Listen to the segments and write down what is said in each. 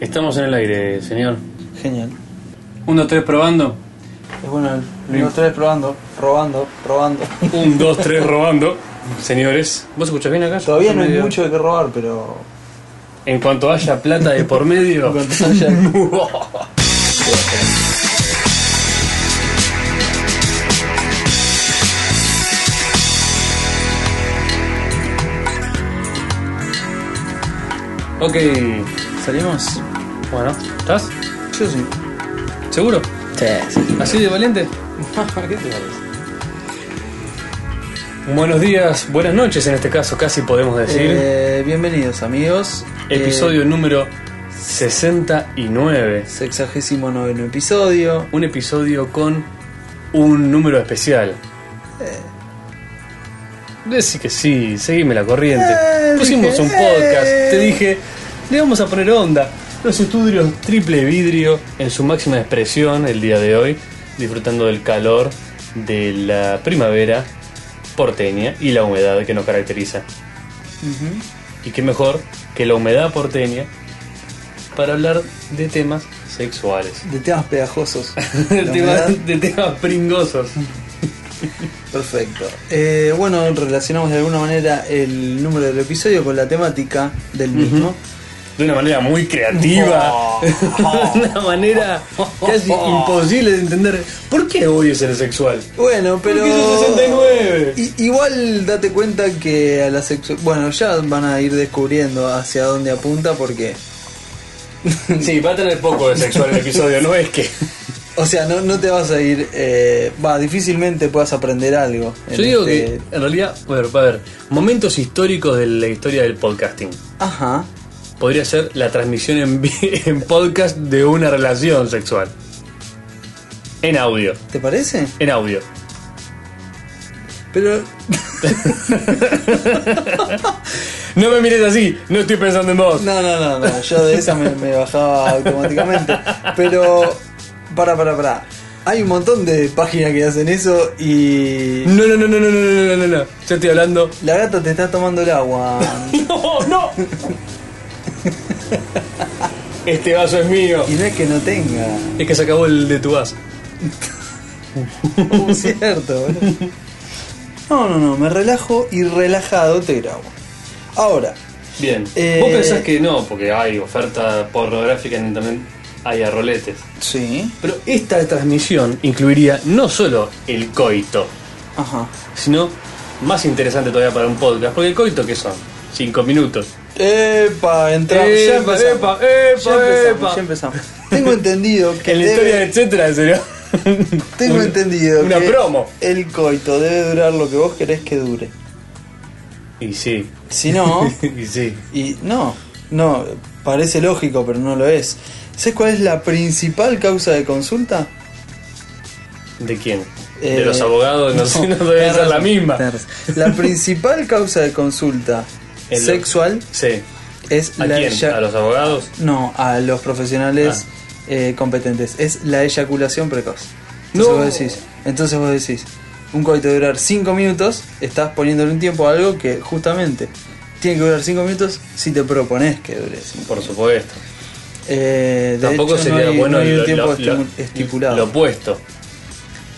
Estamos en el aire, señor. Genial. Un, dos, tres, probando. Es bueno el uno, dos, tres, probando, probando, probando. Un, dos, tres, robando. Señores, ¿vos escuchás bien acá? Todavía no hay Medio- mucho de qué robar, pero. En cuanto haya plata de por medio. En cuanto haya- ok. ¿Salimos? Bueno, ¿estás? Yo sí. ¿Seguro? Sí, sí. ¿Así de valiente? ¿Qué te parece? Buenos días, buenas noches en este caso, casi podemos decir. Eh, bienvenidos, amigos. Episodio número 69. Eh, sexagésimo noveno episodio. Un episodio con un número especial. Decí que sí, seguime la corriente. Eh, Pusimos un podcast, eh. te dije, le vamos a poner onda. Los estudios triple vidrio en su máxima expresión el día de hoy, disfrutando del calor de la primavera porteña y la humedad que nos caracteriza. Y qué mejor que la humedad porteña para hablar de temas sexuales. De temas pegajosos. de, temas, de temas pringosos. Perfecto. Eh, bueno, relacionamos de alguna manera el número del episodio con la temática del mismo. De una manera muy creativa. de una manera casi imposible de entender. ¿Por qué hoy es el sexual? Bueno, pero. Porque es el 69. I- igual date cuenta que a la sexu... Bueno, ya van a ir descubriendo hacia dónde apunta porque. Sí, va a tener poco de sexual el episodio, no es que. O sea, no, no te vas a ir. eh, Va, difícilmente puedas aprender algo. en Yo digo este- que, en realidad, a ver, a ver, momentos históricos de la historia del podcasting. Ajá. Podría ser la transmisión en, podcast de una relación sexual. En audio. ¿Te parece? En audio. Pero. No me mires así, no estoy pensando en vos. No, no, no, no. Yo de esa me, me bajaba automáticamente. Pero. Para, para, para. Hay un montón de páginas que hacen eso y. No, no, no, no, no, no, no, no, no, no. Yo estoy hablando. La gata te está tomando el agua. ¡No, no! Este vaso es mío. Y no es que no tenga. Es que se acabó el de tu vaso. Cierto, boludo. No, no, no, me relajo y relajado te grabo. Ahora, Bien. Eh, Vos pensás que no, porque hay oferta pornográfica en también hay a roletes. sí, Pero esta transmisión incluiría no solo el coito, ajá. sino más interesante todavía para un podcast. Porque el coito, ¿qué son? Cinco minutos. Epa, entramos. ya Epa, empezamos. epa, epa, ya empezamos, epa. ya empezamos. Tengo entendido que En la debe- historia, etcétera, sería. tengo un- entendido Una que promo. el coito debe durar lo que vos querés que dure. Y sí. Si no, y sí. y no, no, parece lógico, pero no lo es. ¿Sabes cuál es la principal causa de consulta? ¿De quién? Eh, de los abogados, no, sé, no debe tenés ser la razón, misma. tenés razón. La principal causa de consulta Sexual Sí. es ¿A la quién? eya- ¿A los abogados? No, a los profesionales Ah. eh, competentes. Es la eyaculación precoz. Entonces No. vos decís, entonces vos decís, un coito de durar 5 minutos, estás poniéndole un tiempo a algo que justamente tiene que durar 5 minutos si te propones que dure 5 Por supuesto. Eh, Tampoco hecho, sería no hay, bueno no hay un lo- tiempo lo- estipulado. Lo opuesto,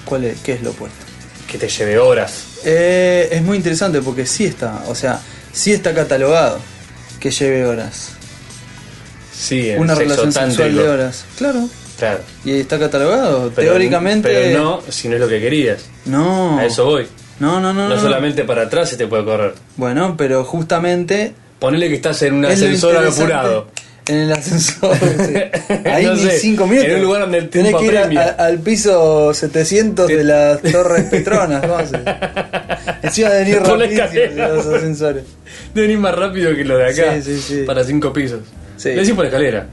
¿Cuál es? ¿Qué es lo opuesto? que te lleve horas. Eh, es muy interesante porque sí está, o sea, sí está catalogado que lleve horas. Sí, en Una sexo relación sexual de horas. Claro. Claro. Y está catalogado. Pero- Teóricamente. Pero no si no es lo que querías. No. A eso voy. No, no, no. No, no. solamente para atrás se te puede correr. Bueno, pero justamente. Ponele que estás en un es ascensor apurado. En el ascensor. sí. Ahí No ni sé, 5 minutos. en un lugar donde el Tenés que ir a- al piso 700 de las Torres Petronas. ¿Cómo haces? Encima de venir de los ascensores. Deben ir más rápido que lo de acá. Sí, sí, sí. Para cinco pisos. Sí. Le decís por la escalera.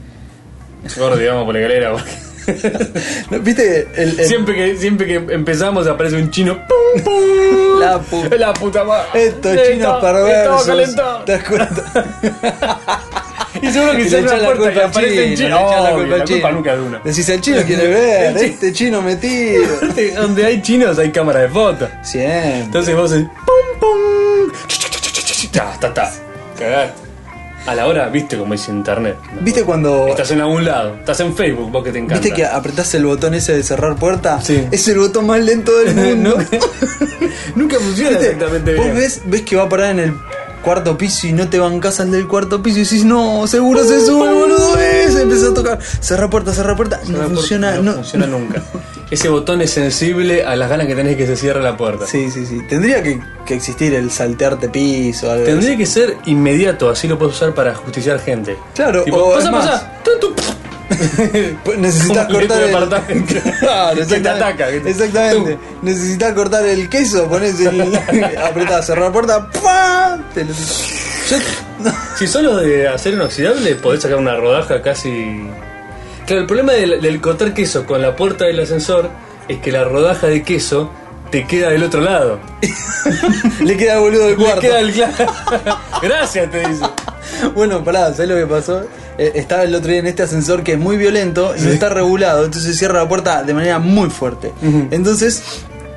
Gordo, digamos por la escalera. porque ¿No? ¿Viste? El, el- siempre, que, siempre que empezamos aparece un chino. ¡Pum, pum! La puta. La puta madre. Estos chinos perversos. calentado. ¿Te das cuenta? Y seguro que se abre la puerta y culpa al aparece chino. echan la culpa al la culpa chino. nunca de uno. Decís, el chino quiere ver, este chino metido. Donde hay chinos hay cámara de foto. Siempre. Entonces vos decís, pum pum. Ya, está, está. Cagaste. A la hora, viste como es internet. ¿Viste cuando Estás en algún lado, estás en Facebook, vos que te encanta. ¿Viste que apretás el botón ese de cerrar puerta? Sí. Es el botón más lento del mundo. Nunca funciona ¿Viste? exactamente Vos bien. ves, ves que va a parar en el cuarto piso y no te bancas al del cuarto piso y decís, no, seguro se sube el boludo ese. Empezó a tocar, cerrar puerta, cerrar puerta. No, funciona, no no, funciona nunca. Ese botón es sensible a las ganas que tenés que se cierre la puerta. Sí, sí, sí. Tendría que, que existir el saltearte piso algo Tendría así. que ser inmediato, así lo puedes usar para justiciar gente. Claro, Tipo, o pasa, es más, pasa. Necesitas Como cortar el... Claro, Que te exactamente. ataca, que te- Exactamente. Necesitas cortar el queso, pones el... apretás, cerrar puerta, ¡pam! Te lo... Yo... no. Si solo de acero inoxidable podés sacar una rodaja casi. Claro, el problema del, del cortar queso con la puerta del ascensor es que la rodaja de queso te queda del otro lado. Le queda el boludo del Le cuarto. queda el. Gracias, te dice. Bueno, pará, ¿sabes lo que pasó? Eh, estaba el otro día en este ascensor que es muy violento y no está regulado, entonces cierra la puerta de manera muy fuerte. Entonces,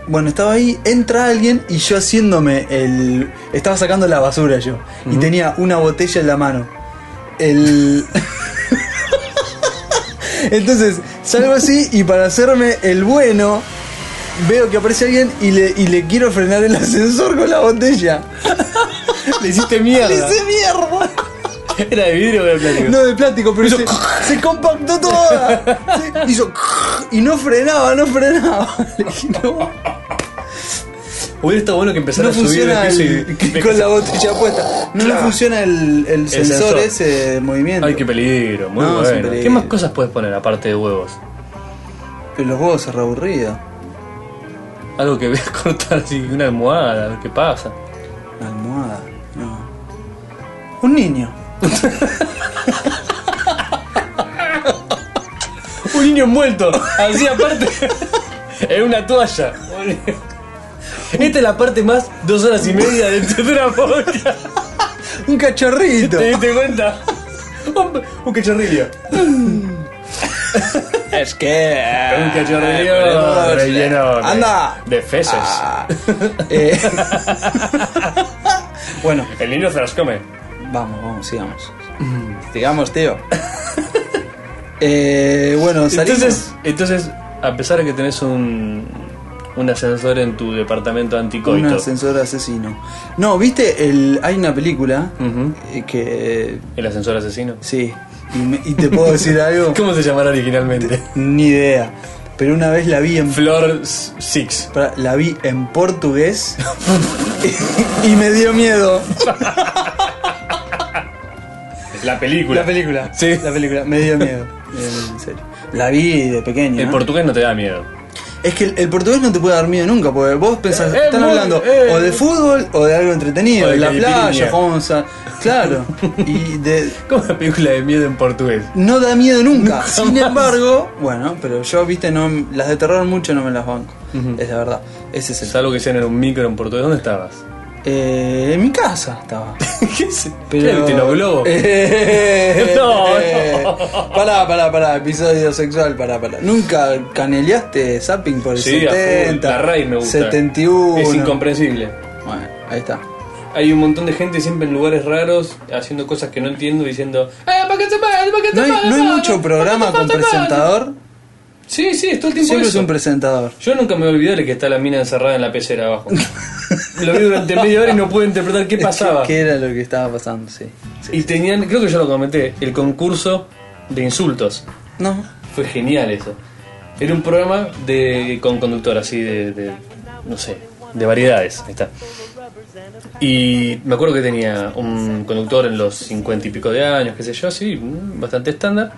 bueno, estaba ahí, entra alguien y yo haciéndome el. Estaba sacando la basura yo y tenía una botella en la mano. El. Entonces, salgo así y para hacerme el bueno, veo que aparece alguien y le, y le quiero frenar el ascensor con la botella. Le hiciste mierda. Le hice mierda. ¿Era de vidrio o de plástico? No de plástico, pero se, se compactó toda. Se hizo y no frenaba, no frenaba. Le dije, no, Hubiera estado bueno que empezara no a subir de piso el- y. con la botella puesta. No, no funciona el, el sensor, sensor. ese de movimiento. Ay, qué peligro, muy No, bueno. peligro. ¿Qué más cosas puedes poner aparte de huevos? Pero los huevos es re aburrido. Algo que veas cortar así, una almohada, a ver qué pasa. Una almohada, no. Un niño. Un niño envuelto, así aparte, en una toalla. Esta es la parte más dos horas y media de una podcast. Un cachorrito. ¿Te diste cuenta? Un, un cachorrillo. Es que. Un cachorrillo Pero- relleno de, Anda. de feces. Ah. Eh. bueno, El niño se las come. Vamos, vamos, sigamos. Sigamos, tío. Eh, bueno, salimos. Entonces, entonces, a pesar de que tenés un, un ascensor en tu departamento un anticoito, ascensor asesino. No, ¿viste? El, hay una película eh, que. el ascensor asesino. Sí. Y, me- y te puedo decir algo. ¿Cómo se llamará originalmente? Ni idea. Pero una vez la vi en. Flor 6. pará, La vi en portugués y, y me dio miedo. La película. La película. Sí. La película. Me dio miedo. En serio. La vi de pequeño. El ¿no? portugués no te da miedo. Es que el, el portugués no te puede dar miedo nunca, porque vos pensás, Eh, eh, están muy- hablando eh. o de fútbol o de algo entretenido, de la playa, Claro. Y de, ¿Cómo una película de miedo en portugués? no da miedo nunca. Sin embargo, bueno, pero yo, viste, no las de terror mucho no me las banco. Es la verdad. Ese es el. Salvo que sean en un micro en portugués. ¿Dónde estabas? Eh, en mi casa estaba. ¿Qué es? Pero... ¿Qué, el Tinoglobo? Eh, No, eh, no. Pará, pará, pará, episodio sexual, pará, pará. ¿Nunca caneleaste zapping por el Sí, a full. 70? La raíz me gusta. 71. Es incomprensible. Bueno, ahí está. Hay un montón de gente siempre en lugares raros haciendo cosas que no entiendo diciendo "Eh, ¿para qué se paga? ¿Para qué se ¿No hay, no hay ¿Para mucho programa con presentador? Sí, sí, es todo el tiempo Siempre es eso. un presentador. Yo nunca me voy a olvidar de que está la mina encerrada en la pecera abajo. Lo vi durante media hora y no pude interpretar qué pasaba. ¿Qué, era lo que estaba pasando? Sí. sí. Y tenían, creo que yo lo comenté, el concurso de insultos. No. Fue genial eso. Era un programa de con conductor así de, de, no sé, de variedades. Ahí está. Y me acuerdo que tenía un conductor en los cincuenta y pico de años, qué sé yo, así, mm, bastante estándar.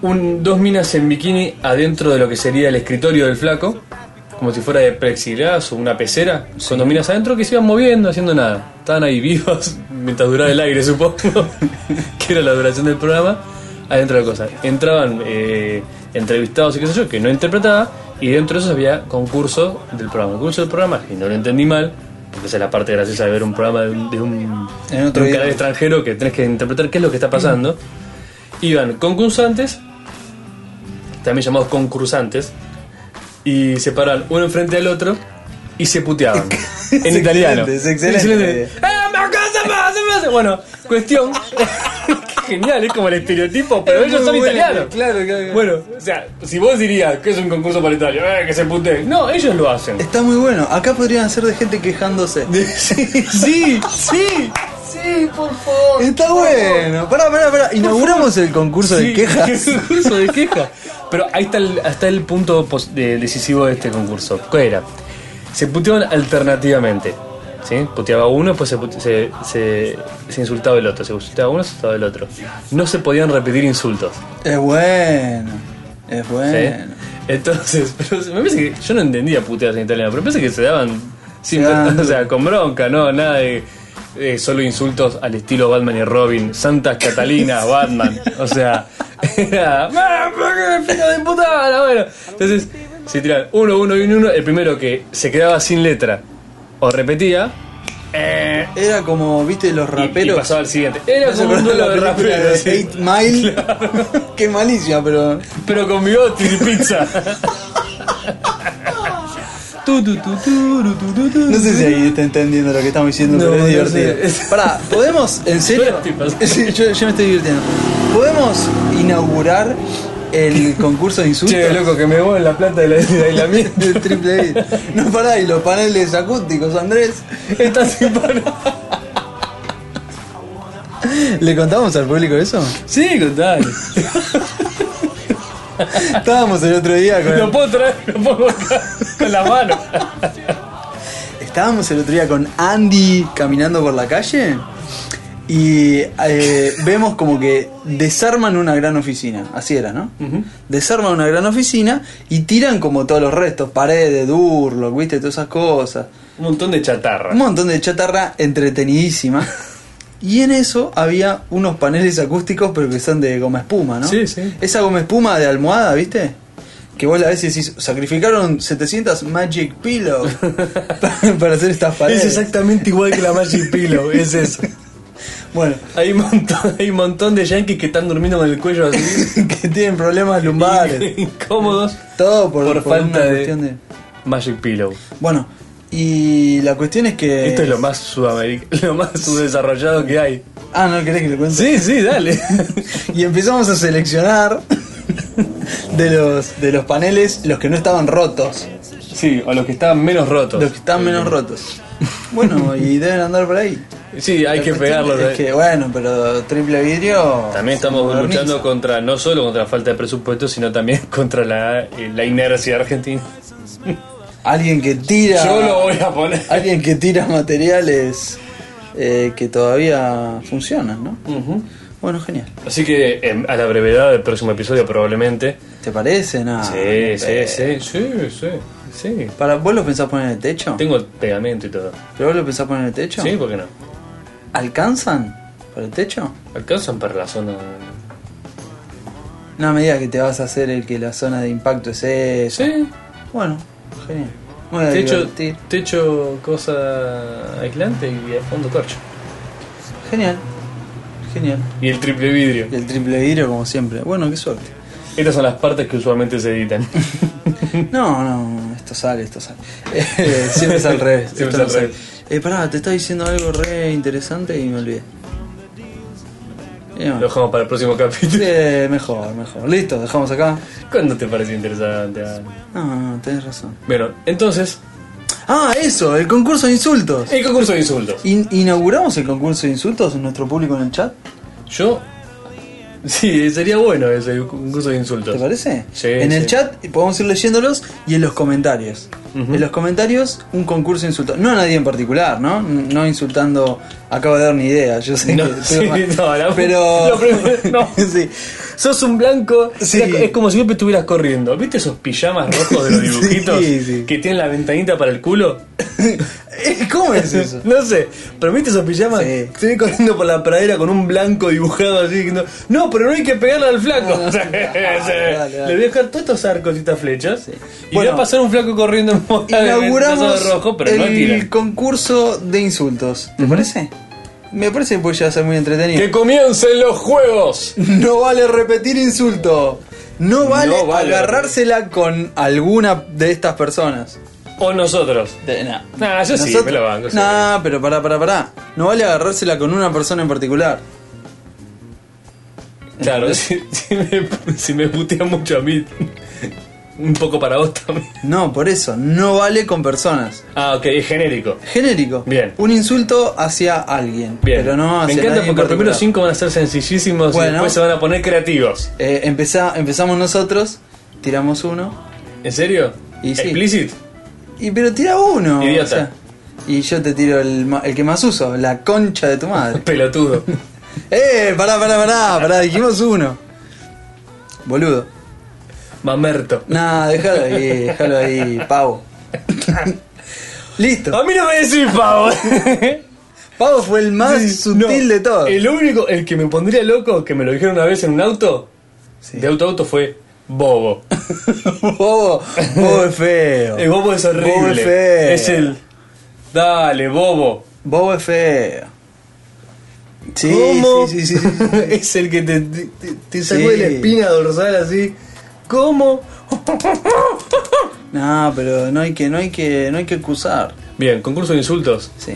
Un, dos minas en bikini adentro de lo que sería el escritorio del flaco, como si fuera de plexiglas o una pecera, con dos minas adentro que se iban moviendo, haciendo nada. Estaban ahí vivos mientras duraba el aire, supongo, que era la duración del programa, adentro de cosas. Entraban eh, entrevistados y qué sé yo, que no interpretaba, y dentro de eso había concurso del programa. El concurso del programa, y no lo entendí mal, porque esa es la parte graciosa de ver un programa de un, de un, de un canal extranjero que tenés que interpretar qué es lo que está pasando. Iban concursantes, también llamados concursantes, y se paraban uno enfrente del otro y se puteaban. en Es italiano. excelente, es excelente. ¡Eh, pasa, pasa! bueno, cuestión. Qué genial, es como el estereotipo, pero ellos son bueno, italianos. Claro, claro. Bueno, o sea, si vos dirías que es un concurso para Italia, eh, que se putee. No, ellos lo hacen. Está muy bueno. Acá podrían ser de gente quejándose. Sí, sí, sí, sí, por favor. Está bueno. Pará, pará, pará. Inauguramos el concurso de Sí, quejas. concurso de quejas. Pero ahí está el, hasta el punto pos- de- decisivo de este concurso. ¿Cuál era? Se puteaban alternativamente. ¿Sí? Puteaba uno, después se, pute- se, se- se insultaba el otro. Se insultaba uno, se insultaba el otro. No se podían repetir insultos. Es bueno. Es ¿sí? bueno. Entonces, pero me parece que yo no entendía puteadas en italiano, pero me parece que se daban sin, o sea, con bronca, no, nada de eh, solo insultos al estilo Batman y Robin, Santa Catalina, Batman, o sea, era "Ah, qué fila de putada, bueno. Entonces, se tiran uno, uno y uno, el primero que se quedaba sin letra o repetía eh, Era como, viste, los y- y, raperos. pasaba al siguiente. Era ¿No se como un duelo de raperos. sí. Eight Mile. Qué malicia, pero. Pero con bigote y pizza. No sé si ahí está entendiendo lo que estamos diciendo, No, pero es divertido. Pará, ¿podemos, en serio? Yo. Sí, me estoy divirtiendo. ¿Podemos inaugurar el concurso de insultos? Che, loco, que me voy en la plata de la de. Del triple I. No pará, y los paneles acústicos, Andrés. Está sin parar. ¿Le contamos al público eso? Sí, contale. Estábamos el otro día con. Lo puedo traer, lo pongo acá con la mano. Estábamos el otro día con Andy caminando por la calle y eh, vemos como que desarman una gran oficina, así era, ¿no? Desarman una gran oficina y tiran como todos los restos, paredes, Durlock, viste, todas esas cosas. Un montón de chatarra. Un montón de chatarra entretenidísima. Y en eso había unos paneles acústicos, pero que son de goma espuma, ¿no? Sí, sí. Esa goma espuma de almohada, ¿viste? Que vos la ves y decís, sacrificaron 700 Magic Pillow para hacer estas paredes. Es exactamente igual que la Magic Pillow, es eso. Bueno, Hay un montón, hay un montón de yankees que están durmiendo con el cuello así. que tienen problemas lumbares. Incómodos. Todo por, Por por falta una de- cuestión de... Magic Pillow. Bueno, y la cuestión es que... Esto es lo más sudamericano, lo más subdesarrollado que hay. Ah, ¿no querés que lo cuente? Sí, sí, dale. Y empezamos a seleccionar de los, de los paneles los que no estaban rotos. Sí, o los que estaban menos rotos. Los que estaban menos rotos. Bueno, y deben andar por ahí. Sí, hay La que pegarlos. Es que, bueno, pero triple vidrio. También estamos moderniza. luchando contra, no solo contra la falta de presupuesto, sino también contra la, eh, la inercia Argentina. Alguien que tira. Yo lo voy a poner. Alguien que tira materiales eh, que todavía funcionan, ¿no? Bueno, genial. Así que a la brevedad del próximo episodio probablemente. ¿Te parece? Nada. sí, sí, sí, sí, sí, sí. Para, ¿Vos lo pensás poner en el techo? Tengo el pegamento y todo. ¿Pero vos lo pensás poner en el techo? Sí, ¿por qué no? ¿Alcanzan para el techo? Alcanzan para la zona. No me digas que te vas a hacer el que la zona de impacto es esa. Sí. Bueno, genial. A Techo, techo, cosa aislante y a fondo corcho. Genial. Genial. Y el triple vidrio. Y el triple vidrio como siempre. Bueno, qué suerte. Estas son las partes que usualmente se editan. No, no, esto sale, esto sale. Eh, siempre es al revés. Siempre esto es no al sale. revés. Eh, pará, te estaba diciendo algo re interesante y me olvidé. Lo dejamos para el próximo capítulo. Mejor, mejor. Listo, dejamos acá. ¿Cuándo te parece interesante? Ah, No, no, tenés razón. Bueno, entonces, Ah, eso, el concurso de insultos. el concurso de insultos. In- ¿Inauguramos el concurso de insultos en nuestro público en el chat? Yo. Sí, sería bueno ese el concurso de insultos. ¿Te parece? Sí, En el chat podemos ir leyéndolos y en los comentarios. En los comentarios, un concurso de insultos. No a nadie en particular, ¿no? No insultando. Acabo de dar ni idea. Yo sé No, que. sí, no, la- pero. lo primero- no. sí. Sos un blanco, Sí. era- es como si siempre estuvieras corriendo. ¿Viste esos pijamas rojos de los dibujitos Sí, sí. que tienen la ventanita para el culo? ¿Cómo es eso? No sé, pero ¿viste esos pijamas? Sí. Estoy corriendo por la pradera con un blanco dibujado así. diciendo, No, pero no hay que pegarle al flaco. No, no, O sea, sí. Dale, dale, dale. Le voy a dejar todos estos arcos y estas flechas. Y Bueno. va a pasar un flaco corriendo en moda Inauguramos de rojo, pero no el concurso de insultos. ¿Te parece? Me parece que puede llegar a ser muy entretenido. ¡Que comiencen los juegos! No vale repetir insulto. No vale, No vale agarrársela con alguna de estas personas. O nosotros. De- nah. Nah, yo sí, me lo banco, sí. Nah, pero pará, pará, pará. No vale agarrársela con una persona en particular. Claro, si, si me, si me putea mucho a mí, un poco para vos también. No, por eso. No vale con personas. Ah, ok, es genérico. Genérico. Bien. Un insulto hacia alguien. Bien. Pero no me hacia encanta nadie en porque los primeros cinco van a ser sencillísimos y después se van a poner creativos. Eh, empezá- empezamos nosotros, tiramos uno. ¿En serio? Y sí. ¿Explicit? Y pero tira uno. Idiota. o sea, y yo te tiro el, el que más uso, la concha de tu madre. Pelotudo. eh, pará, pará, pará, pará, dijimos uno. Boludo. Mamerto. Nah, déjalo ahí, déjalo ahí, pavo. Listo. A mí no me decís pavo. Pavo fue el más Sí, sutil no. de todos. El único, el que me pondría loco, que me lo dijeron una vez en un auto, Sí. de auto a auto, fue Bobo. bobo, bobo es feo. El Bobo es horrible. Bobo es feo. Es el. Dale, Bobo. Bobo es feo. Sí, ¿Cómo? sí, sí, sí, es el que te, te, te sacó de la espina dorsal así. ¿Cómo? No, pero no hay que, no hay que, no hay que acusar. Bien, concurso de insultos. Sí.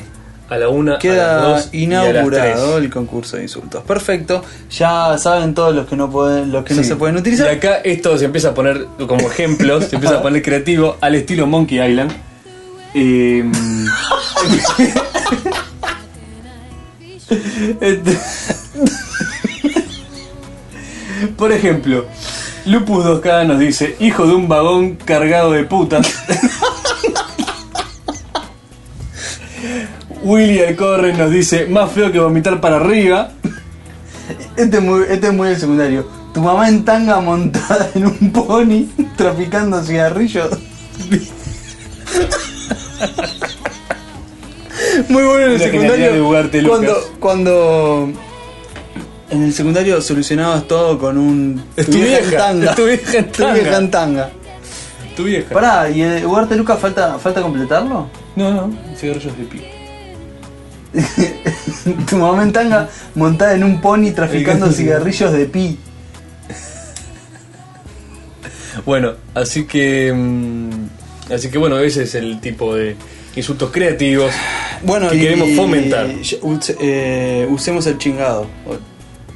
A la una, a Queda las dos y a las inaugurado tres. el concurso de insultos. Perfecto. Ya saben todos los que no pueden, los que no Sí. se pueden Y utilizar. acá esto se empieza a poner como ejemplos, se empieza a poner creativo al estilo Monkey Island. Eh, este- Por ejemplo, Lupus 2K nos dice, hijo de un vagón cargado de putas. Willy Alcorre nos dice, más feo que vomitar para arriba. Este es muy, este es muy el secundario. Tu mamá en tanga montada en un pony traficando cigarrillos. muy bueno en el secundario. Cuando, cuando en el secundario solucionabas todo con un Es tu vieja, es tu vieja en Tu vieja tanga. en tanga. Tu vieja. Pará, ¿y el Ugarte Lucas falta, falta completarlo? No, no, cigarrillos de pi. tu mamá en tanga montada en un pony traficando cigarrillos de pi. Bueno, así que. mm, Así que bueno, ese es el tipo de insultos creativos Bueno, que y- queremos fomentar. y- eh, usemos el chingado.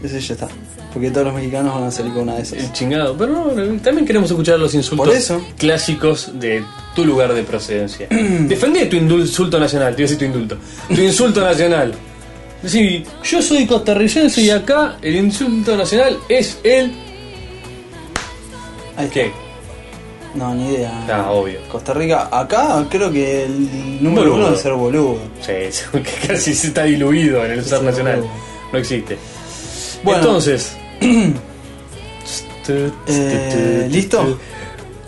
Ese ya está. Porque todos los mexicanos van a salir con una de esas. El chingado. Pero no, también queremos escuchar los insultos Por eso. clásicos de tu lugar de procedencia. Defendé tu insulto nacional, te iba a decir tu indulto. Tu insulto nacional. Sí, yo soy costarricense y acá el insulto nacional es el. Ahí. ¿Qué? No, ni idea. Ah, obvio. Costa Rica, acá creo que el número Boludo. uno es ser boludo. Sí, que casi se está diluido en el ser nacional. boludo. No existe. Bueno. Entonces. Eh, ¿listo?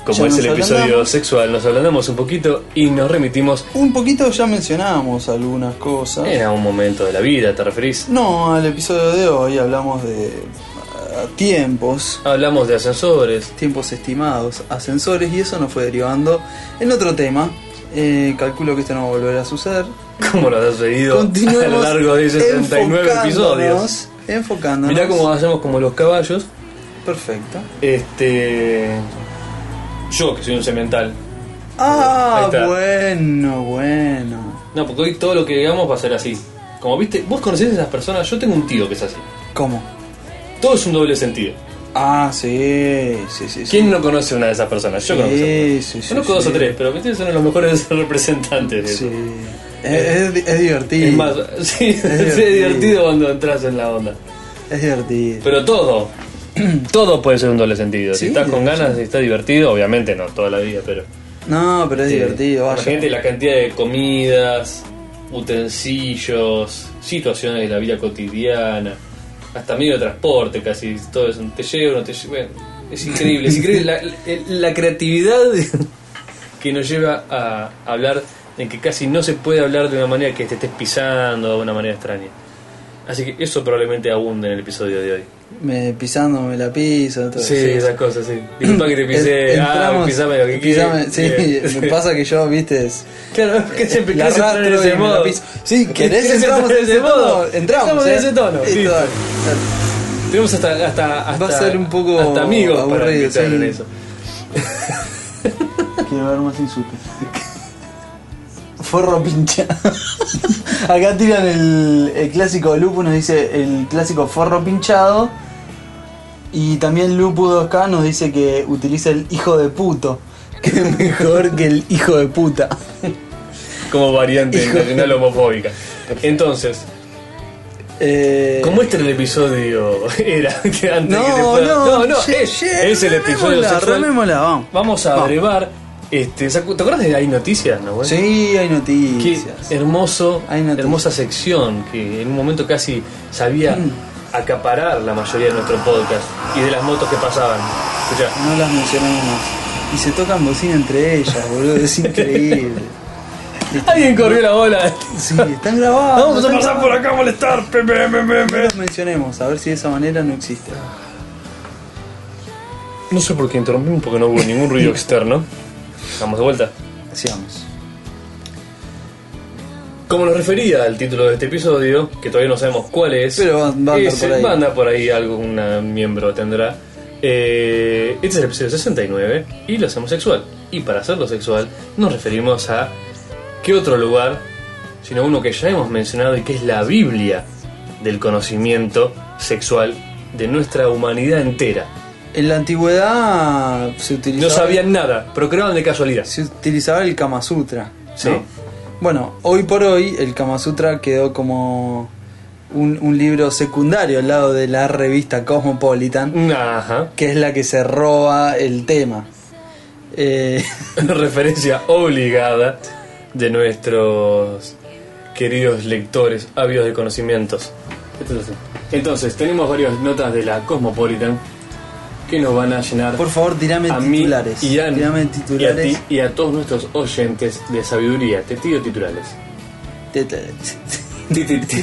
Como Ya es el episodio ablandamos. sexual, nos ablandamos un poquito y nos remitimos Un poquito ya mencionamos algunas cosas. en algún momento de la vida, ¿te referís? No, al episodio de hoy hablamos de tiempos, Hablamos de ascensores. tiempos estimados, ascensores y eso nos fue derivando en otro tema. Eh, calculo que esto no va a volver a suceder. ¿Cómo nos ha sucedido a lo largo de 69 episodios? Enfocándonos. Mirá cómo hacemos como los caballos. Perfecto. Este. Yo, que soy un cemental. Ah, bueno, bueno. No, porque hoy todo lo que digamos va a ser así. Como viste, vos conocés a esas personas, yo tengo un tío que es así. ¿Cómo? Todo es un doble sentido. Ah, sí, sí, sí. sí. ¿Quién no conoce a una de esas personas? Yo Sí, conozco. sí, sí, Conozco dos o tres, pero que son los mejores representantes de eso. Sí. Es, es- es divertido. Es más, sí, es, divertido. divertido cuando entras en la onda. Es divertido. Pero todo, todo puede ser un doble sentido. Sí, si estás con sí. ganas y estás divertido, obviamente no toda la vida, pero. No, pero es eh, divertido, vaya. Imagínate la cantidad de comidas, utensilios, situaciones de la vida cotidiana, hasta medio de transporte casi, todo eso. Te lleva, no te lleva. bueno, es increíble, es increíble la, la- la creatividad que nos lleva a hablar en que casi no se puede hablar de una manera que te estés pisando de una manera extraña. Así que eso probablemente abunde en el episodio de hoy. Me pisando, me la piso. Todo, Sí, esas cosas, sí. Disculpa que te pisé. ah, pisame lo que pisame. Sí, me pasa que yo, viste, es- Claro, que siempre querés entrar en ese modo. Sí, ¿querés ¿Querés entramos en ese modo? Entramos, Estamos en ¿eh? ese tono. Dale, Tenemos hasta, hasta, hasta, Va a ser un poco hasta amigos para aburrido, sí. en eso. Quiero ver más insultos. forro pinchado. Acá tiran el, el clásico Lupu, nos dice el clásico forro pinchado. Y también Lupu 2K nos dice que utiliza el hijo de puto. Que es mejor que el hijo de puta. Como variante Hijo de- nacional homofóbica. Entonces, Eh, como este era el episodio era que antes No, que te pueda- no, no, es, el episodio sexual. vamos. Vamos a abrevar este, ¿se acu- ¿te acuerdas de Hay Noticias, no? güey? Sí, hay Qué noticias. hermoso, Hay noticias. hermosa sección que en un momento casi sabía Mm. acaparar la mayoría de nuestro podcast y de las motos que pasaban. Escuchá, No las mencionamos. Y se tocan bocina entre ellas, boludo. Es increíble. alguien corrió la bola. Sí, están grabados. Vamos a pasar por acá a molestar. No los mencionemos, a ver si de esa manera no existe. No sé por qué interrumpimos porque no hubo ningún ruido externo. Vamos de vuelta. Sigamos. Como nos refería al título de este episodio, que todavía no sabemos cuál es, Pero va- va a andar es- por ahí. va a andar por ahí, algún miembro tendrá. Eh, este es el episodio 69 y lo hacemos sexual. Y para hacerlo sexual nos referimos a qué otro lugar, sino uno que ya hemos mencionado y que es la Biblia del conocimiento sexual de nuestra humanidad entera. En la antigüedad se utilizaba, No sabían nada, pero creaban de casualidad. se utilizaba el Kama Sutra. Sí. ¿no? Bueno, hoy por hoy el Kama Sutra quedó como un, un libro secundario al lado de la revista Cosmopolitan, Ajá. que es la que se roba el tema. Eh, referencia obligada de nuestros queridos lectores ávidos de conocimientos. Entonces, tenemos varias notas de la Cosmopolitan que nos van a llenar por favor, tirame a mí titulares. y a, Tirame y a titulares. ti y a todos nuestros oyentes de sabiduría. Te tiro titulares. Titulares. Ti- ti- ti- ti-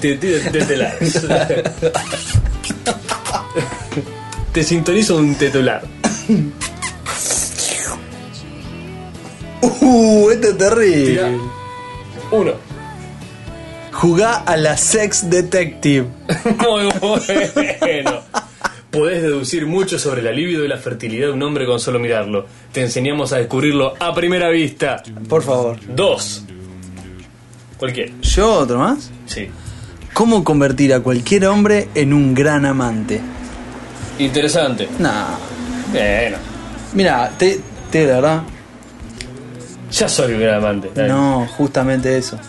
ti- ti- Titulares. Te sintonizo un titular. Uh, esto es terrible. Tira. Uno. Jugá a la Sex Detective. Muy bueno. Podés deducir mucho sobre la libido y la fertilidad de un hombre con solo mirarlo. Te enseñamos a descubrirlo a primera vista. Por favor. Dos. Cualquiera. ¿Yo otro más? Sí. ¿Cómo convertir a cualquier hombre en un gran amante? Interesante. Nah. Bueno. Mira, te, te la verdad. Ya soy un gran amante. Dale. No, justamente eso.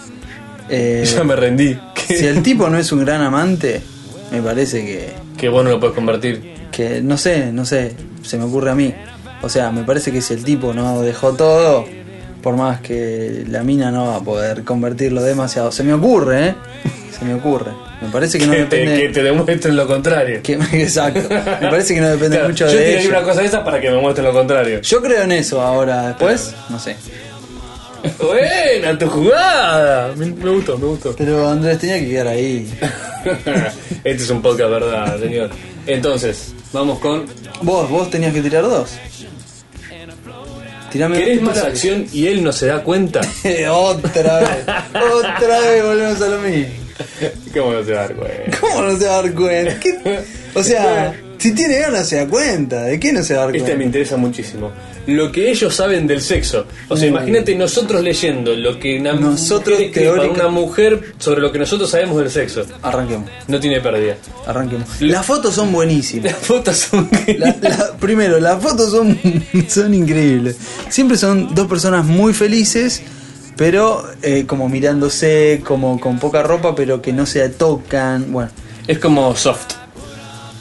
Eh, Ya me rendí. Si el tipo no es un gran amante, me parece que, que vos no lo puedes convertir. que no sé, no sé, se me ocurre a mí. O sea, me parece que si el tipo no dejó todo, por más que la mina no va a poder convertirlo demasiado. Se me ocurre, ¿eh? Se me ocurre. Me parece que no que, te, depende. que te demuestren lo contrario. que- exacto. Me parece que no depende Claro, mucho yo de tiraría ello. una cosa de esa para que me muestren lo contrario. Yo creo en eso ahora, después, no sé. Buena tu jugada. Me, me gustó, me gustó. Pero Andrés tenía que quedar ahí. este es un podcast, ¿verdad, señor? Entonces, vamos con. Vos, vos tenías que tirar dos. Tirame ¿Querés más acción y él no se da cuenta? otra vez. otra vez volvemos a lo mismo. ¿Cómo no se da cuenta? ¿Cómo no se va a dar cuenta? ¿Qué? O sea, si tiene ganas se da cuenta. ¿De qué no se va a dar Este me cuenta? interesa muchísimo. Lo que ellos saben del sexo. O sea, Uh. imagínate nosotros leyendo lo que una Nosotros teórica- una mujer sobre lo que nosotros sabemos del sexo. Arranquemos, No tiene pérdida. arranquemos. Las fotos son buenísimas. Las fotos son. La- la- primero, las fotos son, son increíbles. Siempre son dos personas muy felices, pero eh, como mirándose, como con poca ropa, pero que no se tocan. Bueno, Es como soft.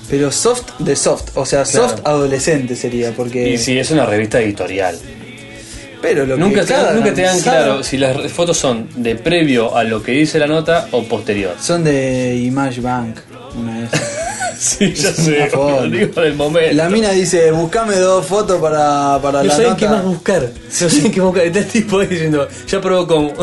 Pero soft de soft, o sea, Claro. soft adolescente sería, porque. Y si es una revista editorial. Pero lo Nunca que te, cada- nunca te dan claro si las fotos son de previo a lo que dice la nota o posterior. Son de Image Bank, una de esas. Sí, ya sé. foto. Digo del momento. La mina dice, buscame dos fotos para, para No la saben nota. qué más buscar. No saben qué buscar. Está el tipo ahí diciendo, ya probó con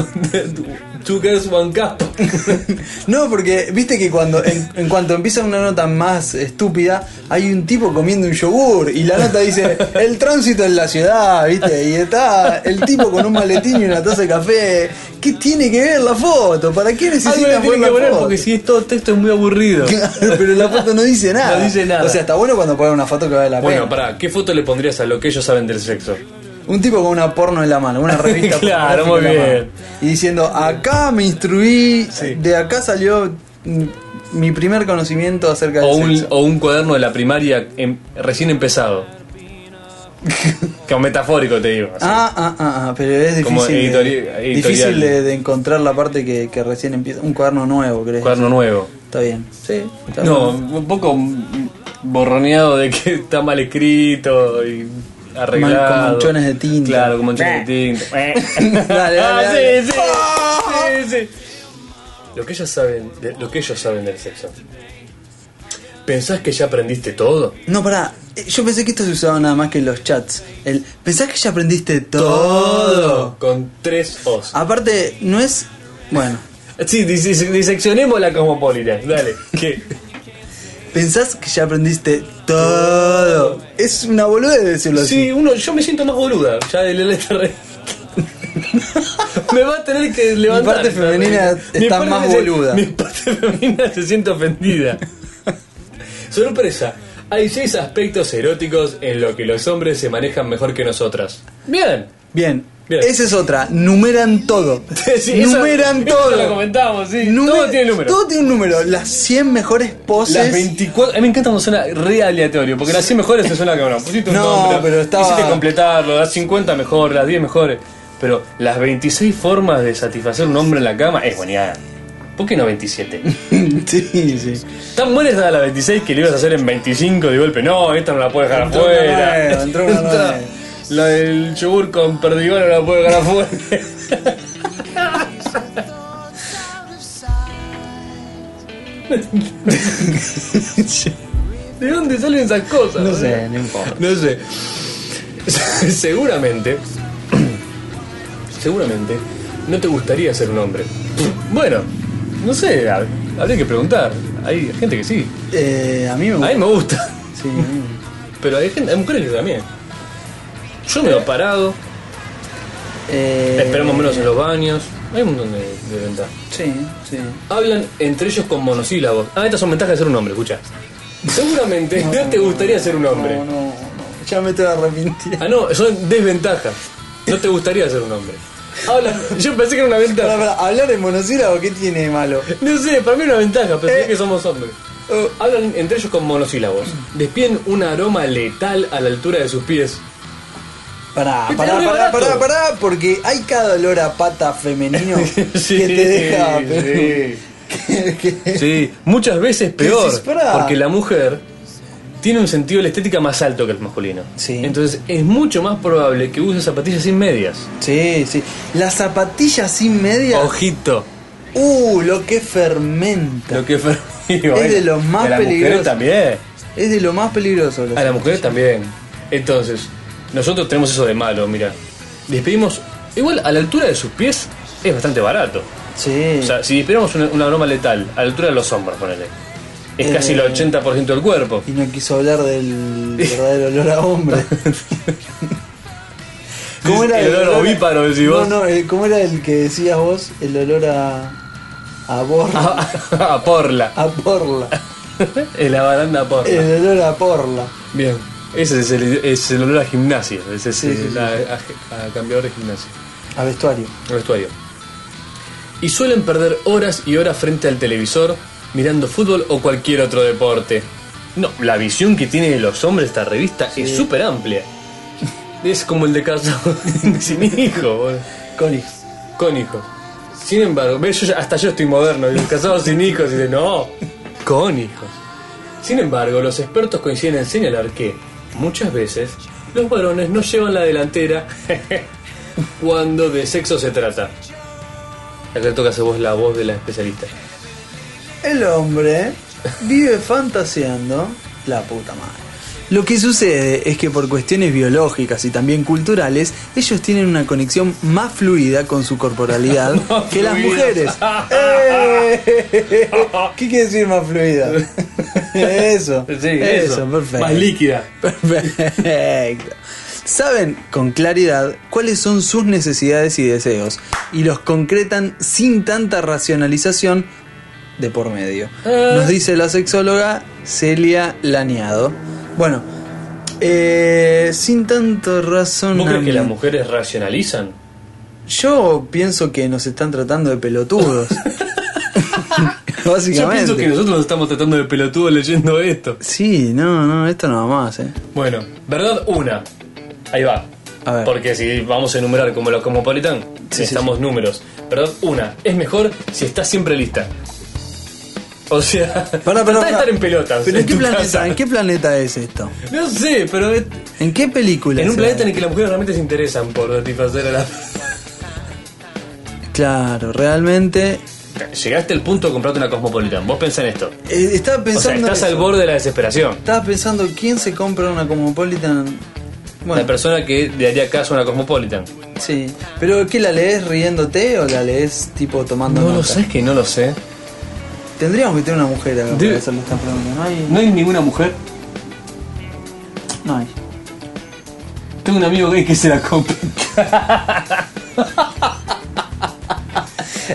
Two Girls One Cup. No, porque viste que cuando en, en cuanto empieza una nota más estúpida, hay un tipo comiendo un yogur y la nota dice el tránsito en la ciudad, viste, y está el tipo con un maletín y una taza de café. ¿Qué tiene que ver la foto? ¿Para qué Algo necesita le tienen poner que la foto? porque si es todo texto es muy aburrido. Claro, pero la foto no dice nada. No dice nada. O sea, está bueno cuando ponen una foto que vale la Bueno, pena. pará, ¿qué foto le pondrías a lo que ellos saben del sexo? Un tipo con una porno en la mano, una revista Claro, muy en bien. mano. Y diciendo, acá me instruí, Sí. de acá salió mm, mi primer conocimiento acerca del O un, sexo. o un cuaderno de la primaria em- recién empezado. Como metafórico te digo. así. Ah, ah, ah, ah, pero es Como difícil, editori- de, editorial. difícil de, de encontrar la parte que, que recién empieza. Un cuaderno nuevo, ¿crees? cuaderno nuevo. Está bien. Sí, está No, bien. un poco borroneado de que está mal escrito y arreglado. Mal- con manchones de tinta. Claro, con manchones de tinta. Dale, dale, Ah, dale. sí, sí, sí, sí. Lo que ellos saben, de- lo que ellos saben del sexo. ¿Pensás que ya aprendiste todo? No, pará. eh, Yo pensé que esto se usaba nada más que en los chats. El, ¿Pensás que ya aprendiste todo? Con tres O's. Aparte, no es. Bueno, Sí, dis- diseccionemos la cosmopolita. Dale. ¿Qué? ¿pensás que ya aprendiste todo? Es una boludez decirlo así. Sí, uno, yo me siento más boluda. Ya del LTR. me va a tener que levantar. parte femenina Mi está parte más se- boluda. Mi parte femenina se siente ofendida. Sorpresa. Hay seis aspectos eróticos en los que los hombres se manejan mejor que nosotras. Bien. Bien. Bien. Esa es otra. Numeran todo. Sí, eso- Numeran eso todo. lo comentamos, sí. Todo tiene número. Todo tiene un número. Las 100 mejores poses. Las 24. A mí me encanta cuando suena re aleatorio, porque las 100 mejores te suena que no. Pusiste un No, nombre, pero estaba- Quisiste completarlo, las 50 mejores, las 10 mejores. Pero las 26 formas de satisfacer un hombre en la cama es buena. ¿Por qué no 27? sí, sí. Tan buena estaba la 26 que le ibas a hacer en 25 de golpe. No, esta no la puedes dejar Entró una afuera. nueva, entró una nueva. La del yogur con perdigón no la puedes dejar afuera. ¿De dónde salen esas cosas? No sé, no importa. No sé. seguramente. Seguramente. No te gustaría ser un hombre. Bueno, no sé. hab- Habría que preguntar. Hay gente que sí. Eh, a mí me A gusta. mí me gusta. Sí, a mí me- Pero hay, gente, hay mujeres que también. Yo me he parado. Eh, Esperamos menos en los baños. Hay un montón de, de ventajas. Sí, sí. Hablan entre ellos con monosílabos. Ah, estas son ventajas de ser un hombre, escucha. Seguramente no, te gustaría ser un hombre. No, no, no. Ya me estoy arrepintiendo. Ah, no, son desventajas. No te gustaría ser un hombre. Hablan, yo pensé que era una ventaja. pará, hablar en monosílabo, ¿qué tiene de malo? No sé, para mí es una ventaja, pero Eh. que somos hombres. Oh. Hablan entre ellos con monosílabos. Despiden un aroma letal a la altura de sus pies. Pará, Este pará, pará, barato. pará, pará, porque hay cada olor a pata femenino Sí, que te deja. sí. pero- que- que- Sí, muchas veces peor. Pará. Porque la mujer tiene un sentido de la estética más alto que el masculino. Sí. Entonces es mucho más probable que use zapatillas sin medias. Sí, sí. Las zapatillas sin media. Ojito. Uh, lo que fermenta. Lo que es Es de los más peligrosos. también. Es de lo más peligroso. A las mujeres también. Entonces, nosotros tenemos eso de malo, mira. Despedimos. Igual a la altura de sus pies es bastante barato. Sí. O sea, si despedimos una, una broma letal a la altura de los hombros, ponele. Es Eh. casi el 80% del cuerpo. y no quiso hablar del verdadero olor a hombre. El olor ovíparo, decís no, vos. No, el- ¿cómo era el que decías vos? El olor a. a borla. a porla. A porla. En la baranda porla. El olor a porla. Bien. Ese es el, es el olor a gimnasio. Ese es Sí, sí, el- sí. a, a- a cambiador de gimnasio. A vestuario. al vestuario. Y suelen perder horas y horas frente al televisor mirando fútbol o cualquier otro deporte. No, la visión que tiene de los hombres esta revista es súper amplia. Es como el de caso sin hijo. Con hijos. con hijos. Sin embargo, yo hasta yo estoy moderno, casado sin hijos, y dice, no, con hijos. Sin embargo, los expertos coinciden en señalar que, muchas veces, los varones no llevan la delantera cuando de sexo se trata. Acá le toca hacer vos la voz de la especialista. El hombre vive fantaseando la puta madre. Lo que sucede es que por cuestiones biológicas y también culturales, ellos tienen una conexión más fluida con su corporalidad que las mujeres. ¡Eh! ¿Qué quiere decir más fluida? Eso. eso, perfecto. Más líquida. Perfecto. Saben con claridad cuáles son sus necesidades y deseos y los concretan sin tanta racionalización de por medio. Ah. Nos dice la sexóloga Celia Laniado. Bueno, Eh, sin tanto razón. ¿Vos crees que las mujeres racionalizan? Yo pienso que nos están tratando de pelotudos. Básicamente. Yo pienso que nosotros nos estamos tratando de pelotudo leyendo esto. Sí, no, no, esto no va más, eh. Bueno, verdad una. Ahí va. A ver. Porque si vamos a enumerar como los Cosmopolitan, Sí, necesitamos números. Verdad una. Es mejor si estás siempre lista. O sea, tratá de pará. estar en pelotas. Pero ¿en qué, planeta, casa. ¿en qué planeta es esto? No sé, pero es- ¿En qué película? en un planeta en el que las mujeres realmente se interesan por satisfacer a la... Claro, realmente. Llegaste al punto de comprarte una Cosmopolitan. Vos pensá en esto. eh, estaba O sea, pensando. en estás al borde de la desesperación. Estaba pensando quién se compra una Cosmopolitan. La Bueno, persona que le haría caso a una Cosmopolitan. sí. Pero ¿qué la lees riéndote o la lees tipo tomando No lo sé, es que no lo sé. Tendríamos que tener una mujer acá para hacerle esta pregunta. No hay. ¿No hay ninguna mujer? No hay. Tengo un amigo gay que se la compra.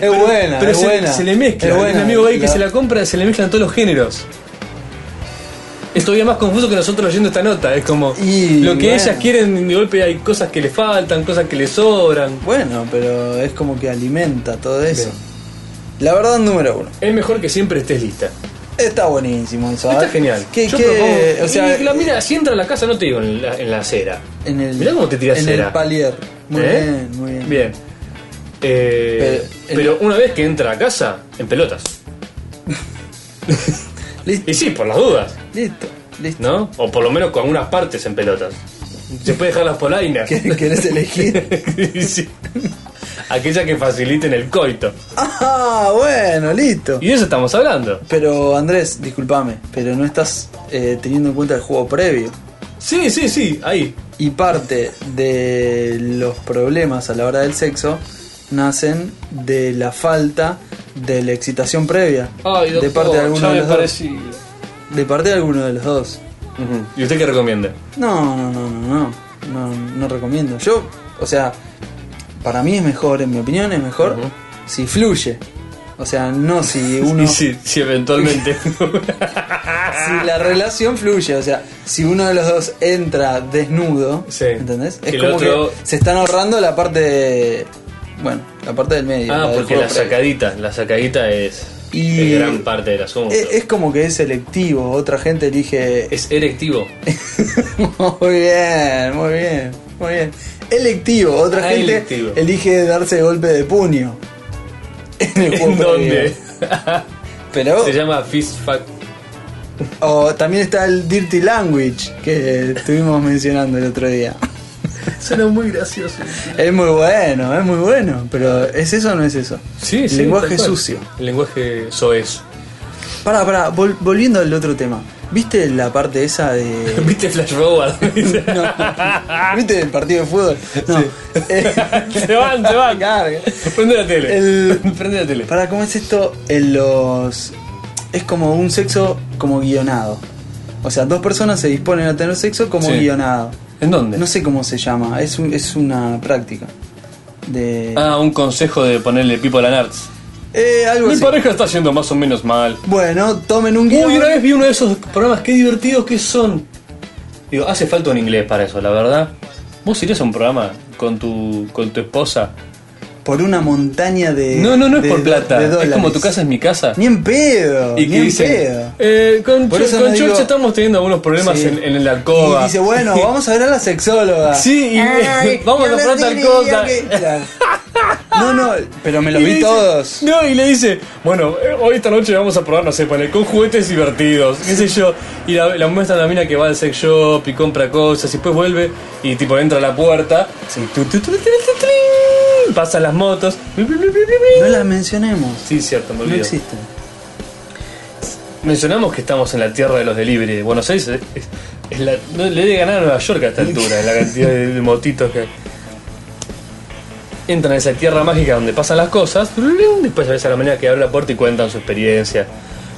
Es buena, Pero es se, buena. se le mezcla. Es Hay buena. un amigo gay que se la compra, se le mezclan todos los géneros. Es todavía más confuso que nosotros leyendo esta nota. Es como Y, lo que bueno. ellas quieren, de golpe hay cosas que le faltan, cosas que le sobran. Bueno, pero es como que alimenta todo eso. Bien. La verdad, número uno. Es mejor que siempre estés lista. Está buenísimo eso. Está genial. ¿Qué, Yo qué- propongo- o sea, y la mira, si entra a la casa, no te digo en la, en la acera. en el, mirá cómo te tiras En cera. el palier. Muy ¿Eh? bien, muy bien. Bien. Eh, Pero- pero una vez que entra a casa, en pelotas. Listo, Y sí, por las dudas, listo, listo. ¿no? O por lo menos con algunas partes en pelotas. Se puede dejar las polainas. ¿Qué- ¿Querés elegir? Sí. Aquella que faciliten el coito. ah, bueno, listo. Y de eso estamos hablando. Pero Andrés, discúlpame, pero no estás eh, teniendo en cuenta el juego previo. Sí, sí, sí, ahí. Y parte de los problemas a la hora del sexo nacen de la falta de la excitación previa. Ay, doctor, de parte de alguno ya de me los dos. De parte de alguno de los dos. ¿Y usted qué recomienda? No, no, no, no, no. No, no recomiendo. Yo, o sea, para mí es mejor, en mi opinión es mejor si fluye. O sea, no si uno. Sí, sí, eventualmente. si la relación fluye, o sea, si uno de los dos entra desnudo, Sí. ¿entendés? Es El como otro- que se están ahorrando la parte de, bueno, la parte del medio. ah, la porque la sacadita, la sacadita es, Y- es gran parte del asunto. Es, es como que es selectivo, otra gente elige Es erectivo. muy bien, muy bien, muy bien. Electivo, otra Ah, gente electivo. elige darse golpe de puño. En el ¿En dónde? Pero Se llama Fist Fuck. o también está el dirty language que estuvimos mencionando el otro día. Suena muy gracioso. Es muy bueno, es muy bueno, pero ¿es eso o no es eso? Sí, sí. Lenguaje sucio. El lenguaje soez. Pará, pará, vol- volviendo al otro tema. ¿Viste la parte esa de. ¿Viste Flash Forward? No. ¿Viste el partido de fútbol? No. Eh, se van, se van. Carga. Prende la tele. El- Prende la tele. Para, ¿cómo es esto? En los. Es como un sexo como guionado. O sea, dos personas se disponen a tener sexo como Sí. guionado. ¿En dónde? No sé cómo se llama, es, un- es una práctica. De. Ah, un consejo de ponerle pipo a la Nards. Eh, algo Mi así. pareja está yendo más o menos mal. Bueno, tomen un guion. Uy, una vez vi uno de esos programas, qué divertidos que son. Digo, hace falta un inglés para eso, la verdad. ¿Vos irías a un programa con tu, con tu esposa? Por una montaña de. no, no, no es de por plata. de Es como tu casa es mi casa. Ni en pedo. Y ni que en dice, pedo. eh, con, Por Cho- eso con no George digo- estamos teniendo algunos problemas Sí. en, en la alcoba. Y dice, bueno, vamos a ver a la sexóloga. Sí, y Ay, vamos a comprar no tal cosa. No, no, pero me Y los vi dice- todos. No, y le dice, bueno, eh, hoy esta noche vamos a probar, no sé, poner con juguetes divertidos, qué sé yo. Y la, la muestra a la mina que va al sex shop y compra cosas, y después vuelve y tipo entra a la puerta, y tu, tu, tu, tu, tu, tu, pasan las motos. No las mencionemos. Sí, cierto, me No olvido. existen. Mencionamos que estamos en la tierra de los delivery. Buenos Aires es, es- la, no, le debe ganar a Nueva York a esta altura, en la cantidad de, de motitos que hay. Entran a esa tierra mágica donde pasan las cosas, después ves a la manera que abre la puerta y cuentan su experiencia.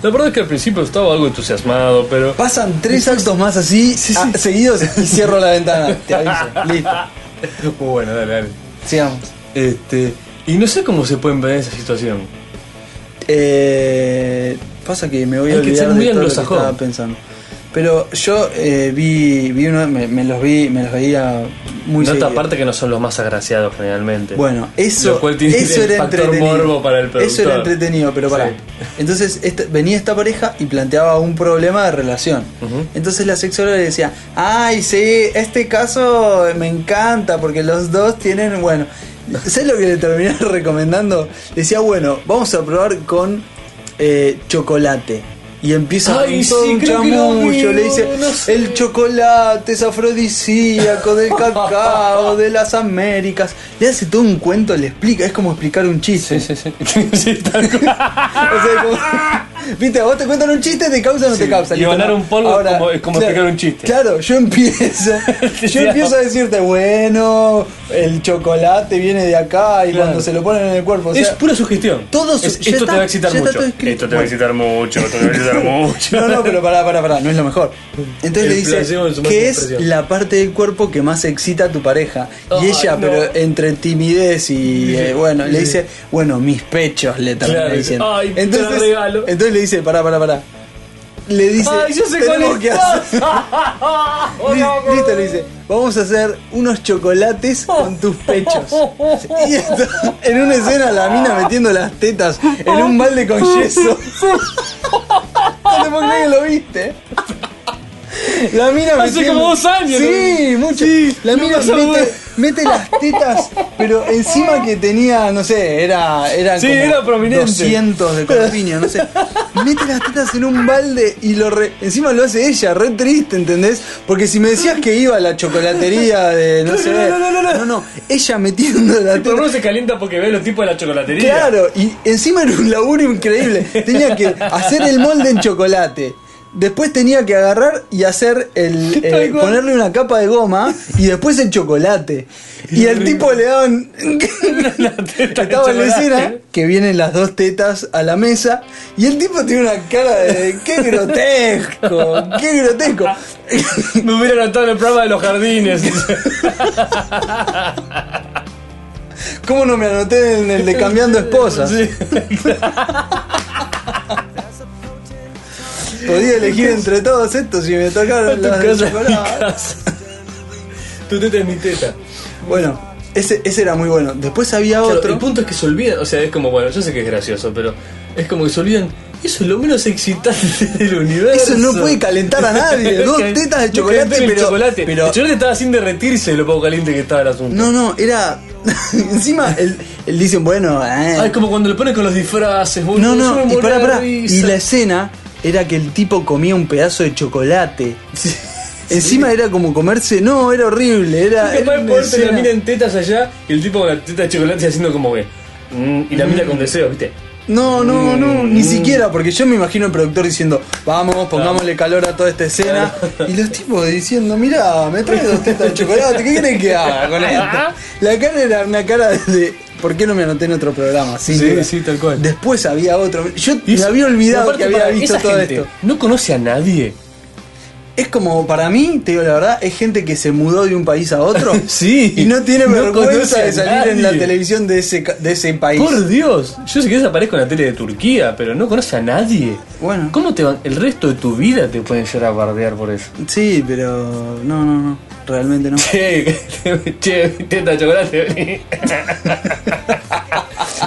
La verdad es que al principio estaba algo entusiasmado, pero... Pasan tres actos más así ah, seguidos y cierro la ventana. Te aviso. Listo. Muy bueno, dale, dale. Sigamos. Este, y no sé cómo se pueden ver en esa situación. Eh, pasa que me voy a Hay que olvidar de todo lo que estaba pensando. Pero yo eh, vi, vi uno, me, me los vi, me los veía muy Nota aparte que no son los más agraciados generalmente. Bueno, eso, eso era entretenido. morbo para el Eso era entretenido, pero pará. Sí. Entonces esta- venía esta pareja y planteaba un problema de relación. Entonces la sexóloga le decía, ay, sí, este caso me encanta porque los dos tienen, bueno, ¿sabes lo que le terminé recomendando? Decía, bueno, vamos a probar con eh, chocolate. Y empieza Ay, con todo sí, un vi, le dice, no sé. el chocolate es afrodisíaco del cacao, de las Américas. Le hace todo un cuento, le explica, es como explicar un chiste. Sí, sí, sí. O sea, como- Viste, vos te cuentan un chiste, te causa o no Sí, te causa. y ganar un polvo es como- es como explicar un chiste. Claro, yo empiezo. yo empiezo a decirte, bueno, el chocolate viene de acá y Claro. cuando se lo ponen en el cuerpo. o es pura sugestión. todo su- Es- ya esto está- te va a excitar mucho. Esto te va a excitar mucho. Esto te va a excitar mucho. No, no, pero pará, pará, pará, no es lo mejor. Entonces El le dice que es la parte del cuerpo que más excita a tu pareja. y ella, no. pero entre timidez y eh, bueno, le dice, bueno, mis pechos le termina Claro, diciendo. ay, te la regalo. entonces le dice, pará, pará, pará. Le dice, Ay, yo sé tenemos que hacer. Li- Listo, le dice, vamos a hacer unos chocolates con tus pechos. Y esto, en una escena la mina metiendo las tetas en un balde con yeso. No te que lo viste. La mina Hace metiendo- como dos años Sí, mucho. la no mina pasa mete, las tetas, pero encima que tenía, no sé, era, era Sí, como era prominente. 200 de corpiño, no sé. Mete las tetas en un balde y lo re- encima lo hace ella, re triste, ¿entendés? Porque si me decías que iba a la chocolatería de, no No, sé, no, no, no, no. no, no, ella metiendo la teta. uno se calienta porque ve los tipos de la chocolatería. Claro, y encima era un laburo increíble. Tenía que hacer el molde en chocolate. Después tenía que agarrar y hacer el. Eh, ponerle una capa de goma y después el chocolate. Y el tipo le daban. Estaba en la escena que vienen las dos tetas a la mesa y el tipo tiene una cara de. ¡Qué grotesco! ¡Qué grotesco! Me hubiera notado en el programa de los jardines. ¿Cómo no me anoté en el de cambiando esposas? Sí. Podía elegir entre todos estos y me tocaron las casa, mi chocolate. casa. Tu teta es mi teta. Bueno, ese, ese era muy bueno. Después había Claro, otro. el punto es que se olvidan, o sea, es como, bueno, yo sé que es gracioso, pero es como que se olvidan, eso es lo menos excitante del universo. Eso no puede calentar a nadie. Dos tetas de no chocolate, el pero- chocolate. pero- El chocolate estaba sin derretirse de lo poco caliente que estaba el asunto. No, no, era. Encima, él, él dicen, bueno. eh. Ah, es como cuando le ponen con los disfraces, no, no, y pará. Y la escena era que el tipo comía un pedazo de chocolate. Sí. Encima era como comerse. No, era horrible. Era. Capaz una ponerte la mina en tetas allá y el tipo con la teta de chocolate haciendo como que. mm, y la mina con deseo, ¿viste? No, no, no, ni Mm. siquiera, porque yo me imagino al productor diciendo, vamos, pongámosle calor a toda esta escena. Y los tipos diciendo, mira, me traes dos tetas de chocolate, ¿qué querés que haga con esto? La cara era una cara de, ¿por qué no me anoté en otro programa? Sin Sí, duda. sí, tal cual. Después había otro. Yo Y me eso- había olvidado que había visto todo gente esto. No conoce a nadie. Es como, para mí, te digo la verdad, es gente que se mudó de un país a otro. Sí, Y no tiene no vergüenza de salir en la televisión de ese, de ese país. Por Dios, yo sé que desaparezco en la tele de Turquía, pero no conoce a nadie. Bueno. ¿Cómo te van? El resto de tu vida te pueden llegar a bardear por eso. Sí, pero no, no, no, realmente no. Che, che, teta chocolate.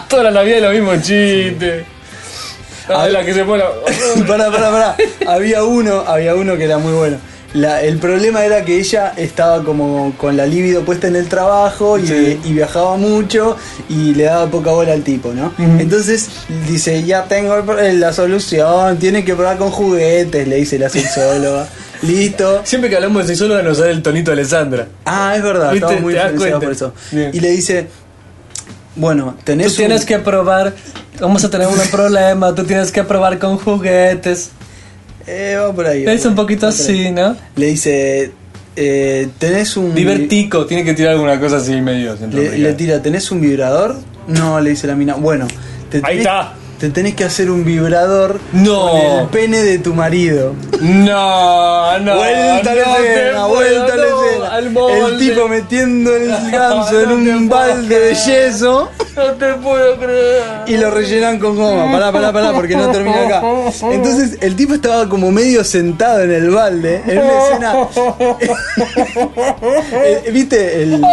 Toda la Navidad es lo mismo chiste. A la que se pone. pará, pará, pará. Había uno, había uno que era muy bueno. La- el problema era que ella estaba como con la libido puesta en el trabajo y, Sí. y viajaba mucho y le daba poca bola al tipo, ¿no? Entonces dice, ya tengo pro- la solución, tiene que probar con juguetes, le dice la sexóloga. Listo. Siempre que hablamos de sexóloga nos sale el tonito de Alessandra. Ah, es verdad, ¿Viste? estaba muy ¿Te das influenciado por eso. Bien. Y le dice, bueno, tenés Tú tienes un- que probar. Vamos a tener un problema. Tú tienes que probar con juguetes. Eh, va por ahí. Es un poquito así, ¿no? Le dice, eh, tenés un... Divertico. Tiene que tirar alguna cosa así medio. Le, le tira, ¿tenés un vibrador? No, le dice la mina. Bueno, te Ahí tenés, está. Te tenés que hacer un vibrador No. con el pene de tu marido. No, no. vuelta a la no escena, vuelta a la escena. El tipo metiendo el ganso en un puedo balde de yeso. No te puedo creer. y lo rellenan con goma. Pará, pará, pará, porque no termina acá. Entonces el tipo estaba como medio sentado en el balde, en una escena. Eh, ¿Viste? El...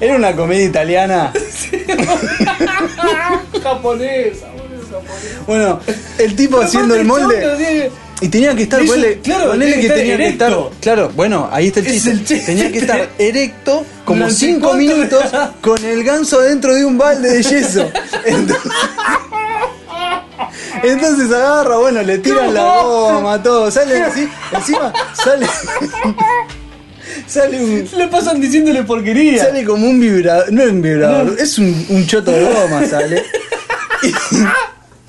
Era una comedia italiana. Japonesa, Bueno, el tipo haciendo el molde. Y tenía que estar, Dice, ponele, claro, que que tenía que estar. Claro, bueno, ahí está el Es chiste. el chiste. Tenía que estar erecto como Durante 5 cuatro- minutos con el ganso dentro de un balde de yeso. Entonces, entonces agarra, bueno, le tiran la goma, todo, sale así, encima sale. Sale un. Le pasan diciéndole porquería. Sale como un vibrador, no es un vibrador, es un, un choto de goma, sale.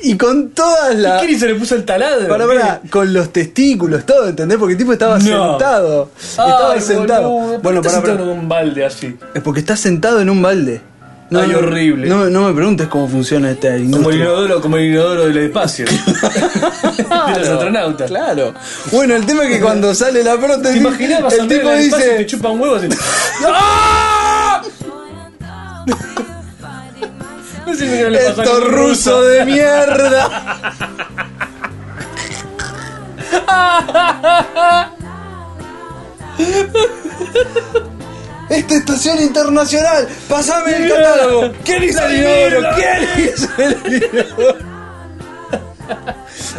Y, y con todas las. ¿Qué se le puso el taladro? Para, para, con los testículos, todo, ¿entendés? Porque el tipo estaba No. sentado. estaba sentado. bueno, para, para, en un balde así. Es porque está sentado en un balde. Ay, horrible. No, no me preguntes cómo funciona esta Como el industria. inodoro, como el inodoro del espacio. de los astronautas. Claro. Bueno, el tema es que cuando sale la ¿Te prótesis, imaginabas el tipo espacio y te dice. chupan huevos? y- No sé qué le pasa Esto un ruso de mierda. Esta estación internacional, pasame el catálogo. ¿Quién hizo el inodoro? ¿Quién hizo el inodoro?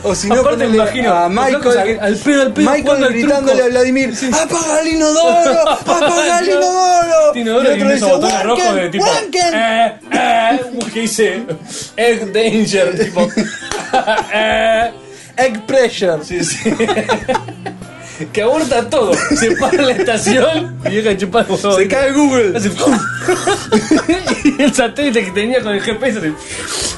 O si no, Aparte me ponele imagino, a Michael, al pedo, al pedo, Michael gritándole a Vladimir, ¡apaga el inodoro! ¡Apaga el inodoro! Y otro botones rojos de tipo. "Wanken". Eh, eh, que dice. Egg danger, tipo. eh, Egg pressure. sí, sí. Que aborta todo. Se para la estación y llega a chupar huevos. Se cae Google. Y el satélite que tenía con el GPS hace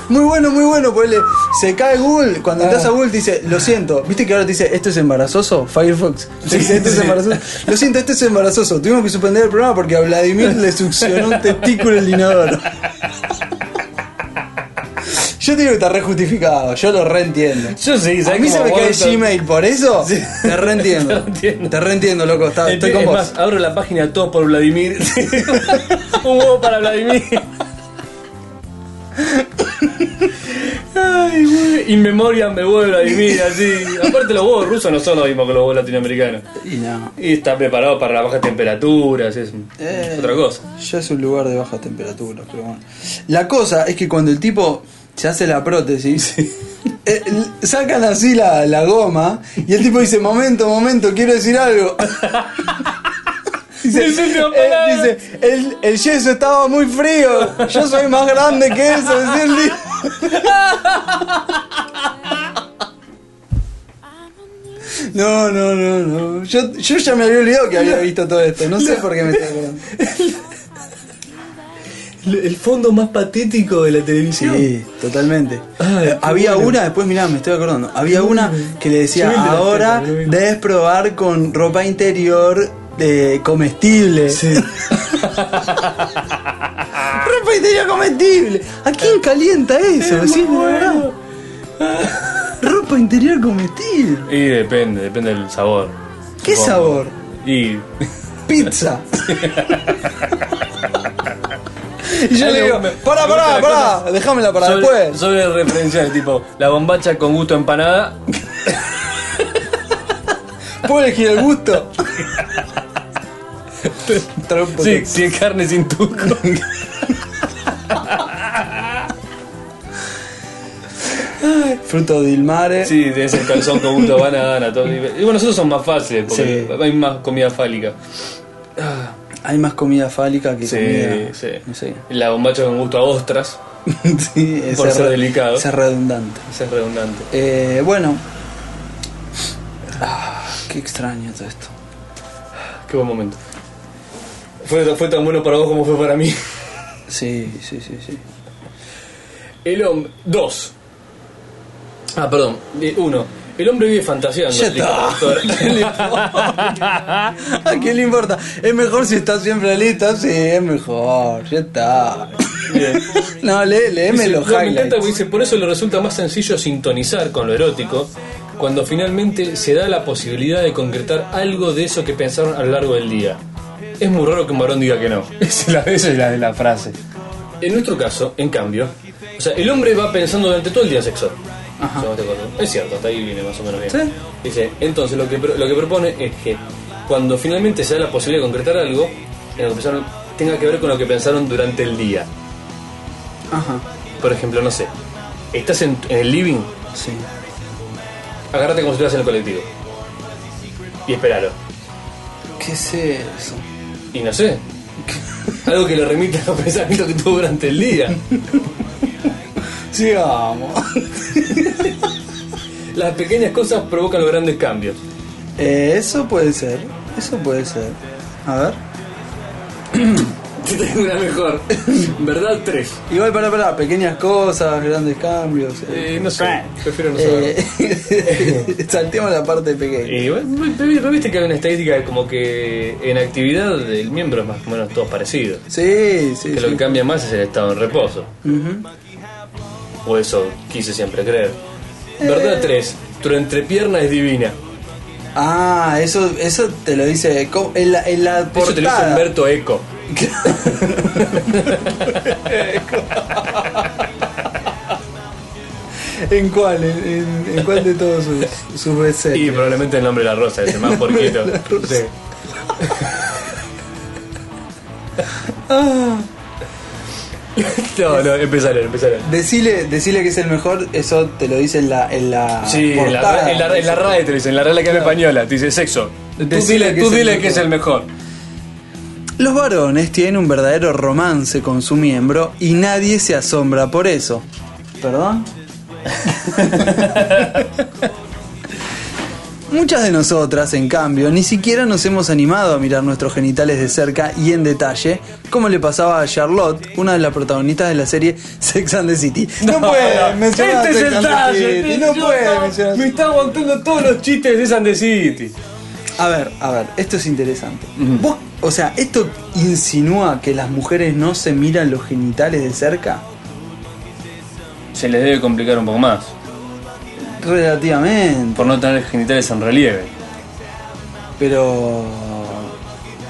Muy bueno, muy bueno. Ponele, se cae Google. Cuando Ah. entras a Google te dice, lo siento. ¿Viste que ahora te dice, esto es embarazoso? Firefox. Te dice, esto es embarazoso. Lo siento, esto es embarazoso. Tuvimos que suspender el programa porque a Vladimir le succionó un testículo el inodoro. Yo te digo que está re justificado. Yo lo reentiendo. Yo sí, A ¿sabes mí se me cae? Gmail por eso. Te reentiendo. Te reentiendo. Te reentiendo, loco. Está- estoy Es con vos. más, abro la página todo por Vladimir. Un huevo para Vladimir. Ay, güey. In memoria me de Vladimir, así. Aparte, los huevos rusos no son los mismos que los huevos latinoamericanos. Y no. Y está preparado para las bajas temperaturas, es Eh, otra cosa. Ya es un lugar de baja temperatura, pero bueno. La cosa es que cuando el tipo se hace la prótesis, eh, l- sacan así la, la goma y el tipo dice, momento, momento, quiero decir algo. Dice, eh, dice, el, el yeso estaba muy frío, yo soy más grande que eso, el. No, no, no, no. Yo, yo ya me había olvidado que había visto todo esto. No sé por qué me estoy acordando. El fondo más patético de la televisión. Sí, totalmente. Ay, qué Había bueno. una, después mirá, me estoy acordando. Había una que le decía, la ahora teta, debes probar con ropa interior eh, comestible. Sí. ropa interior comestible. ¿A quién calienta eso? Es Sí, bueno. Ropa interior comestible. Y depende, depende del sabor. ¿Qué Supongo. sabor? Y. Pizza. y yo le digo, pará, pará, pará, déjamela para sobre, después. Sobre referencial, tipo, la bombacha con gusto a empanada. ¿Puedo elegir el gusto? Sí, de- sin carne, sin tuco. Fruto del mare. Sí, de ese calzón con gusto banana. Todo. Y bueno, nosotros son más fáciles porque Sí. hay más comida fálica. Hay más comida fálica que Sí, comida. sí. No sé. La bombacha con gusto a ostras. sí, ese Por es ser delicado. es redundante. Es redundante. Eh, bueno. Ah, qué extraño todo esto. Qué buen momento. Fue, fue tan bueno para vos como fue para mí. Sí, sí, sí, sí. El hombre. Dos. Ah, perdón. Eh, Uno. El hombre vive fantaseando. Ya está. la doctora. ¿Qué le importa? ¿A quién le importa? Es mejor si está siempre listo, sí, es mejor, ya está. Bien. No, lee, léeme Dice, los no, me encanta highlights. porque dice, por eso le resulta más sencillo sintonizar con lo erótico cuando finalmente se da la posibilidad de concretar algo de eso que pensaron a lo largo del día. Es muy raro que un varón diga que no. Esa es la, la, frase. En nuestro caso, en cambio, o sea, el hombre va pensando durante todo el día sexo. Ajá. Es cierto, hasta ahí viene más o menos bien. Sí. Dice, entonces lo que, lo que propone es que cuando finalmente se da la posibilidad de concretar algo, en lo que pensaron, tenga que ver con lo que pensaron durante el día. Ajá. Por ejemplo, no sé, estás en, en el living, Sí. agárrate como si estuvieras en el colectivo. Y esperalo. ¿Qué es eso? Y no sé. Algo que le remite a los pensamientos que tuvo durante el día. Sigamos. Las pequeñas cosas provocan los grandes cambios. Eh, eso puede ser. Eso puede ser. A ver. Te tengo una mejor. ¿Verdad? Tres. Igual para para pequeñas cosas, grandes cambios. eh. Eh, no sé. Prefiero no saber. Eh, salteamos la parte pequeña. Y bueno, viste que hay una estadística de como que en actividad el miembro es más o menos todos parecidos. Sí, sí, Que sí. lo que cambia más es el estado en reposo. Ujú. O eso quise siempre creer. ¿Verdad? Tres. Tu entrepierna es divina. Ah, eso, eso te lo dice co- en la, en la Eso te lo dice. Humberto Eco. ¿En cuál? ¿En, cuál de todos sus, sus bestsellers? Y probablemente el nombre de la rosa, ese más porquito. La rosa. No, no, empezale, empezale. Decile, decile que es el mejor, eso te lo dice en la, en la Sí, en la, en, la, en la RAE te dicen, en la Real Academia Española, te dice sexo. Tú dile, que tú es dile que es el mejor. Los varones tienen un verdadero romance con su miembro y nadie se asombra por eso. ¿Perdón? Muchas de nosotras, en cambio, ni siquiera nos hemos animado a mirar nuestros genitales de cerca y en detalle, como le pasaba a Charlotte, una de las protagonistas de la serie Sex and the City. No, puede mencionar este es Sex el and the este no puede mencionar Me está aguantando todos los chistes de San de City. A ver, a ver, esto es interesante. Vos, o sea, ¿esto insinúa que las mujeres no se miran los genitales de cerca? Se les debe complicar un poco más. Relativamente. Por no tener genitales en relieve. Pero.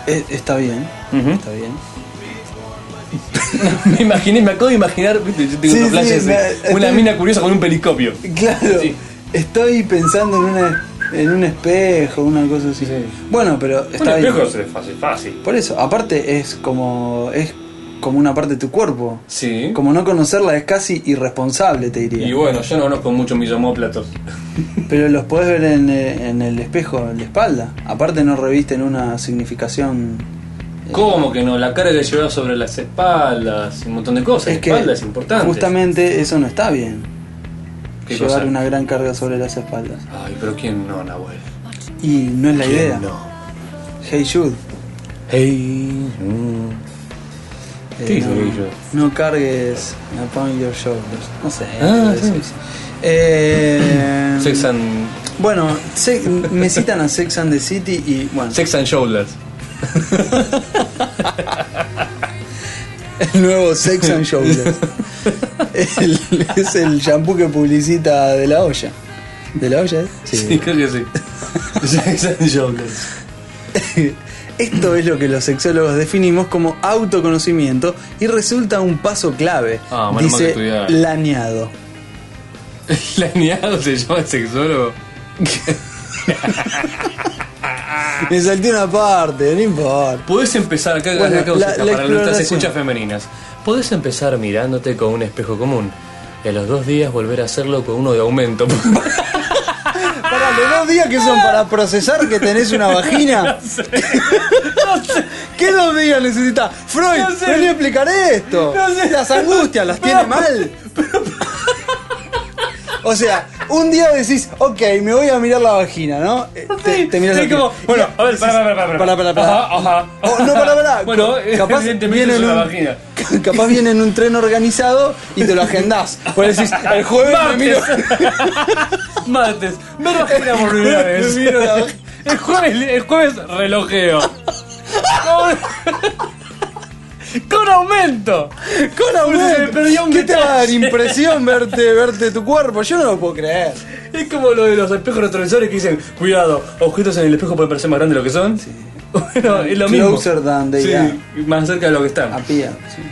eh, está bien. Ujú. Está bien. me imaginé, me acabo de imaginar, viste, yo tengo Sí, unos flashes sí, de me- una estoy- mina curiosa con un periscopio. Claro. Sí. Estoy pensando en una en un espejo, una cosa así. Sí. Bueno, pero está un bien. espejo es fácil, fácil. Por eso, aparte es como. es como una parte de tu cuerpo. Sí. Como no conocerla es casi irresponsable, te diría. Y bueno, yo no conozco mucho mis homóplatos. Pero los podés ver en, eh, en el espejo, en la espalda. Aparte no revisten una significación. ¿Cómo que no? La carga que llevas sobre las espaldas, un montón de cosas. es la espalda es importante. justamente eso no está bien. ¿Qué llevar cosa? una gran carga sobre las espaldas. Ay, pero ¿quién no, Nahuel? Y no es la ¿Quién idea. no? Hey Jude. Hey. mm. Eh, ¿Qué no, no cargues upon your shoulders. No sé. Ah, eso sí. Eh, Sex and, Bueno, se- me citan a Sex and the City y bueno, sex and Shoulders. el nuevo Sex and Shoulders. El- es el shampoo que publicita de la olla. ¿De la olla? eh? Sí, creo que sí. sex and Shoulders. Esto es lo que los sexólogos definimos como autoconocimiento y resulta un paso clave. Ah, que dice. Laneado. ¿Laneado se llama sexólogo? Me salté una parte, no importa. Podés empezar acá, Bueno, acá la- la para nuestras escuchas femeninas. Podés empezar mirándote con un espejo común. Y a los dos días volver a hacerlo con uno de aumento. Para los dos días que son para procesar que tenés una vagina. ¿Qué dos días necesitas? Freud, No sé. vení a explicar esto. No sé. Las angustias las tiene mal. O sea, un día decís, ok, me voy a mirar la vagina, ¿no? Eh, Te, te miras sí, la como, bueno, a ver, pará, pará, pará, Pará, pará, pará. Ajá, ajá. Oh, no, pará, pará. Bueno, capaz evidentemente viene es una un, vagina. capaz viene en un tren organizado y te lo agendás. Pues decís, el jueves me miro. Martes. Ver vagina por primera vez. Me miro la vagina. El jueves, el jueves relojeo. Con, con aumento. Con aumento. Me un ¿Qué te va a dar impresión verte, verte tu cuerpo? Yo no lo puedo creer. Es como lo de los espejos retrovisores que dicen, cuidado, objetos en el espejo pueden parecer más grandes de lo que son. Bueno, es lo mismo. Closer than they Sí, are. más cerca de lo que están. Apía. Sí.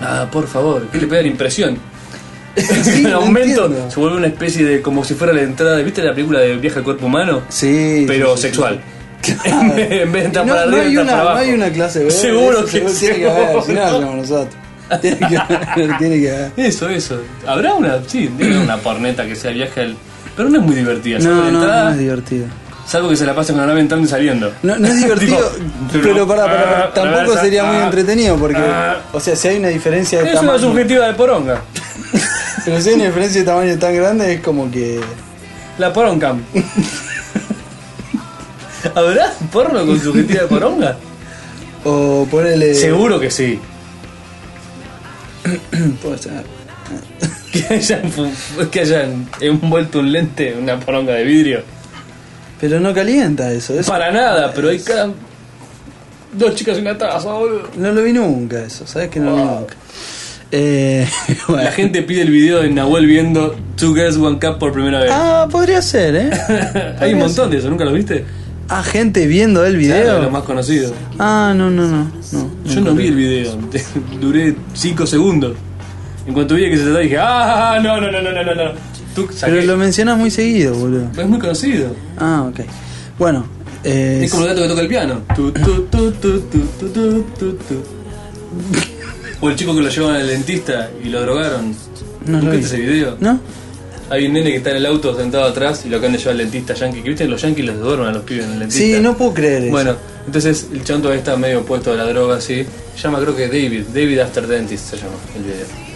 Ah, por favor, ¿qué le puede dar impresión? Sí, el no aumento entiendo. se vuelve una especie de como si fuera la entrada, ¿viste la película de Viaje al cuerpo humano? Sí. Pero sí, sexual. sí. en vez en de entrar No, para no arriba, hay entrar una, para no abajo. hay una clase B. Seguro que seguro tiene que haber, si no hacemos nosotros. Tiene que haber, tiene que haber. Eso, eso. ¿Habrá una? Sí, debe haber una porneta que sea viaje al. Pero no es muy divertida. No, la no, no es divertido. Salvo que se la pase con la nave entrando y saliendo. No, no es divertido, Tipo, pero ah, tampoco sería muy ah, entretenido porque, ah. o sea, si hay una diferencia de Es una tamaño, subjetiva de poronga. pero si hay una diferencia de tamaño tan grande es como que La poroncam. ¿Habrá porno con subjetiva de poronga? o ponerle Seguro que sí. puede ser. Que hayan, que hayan envuelto un lente en una poronga de vidrio. Pero no calienta eso, eso Para nada, pero hay cada. Dos chicas y una taza, boludo. no lo vi nunca eso, sabes que no lo vi nunca. Eh, bueno. La gente pide el video de Nahuel viendo Two Girls One Cup por primera vez. Ah, podría ser, ¿eh? Hay un montón de eso, ¿nunca lo viste? Ah, gente viendo el Claro, video. los más conocidos. Ah, no, no, no, no. Yo no vi el video, duré 5 segundos. En cuanto vi que se trataba dije, ah, no, no, no, no, no, no. Tú saqué. Pero lo mencionas muy seguido, boludo. Es muy conocido. Ah, ok. Bueno, eh, Es como el gato que toca el piano. Tu, tu, tu, tu, tu, tu, tu, tu, tu. O el chico que lo llevaban al dentista y lo drogaron. No lo ¿Nunca vi. viste ese video? ¿no? Hay un nene que está en el auto sentado atrás y lo acaban de llevar al dentista yankee. Que viste los yankees los duermen a los pibes en el dentista. Sí, no puedo creer eso. Bueno, entonces el todavía está medio puesto de la droga así. Se llama creo que David, David After Dentist se llama el video.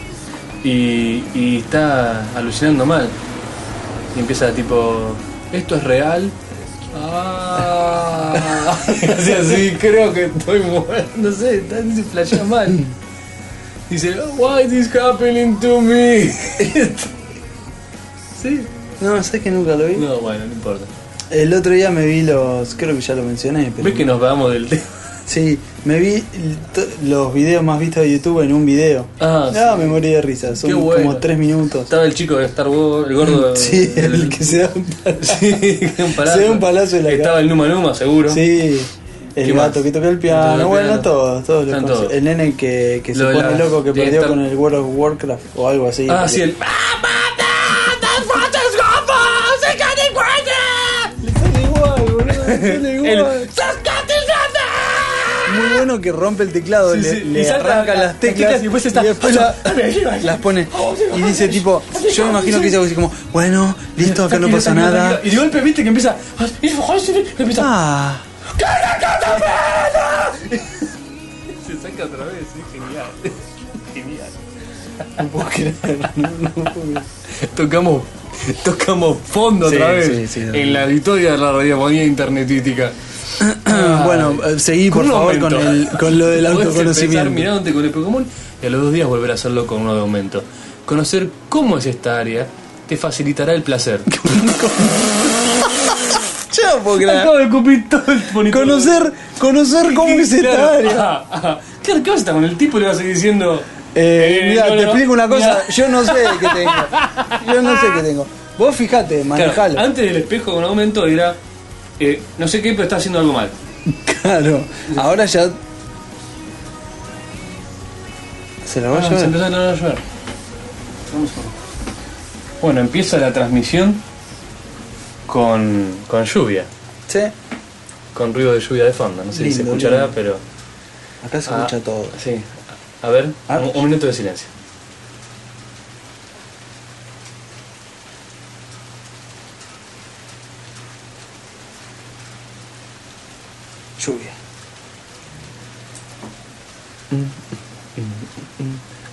Y, y está alucinando mal. Y empieza tipo, ¿esto es real? Ah, así, así, creo que estoy muerto. No sé, está, se flashea mal. Dice, why is this happening to me? sí. No, ¿sabes que nunca lo vi? No, bueno, no importa. El otro día me vi los. Creo que ya lo mencioné, pero. ¿Ves que nos vamos del tema? Sí, me vi los videos más vistos de YouTube en un video. Ah, Ah, sí. me morí de risa. Son Qué bueno. como tres minutos. Estaba el chico de Star Wars, el gordo. Sí, el que se da un palazo. Sí, un palazo. Se da un palazo en la Estaba cara. el Numa Numa, seguro. Sí. El ¿Qué gato más? que toca el piano, bueno, todos, todos los. El nene que, que se pone la- loco que perdió estar- con el World of Warcraft o algo así. Ah, sí, el. Le sale igual, boludo, le sale igual. Bueno que rompe el teclado, Sí, le, sí, le y salta arranca las las teclas teclitas y después está- la- las pone y dice tipo, yo me imagino que dice algo así como, bueno, listo, acá no pasa nada. Y de golpe viste que empieza. empieza. Ah, Se saca otra vez, es genial. Genial. no puedo creer, no, no puedo creer. Tocamos, tocamos fondo Sí, otra vez sí, sí. en la victoria de la radiofonía internetística. bueno, eh, seguí por favor con, el, con lo del empezar autoconocimiento. mirándote con el Pokémon y a los dos días volver a hacerlo con uno de aumento. Conocer cómo es esta área te facilitará el placer. Creer. Acabo de escupir todo el monitor. Conocer, conocer cómo es esta Claro, área. ajá, ajá. Claro, ¿qué vas a estar con el tipo le vas a seguir diciendo? Eh, eh, mira, no, te no, explico una cosa, mira. yo no sé qué tengo. Yo no sé qué tengo. Vos fijate, Claro, manejalo. antes del espejo con aumento era, eh, no sé qué, pero está haciendo algo mal. Claro, ahora ya. Se la va a Ah, se llevar. empezó a llover. Vamos a- Bueno, empieza la transmisión con, con lluvia, Sí, con ruido de lluvia de fondo. No sé si se Lindo, escuchará, lindo. pero. acá se Ah, escucha todo. Sí. A ver, Ah. un, un minuto de silencio. Lluvia.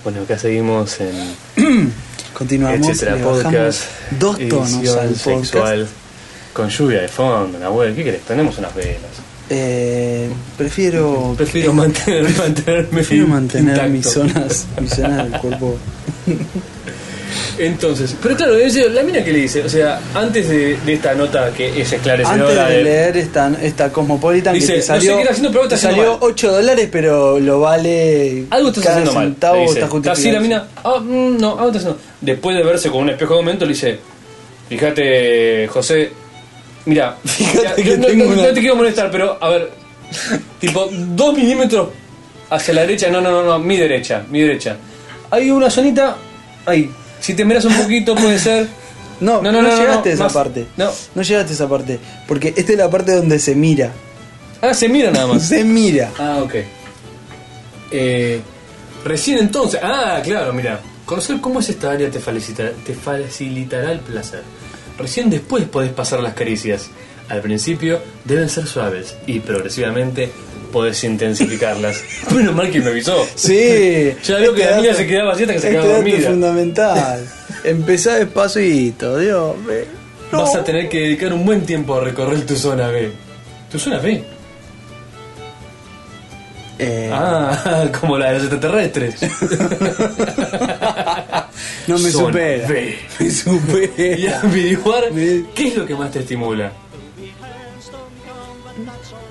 Bueno, acá seguimos en Continuamos. etcétera podcast. dos tonos al podcast. sexual. Con lluvia de fondo, Nahuel. ¿Qué querés? Tenemos unas velas. Eh, prefiero. Prefiero mantener, mantenerme, Prefiero mantener intacto. mis zonas, mis zonas del cuerpo. Entonces, pero claro, la mina que le dice, o sea, antes de, de esta nota que es Antes esclarecedora de de- leer esta, esta Cosmopolitan Dice, que te no sé salió, qué está haciendo, pero te salió mal. 8 dólares, pero lo vale. algo estás cada haciendo mal. centavo le dice. está. Así la mina, ah, mm, no, algo estás haciendo. Después de verse con un espejo de momento, le dice, Fíjate, José. Mira, Fíjate que no, tengo no- una- no te quiero molestar, pero a ver. tipo, dos milímetros hacia la derecha. No, no, no, no, mi derecha, mi derecha. Hay una zonita ahí. Si te miras un poquito, puede ser. No, No, no, no, llegaste a esa más- parte. no. No llegaste a esa parte. Porque esta es la parte donde se mira. Ah, se mira nada más. Se mira. Ah, ok. Eh, recién entonces. Ah, claro, mira. Conocer cómo es esta área te te facilitará el placer. Recién después podés pasar las caricias. Al principio deben ser suaves y progresivamente podés intensificarlas. Menos mal que me avisó. Sí. Ya veo que la niña se quedaba así hasta que se este quedaba dato es dormida. fundamental. Empezá despacito, Dios. ve. No. Vas a tener que dedicar un buen tiempo a recorrer tu zona B. ¿Tu zona B? Eh, Ah, como la de los extraterrestres. no me zona supera. B. Me supera. y averiguar Me- qué es lo que más te estimula.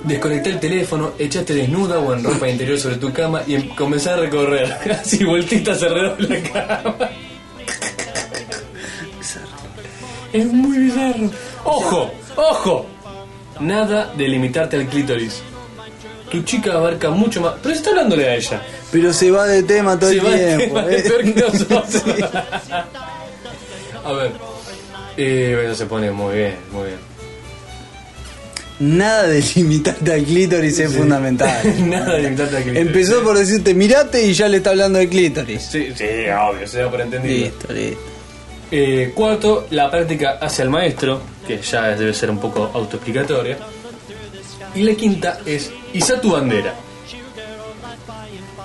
Desconecta el teléfono, echate desnuda o en ropa interior sobre tu cama y comenzá a recorrer. Así vueltitas alrededor de la cama. Es muy bizarro. ¡Ojo! ¡Ojo! Nada de limitarte al clítoris. Tu chica abarca mucho más. Pero está hablándole a ella. Pero se va de tema todo Se el va de tiempo. tema, eh. es peor que nosotros. A ver. Eh, bueno, se pone muy bien, muy bien. Nada de limitarte al clítoris es fundamental. Nada de limitarte al clítoris. Empezó por decirte mirate y ya le está hablando de clítoris. Sí, sí, obvio, se da por entendido. Listo, listo. Eh, cuarto, la práctica hacia el maestro, que ya debe ser un poco autoexplicatoria. Y la quinta es iza tu bandera.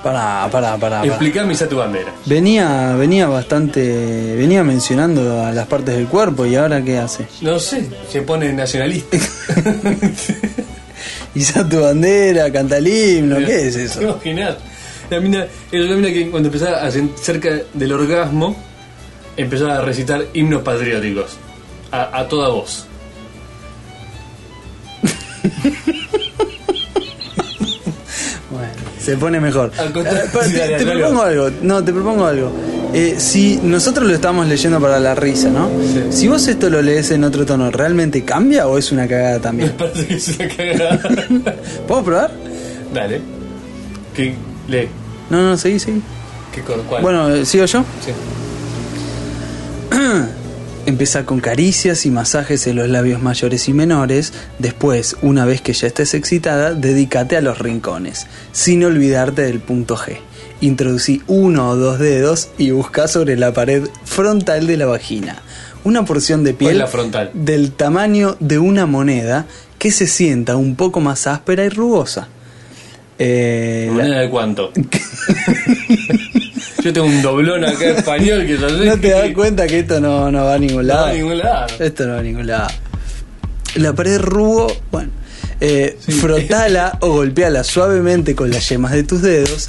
Pará, pará, pará. Explícame iza tu bandera. Venía, venía bastante. Venía mencionando a las partes del cuerpo y ahora qué hace. No sé, se pone nacionalista. Iza tu bandera, canta el himno, ¿qué es ¿Te eso? imaginas? La mina, era la mina que cuando empezaba a cerca del orgasmo, empezaba a recitar himnos patrióticos. A, a toda voz. Bueno, se pone mejor. Eh, sí, te, propongo algo. No, te propongo algo. Eh, si nosotros lo estamos leyendo para la risa, ¿no? Sí. Si vos esto lo lees en otro tono, ¿realmente cambia o es una cagada Me también? parece que es una cagada. ¿Puedo probar? Dale. ¿Qué? Lee. No, no, seguí, seguí. ¿Qué cuál? Bueno, ¿sigo yo? Sí. Empieza con caricias y masajes en los labios mayores y menores. Después, una vez que ya estés excitada, dedícate a los rincones, sin olvidarte del punto G. Introducí uno o dos dedos y busca sobre la pared frontal de la vagina una porción de ¿Cuál piel la frontal? del tamaño de una moneda que se sienta un poco más áspera y rugosa. Eh, la- ¿Moneda de cuánto? Yo tengo un doblón acá español que yo sé no te das cuenta que esto no, no va a ningún No lado. va a ningún lado. Esto no va a ningún lado. La pared rubo, bueno, eh, frotala o golpeala suavemente con las yemas de tus dedos.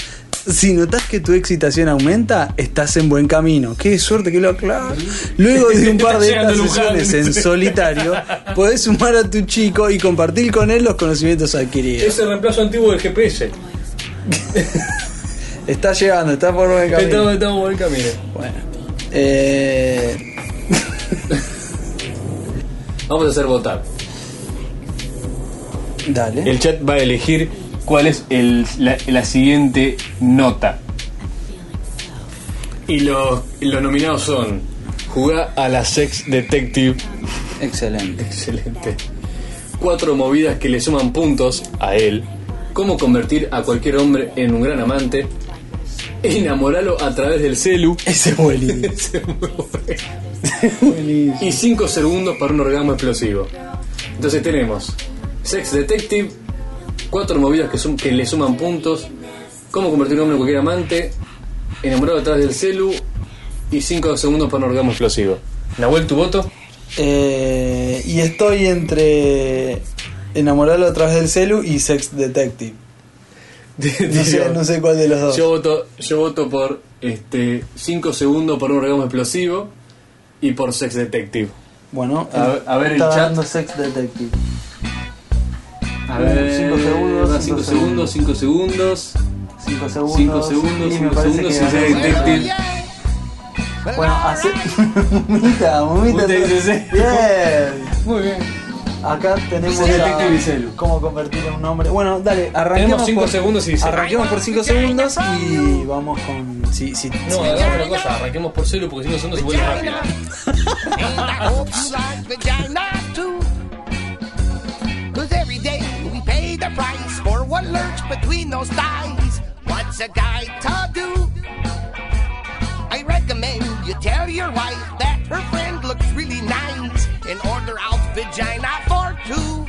Si notas que tu excitación aumenta, estás en buen camino. Qué suerte que lo aclaro. Luego de un par de estas sesiones en solitario, podés sumar a tu chico y compartir con él los conocimientos adquiridos. Es el reemplazo antiguo del GPS. Está llegando, está por buen camino. Estamos, estamos por el camino. Bueno. Eh, Vamos a hacer votar. dale. El chat va a elegir cuál es el- la, la siguiente nota. Y los, los nominados son Jugar a la Sex Detective. Excelente. Excelente. Cuatro movidas que le suman puntos a él. Cómo convertir a cualquier hombre en un gran amante. Enamorarlo a través del celu. Ese es buenísimo. Ese es muy bueno. buenísimo. y 5 segundos para un orgasmo explosivo. Entonces tenemos Sex Detective, cuatro movidas que, sum- que le suman puntos, cómo convertir a un hombre en cualquier amante, enamorado atrás del celu y 5 segundos para un orgasmo explosivo. Nahuel, ¿tu voto? Eh, y estoy entre enamorarlo a través del celu y sex detective. No sé, no sé cuál de los dos. Yo voto, yo voto por este 5 segundos por un orgasmo explosivo y por Sex Detective. Bueno, A ver- a ver el chat. sex detective. A ver, cinco segundos, 5 cinco segundos, 5 segundos, 5 segundos. 5 segundos, y me 5 parece segundos Sex. Detective. Bueno, hace. Mumita, mumita. Bien. Muy bien. Acá tenemos a- cómo convertir en un nombre. Bueno, dale, arranquemos Tenemos cinco por, segundos y dice. Arranquemos por 5 segundos y vamos con. Sí, sí, No, sí. hagamos una cosa, arranquemos por cero porque 5 segundos se vuelve rápido. And I hope you like vagina too. Cause every day we pay the price for what lurks between those thighs. What's a guy to do? I recommend you tell your wife that her friend looks really nice and order out vagina for two.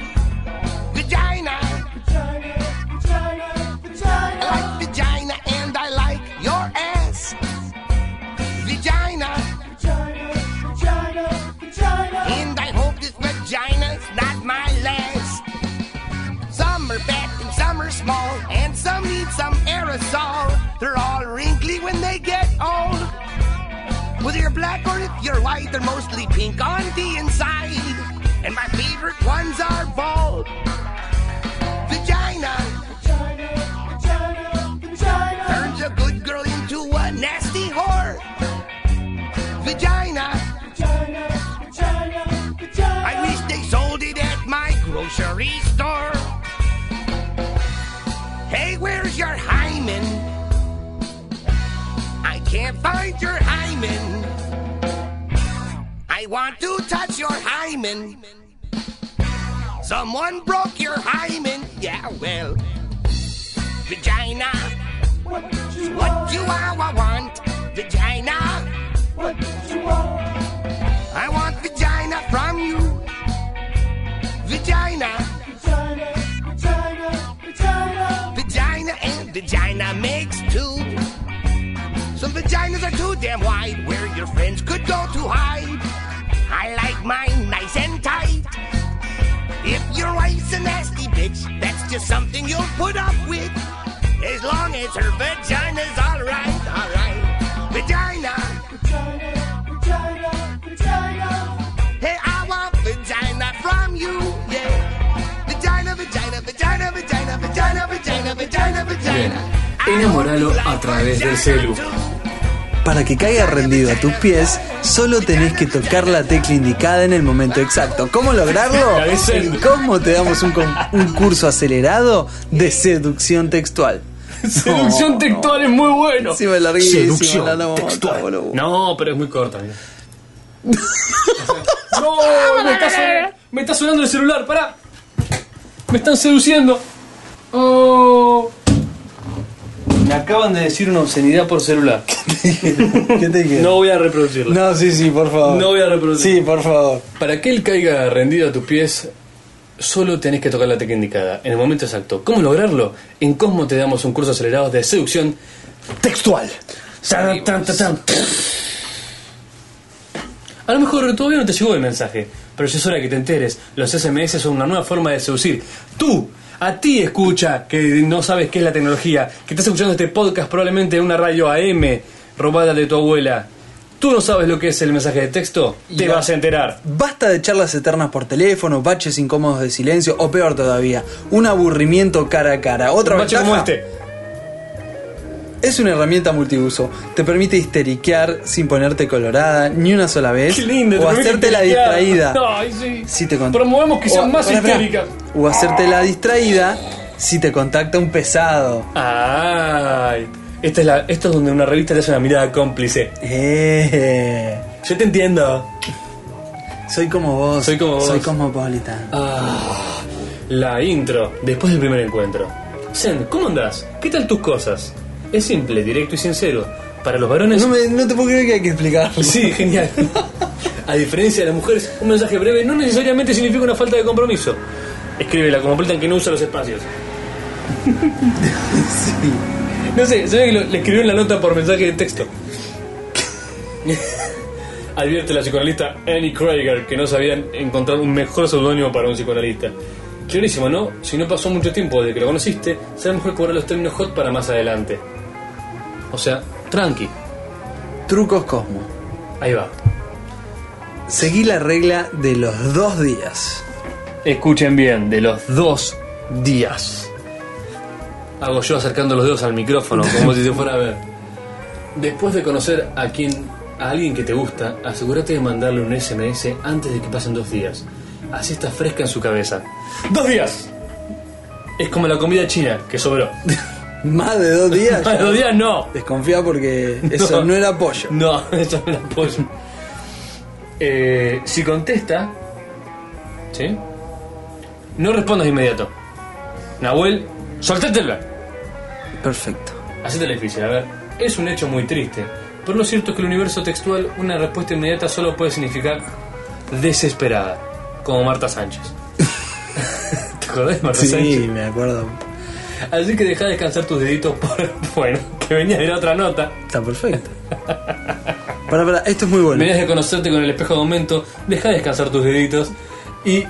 You're black or if you're white, they're mostly pink on the inside. And my favorite ones are bald. Vagina turns a good girl into a nasty whore. Vagina. I wish they sold it at my grocery store. Hey, where's your hymen? I can't find your hymen. I want to touch your hymen. Someone broke your hymen. Yeah, well, vagina. What you I want? Vagina. What you want? I want vagina from you. Vagina. Vagina. Vagina. Vagina. Vagina and vagina makes two. Some vaginas are too damn wide where your friends could go to hide. I like mine nice and tight. If your wife's a nasty bitch, that's just something you'll put up with. As long as her vagina's alright, alright. Vagina. Vagina, vagina, vagina. Hey, I want vagina from you, yeah. Vagina, vagina, vagina, vagina, vagina, vagina, vagina, vagina. Enamoralo a través del celu. Para que caiga rendido a tus pies, solo tenés que tocar la tecla indicada en el momento exacto. ¿Cómo lograrlo? En Cosmo te damos un, curso acelerado de seducción textual. Seducción No, textual es muy bueno. Sí, me larguísima, Seducción textual. boludo. No, pero es muy corta, mira. no, me está, sonando, me está sonando el celular, pará. Me están seduciendo. Oh. Me acaban de decir una obscenidad por celular. ¿Qué te dije? No voy a reproducirla. No, sí, sí, por favor. No voy a reproducir. Sí, por favor. Para que él caiga rendido a tus pies, solo tenés que tocar la tecla indicada en el momento exacto. ¿Cómo lograrlo? En Cosmo te damos un curso acelerado de seducción textual. Tan, tan, tan, tan. A lo mejor todavía no te llegó el mensaje, pero ya es hora que te enteres. Los SMS son una nueva forma de seducir. Tú, a ti escucha, que no sabes qué es la tecnología, que estás escuchando este podcast probablemente en una radio AM robada de tu abuela. ¿Tú no sabes lo que es el mensaje de texto? Te vas a enterar. Basta de charlas eternas por teléfono, baches incómodos de silencio o peor todavía, un aburrimiento cara a cara. Otra Un bache como este. Es una herramienta multiuso. Te permite histeriquear sin ponerte colorada ni una sola vez Qué lindo. o hacerte la distraída. Ay, sí. Si te Promovemos que o- sean más histéricas. O hacerte la distraída si te contacta un pesado. Ay. Esta es la, esto es donde una revista te hace una mirada cómplice. Eh, Yo te entiendo. soy como vos. Soy como vos. Soy cosmopolitan. Ah, la intro, después del primer encuentro. Zen, ¿cómo andás? ¿Qué tal tus cosas? Es simple, directo y sincero. Para los varones... No, me, no te puedo creer que hay que explicarlo. Sí, genial. A diferencia de las mujeres, un mensaje breve no necesariamente significa una falta de compromiso. Escribe la cosmopolitan que no usa los espacios. Sí. No sé, se ve que lo- le escribió en la nota por mensaje de texto. Advierte la psicoanalista Annie Krieger que no sabían encontrar un mejor seudónimo para un psicoanalista. Clarísimo, ¿no? Si no pasó mucho tiempo desde que lo conociste, será mejor cobrar los términos hot para más adelante. O sea, tranqui. Trucos Cosmo. Ahí va. Seguí la regla de los dos días. Escuchen bien, de los dos días. Hago yo acercando los dedos al micrófono, como si se fuera a ver. Después de conocer a quien a alguien que te gusta, asegúrate de mandarle un SMS antes de que pasen dos días. Así está fresca en su cabeza. ¡Dos días! Es como la comida china, que sobró. Más de dos días. Más de dos días no. Desconfía porque eso no, era pollo. No, eso no era pollo. Eh, si contesta, ¿sí? No respondas de inmediato. Nahuel, soltátela. Perfecto. Hacete la difícil, a ver. Es un hecho muy triste. Pero lo cierto es que el universo textual, una respuesta inmediata solo puede significar desesperada. Como Marta Sánchez. ¿Te acordás de Marta Sí, Sánchez? me acuerdo. Así que deja descansar tus deditos por. Bueno, que venías de la otra nota. Está perfecto. Para, para, esto es muy bueno. Venías de conocerte con el espejo de aumento. Deja descansar tus deditos. Y.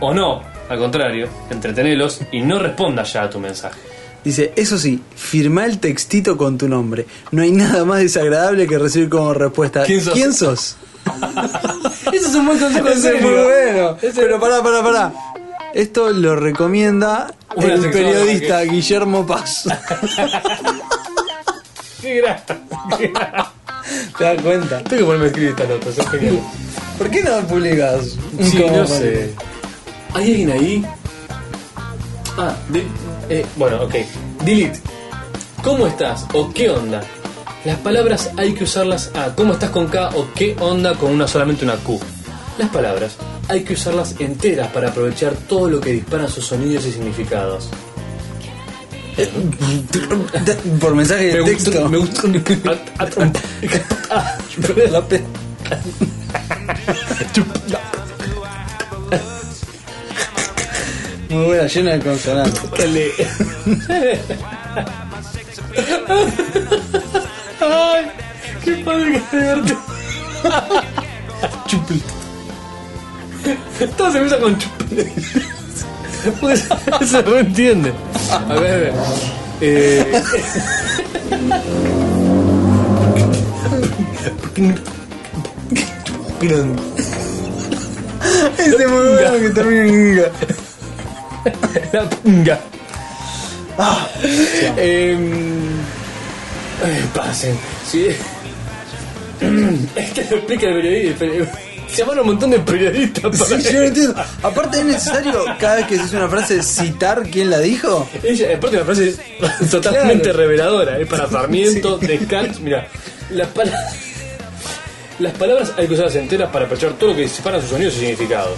O no, al contrario, entretenelos y no respondas ya a tu mensaje. Dice, eso sí, firma el textito con tu nombre. No hay nada más desagradable que recibir como respuesta. ¿Quién sos? sos? Eso es un buen consejo Ese es muy bueno. Ese- Pero pará, pará, pará. Esto lo recomienda Una el periodista Guillermo Paz. Qué grata. ¿Te das cuenta? Tengo que ponerme a escribir esta nota, es genial. ¿Por qué no publicas? Sí, no sé. ¿Hay alguien ahí? Ah, de- eh, bueno, ok. Delete. ¿Cómo estás? ¿O qué onda? Las palabras hay que usarlas a ¿cómo estás con K? o ¿qué onda? con una solamente una Q. Las palabras hay que usarlas enteras para aprovechar todo lo que disparan sus sonidos y significados. Por mensaje de Me texto. me gustó. A- a- trompa. Chupé la pe- Muy buena, llena de consonantes. Ay, qué padre que divertido. Todo se empieza con. Pues se no entiende. A ver, a ver. Eh, Ese bueno que termina en inga. La punga. Ah, em, eh, pasen. Sí. Es que lo explica el periodista. Se llaman un montón de periodistas para Sí, yo no entiendo. Aparte es necesario cada vez que se dice una frase citar quién la dijo. Ella, aparte la frase es totalmente Claro. reveladora, es para Sarmiento, Descartes, mira, las palabras las palabras hay que usarlas enteras para aprovechar todo lo que separan sus sonidos y significados.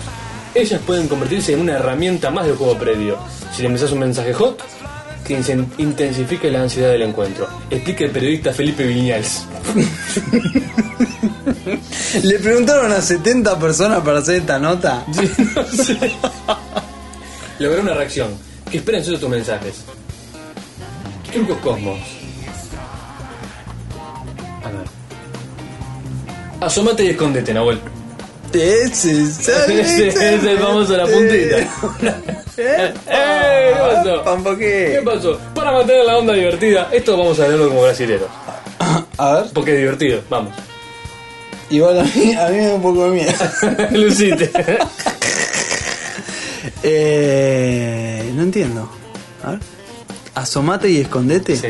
Ellas pueden convertirse en una herramienta más del juego previo. Si le envías un mensaje hot, que intensifique la ansiedad del encuentro. Explica el periodista Felipe Viñals. Le preguntaron a 70 personas para hacer esta nota. No sé. Lograr una reacción. Que esperen solo tus mensajes. Trucos Cosmos. A ver. Asómate y escondete, Nahuel. Es el famoso la puntita. ¡Eh! ¿Qué pasó? ¿Pampo ¿Qué pasó? Para mantener la onda divertida, esto vamos a leerlo como brasileros. A ver, Porque es divertido, vamos. igual a mí, a mí me da un poco de miedo. Lucite. Eh, no entiendo. A ver. Asomate y escondete. Sí.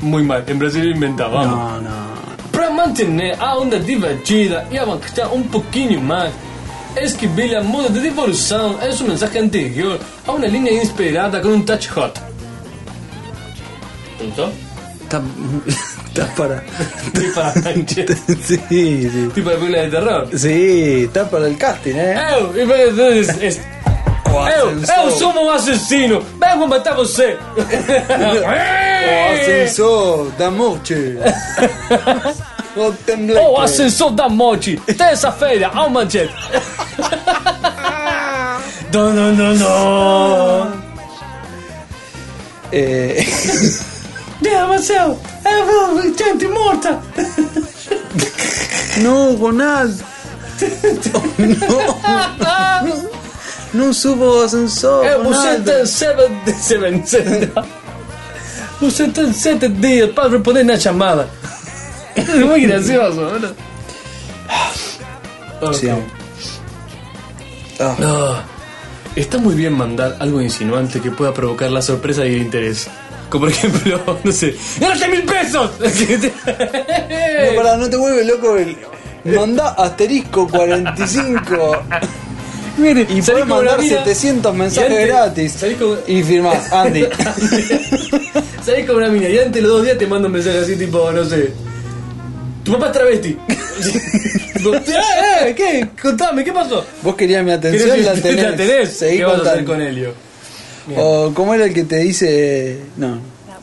Muy mal, en Brasil inventado, vamos. No, no. Para mantener a onda divertida e avançar um pouquinho mais, escrever a moda de devolução é um mensaje anterior a uma linha inspirada com um touch hot. ¿Punto? Está, está para. Y para Sánchez. Sí, sí. Tipo película de terror. Sí, está para el casting, eh. Eu, e vai nossa, eu, eu, sou... um assassino. vem vou matar você. o ascensor da morte. o ascensor da morte. Terça-feira, ao manchete. Não, não, não, não. É... Deus céu, gente morta. Não, Ronaldo. Não. No subo ascensor. É, você Ronaldo. tem sete, seven, sete, você tem sete dias para responder na chamada. É muito gracioso, ¿no? Sí, amo. Ah, No, está muy bien mandar algo insinuante que pueda provocar la sorpresa y el interés. Como por ejemplo, no sé, ¡Ganaste mil pesos! No, pará, no te vuelve loco el. Mandá asterisco 45 Mire, y salís podés con una mandar mina- 700 mensajes y antes- gratis. salís con- Y firmás, Andy. Salís con una mina y antes de los dos días te manda un mensaje así tipo, no sé. Tu papá es travesti. "Eh, eh, ¿Qué? Contame, ¿qué pasó? Vos querías mi atención, ¿Querés- la tenés. ¿La tenés? Seguí ¿Qué vas a hacer contando. con Helio? O cómo era el que te dice. No,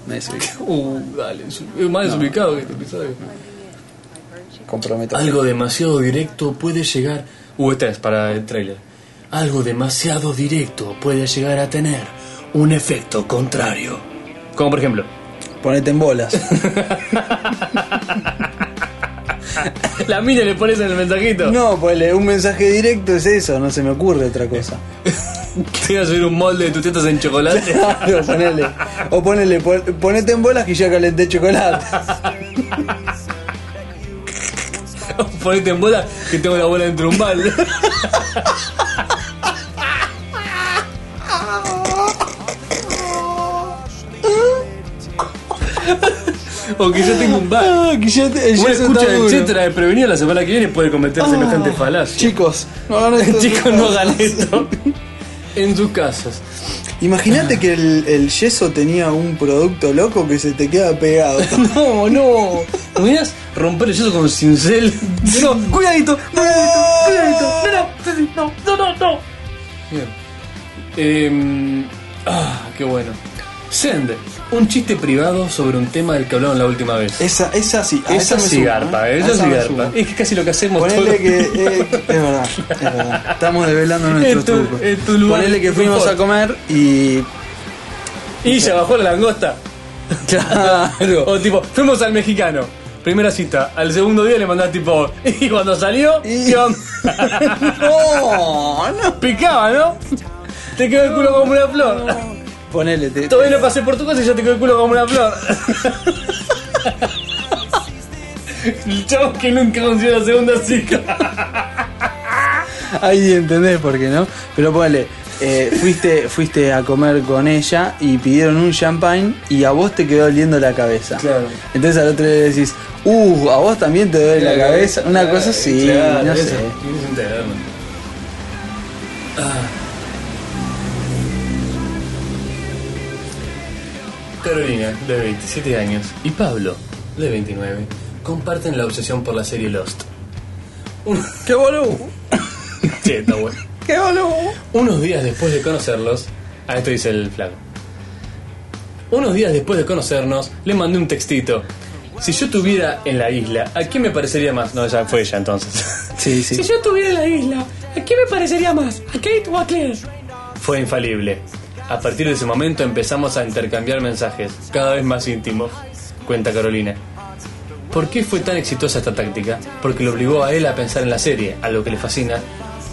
me. Uh, dale, más desubicado que este episodio. Comprometo. Algo demasiado directo puede llegar. Uh, esta es para el trailer. Algo demasiado directo puede llegar a tener un efecto contrario. Como por ejemplo, Ponete en bolas. la mina le pones en el mensajito. No, pues un mensaje directo es eso, no se me ocurre otra cosa. Te iba a subir un molde de tus tetas en chocolate. Claro, ponele. O ponele, pon- ponete en bolas que ya calenté chocolate. Ponete en bola que tengo la bola dentro de un balde. o que yo tengo un bar. Ah, que ya te, ya Una escucha está de duro. etcétera de prevenido la semana que viene puede cometer semejante falacia. Chicos, no hagan esto. Chicos, no hagan esto en sus casas. Imagínate que el, el yeso tenía un producto loco que se te queda pegado. No, no. ¿Me miras? Romper el yeso con cincel. No, cuidadito, cuidadito, cuidadito. No, no, no, no, no. Bien. Eh, ah, qué bueno. Send, un chiste privado sobre un tema del que hablaron la última vez. Esa, esa sí, a Esa me sí sumo, garpa, ¿eh? esa sí me garpa. sumo. Es que casi lo que hacemos Ponele todo- que. eh, es verdad, es verdad. Estamos develando nuestros Es tu- trucos. Ponele que fuimos a comer y. Y se bajó la langosta. Claro. O tipo, fuimos al mexicano. Primera cita. Al segundo día le mandás tipo. Y cuando salió, Y- no. Picaba, ¿no? Te quedó el culo como una flor. Ponele, te, Todavía no pasé por tu casa y ya te quedó el culo como una flor. El chavo que nunca consiguió la segunda cita. Ahí entendés por qué no. Pero ponele, eh, fuiste, fuiste a comer con ella y pidieron un champagne y a vos te quedó oliendo la cabeza. Claro. Entonces al otro le decís, uh, a vos también te duele la, cabeza. Una cosa así, Claro, no sé. Ah. Carolina, de 27 años, y Pablo, de 29, comparten la obsesión por la serie Lost. Un- ¡Qué boludo! Está bueno. ¡Qué boludo! Unos días después de conocerlos, a esto dice el flaco. Unos días después de conocernos, le mandé un textito. Si yo estuviera en la isla, ¿a quién me parecería más? No, ya fue ella entonces. Sí, sí. Si yo estuviera en la isla, ¿a quién me parecería más? ¿A Kate o a Claire? Fue infalible. A partir de ese momento empezamos a intercambiar mensajes, cada vez más íntimos, cuenta Carolina. ¿Por qué fue tan exitosa esta táctica? Porque lo obligó a él a pensar en la serie, a lo que le fascina,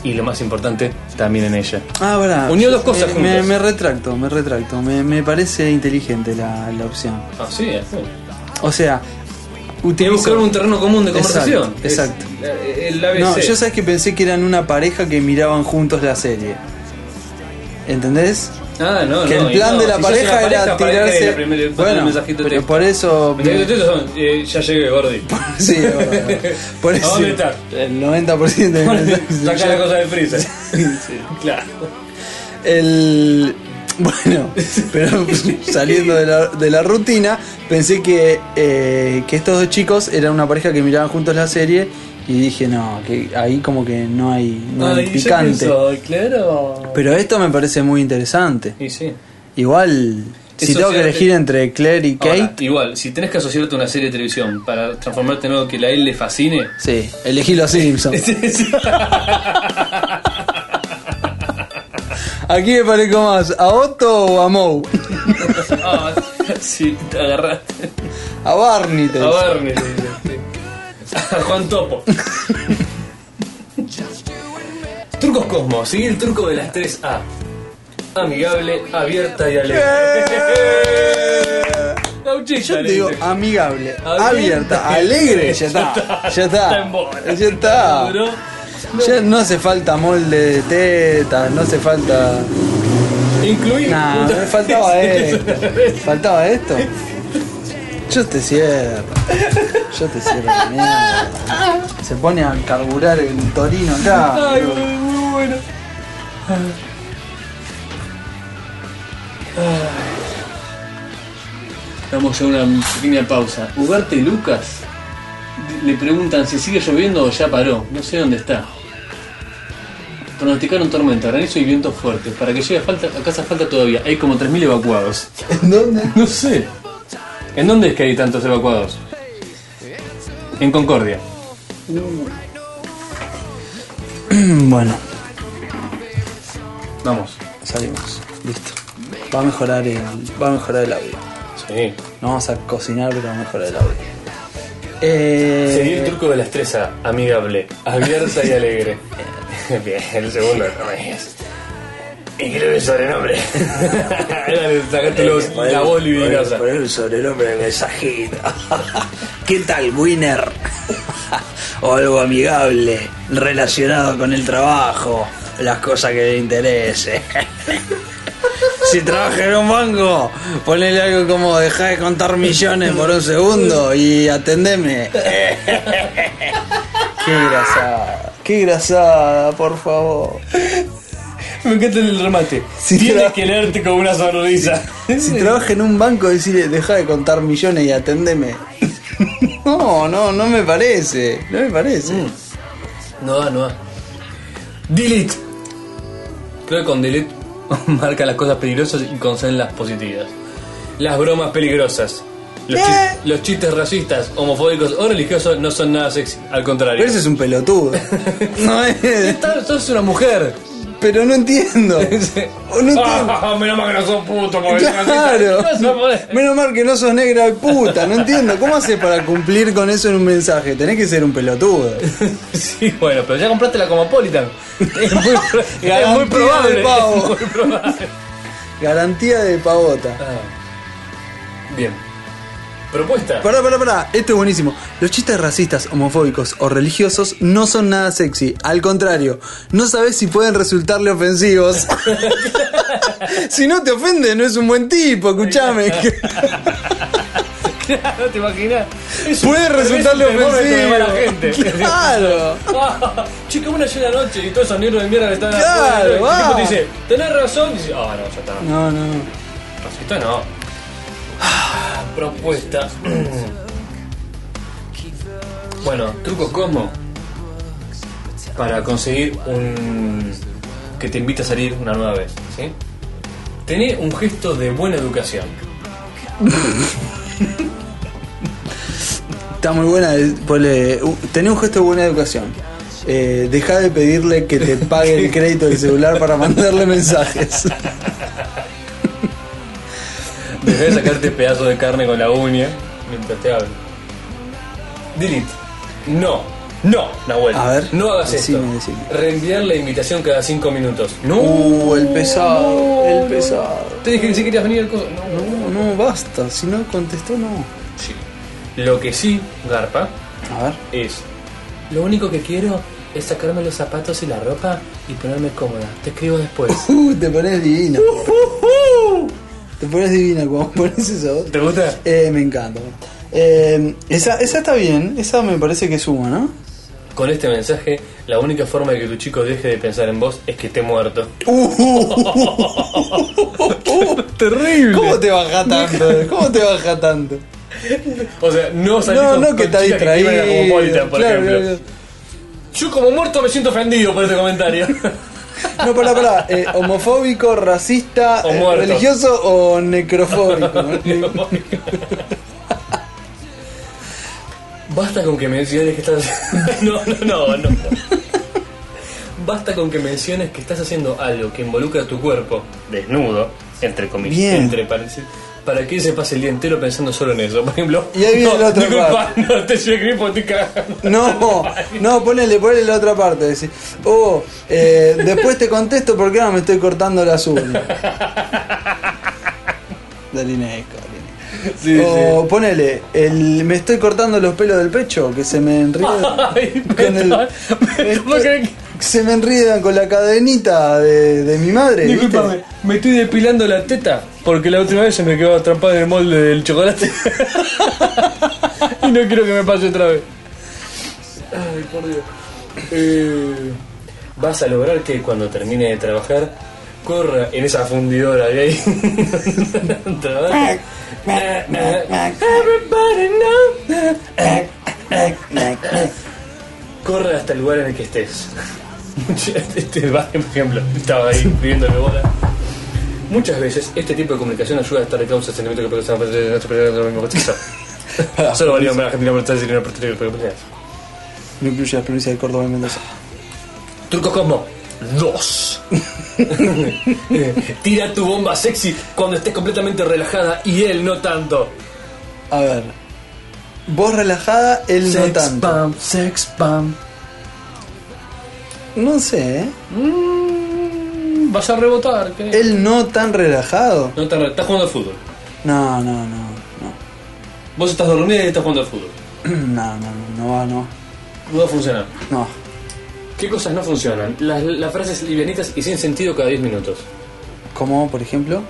y lo más importante, también en ella. Ah, verdad. Unió dos cosas Eh, me, juntas. me retracto, me retracto. Me, me parece inteligente la, la opción. Ah, sí, O sea, utilizo... buscar un terreno común de conversación. Exacto. El. No, yo sabes que pensé que eran una pareja que miraban juntos la serie. ¿Entendés? Ah, no, que no, el plan no, de la si pareja era pareja, tirarse. bueno, mensajito de pero texto. por eso. Texto son, eh, ya llegué, Gordi. Sí, por ¿A eso. dónde estás? El 90% de mensajes Saca la cosa del freezer. Claro. El. Bueno, pero saliendo de la, de la rutina, pensé que, eh, que estos dos chicos eran una pareja que miraban juntos la serie y dije, no, que ahí como que no hay, no hay Ay, picante. soy, claro. Pero esto me parece muy interesante. Y sí. Igual, si tengo que elegir entre Claire y Kate, Ahora, igual, si tenés que asociarte a una serie de televisión para transformarte en algo que a él le fascine, sí, elegí los Simpsons. Aquí me parezco más, ¿a Otto o a Moe? ah, sí, te agarraste. A Barney te A. Barney. A Juan Topo. Trucos Cosmo, sigue el truco de las 3A. Amigable, abierta y alegre. Gauchita, Yo te digo amigable, Abierta, alegre, ya está, ya Está está, en bola. ya está. Ya no hace falta molde de tetas, no hace falta. Incluir. Nah, me faltaba esto. Faltaba esto. Yo te cierro. Yo te cierro la mierda. Se pone a carburar el torino acá. Ay, muy, muy bueno. Vamos a una pequeña pausa. Ugarte Lucas le preguntan si sigue lloviendo o ya paró. No sé dónde está. Pronosticaron tormenta, granizo y viento fuerte. Para que llegue a, falta, a casa falta todavía. Hay como 3.000 evacuados. ¿En dónde? No sé. ¿En dónde es que hay tantos evacuados? En Concordia. Bueno, Vamos. salimos. Listo. Va a mejorar el, va a mejorar el audio. Sí. No vamos a cocinar, pero va a mejorar el audio. Seguí el Eh, truco de la estresa, amigable, abierta y alegre. Bien, el segundo no es. Y creo que el sobrenombre. Era de sacarte los- la voz libidinosa. Poner el sobrenombre mensajito. ¿Qué tal, Winner? o algo amigable, relacionado con el trabajo, las cosas que le interese. si trabaja en un banco, ponele algo como deja de contar millones por un segundo y atendeme. Qué grasada, qué grasada, por favor. Me encanta el remate. Si Tienes que leerte con una sonrisa. Si trabaja en un banco, decirle, deja de contar millones y atendeme. No, no, no me parece. No me parece. No da, no da. Delete. Creo que con delete marca las cosas peligrosas y conceden las positivas. Las bromas peligrosas. Los, chi- ¿Qué? los chistes racistas, homofóbicos o religiosos no son nada sexy. Al contrario. Pero ese es un pelotudo. No es. Esta- sos una mujer. Pero no entiendo. No entiendo. Ah, menos mal que no sos puto, Claro. no. Menos mal que no sos negra y puta. No entiendo. ¿Cómo haces para cumplir con eso en un mensaje? Tenés que ser un pelotudo. Sí, bueno, pero ya compraste la Cosmopolitan. Es muy, es muy probable. de pavo. es muy probable. Garantía de pavota. Ah. Bien. Propuesta. Pará, pará, pará. Esto es buenísimo. Los chistes racistas, homofóbicos o religiosos no son nada sexy. Al contrario, no sabes si pueden resultarle ofensivos. si no te ofende, no es un buen tipo, escúchame. Claro, ¿te imaginas? Puede resultarle ofensivo. Claro. Chica, una llena noche y todos esos negros de mierda que están Claro, el tipo te dice, tenés razón. Y dice, ah, no, ya está. No, no. Racista no. Propuesta. Bueno, truco Cosmo. Para conseguir un. que te invite a salir una nueva vez, ¿sí? Tené un gesto de buena educación. Está muy buena. eh, ponle, Tené un gesto de buena educación. Eh, deja de pedirle que te pague el crédito del celular para mandarle mensajes. Dejá de sacarte pedazos de carne con la uña mientras te hablo. Delete. No. No, Nahuel. A ver, No hagas decime, esto. decime. Reenviar la invitación cada 5 minutos. No. Uh, el pesado, el no. pesado. Te dije que si querías venir al coso. No. No, no, basta. Si no contestó, no. Sí. Lo que sí, Garpa, A ver. es. Lo único que quiero es sacarme los zapatos y la ropa y ponerme cómoda. Te escribo después. Uh, te pones divina. Te pones divina cuando pones eso. ¿Te gusta? Eh, me encanta. Eh, esa, esa está bien, esa me parece que suma, ¿no? Con este mensaje, la única forma de que tu chico deje de pensar en vos es que esté muerto. Terrible. ¿Cómo te baja tanto? ¿Cómo te baja tanto? O sea, no salís No, con, no, con que está chicas que distraído. la Cosmopolitan, por Claro, ejemplo. claro, Yo como muerto me siento ofendido por este comentario. No, pará, pará. Eh, homofóbico, racista, O eh, religioso o necrofóbico. Basta con que menciones que estás No, no, no, no. Basta con que menciones que estás haciendo algo que involucra tu cuerpo desnudo, entre comillas, Bien. entre paréntesis, para que él se pase el día entero pensando solo en eso. Por ejemplo, Y ahí viene no, la otra parte. no te estoy estoy cagando. No, no, ponele, ponele la otra parte. Decir, oh, eh, después te contesto porque ahora me estoy cortando las uñas. Dalinesco. Sí, o ponele, el, me estoy cortando los pelos del pecho que se me enriedan. Ay, Con el- perdón. ¿Cómo crees que- se me enredan con la cadenita de, de mi madre. Disculpame, me estoy depilando la teta porque la última vez se me quedó atrapada en el molde del chocolate. y no quiero que me pase otra vez. Ay, por Dios. Eh, vas a lograr que cuando termine de trabajar corra en esa fundidora que hay. Trabaja. Everybody knows. Corre hasta el lugar en el que estés. Este va, por ejemplo, estaba ahí pidiéndole bola. Muchas veces este tipo de comunicación ayuda a estar de causa sentimiento que ser nuestro periodo de bautizo. Solo valía en Argentina por estar una oportunidad de No incluye la provincia de Córdoba y Mendoza. Truco como dos. Tira tu bomba sexy cuando estés completamente relajada y él no tanto. A ver. Vos relajada, él no Sex tanto. bomb, sex bomb. No sé, ¿eh? Mm, vas a rebotar. ¿qué? Él no tan relajado. No re- estás jugando al fútbol. No, no, no, Vos estás dormida y estás jugando al fútbol. no. No, no, no, va, no. No va a funcionar. No. ¿Qué cosas no funcionan? Las, las frases livianitas y sin sentido cada 10 minutos. Como, por ejemplo,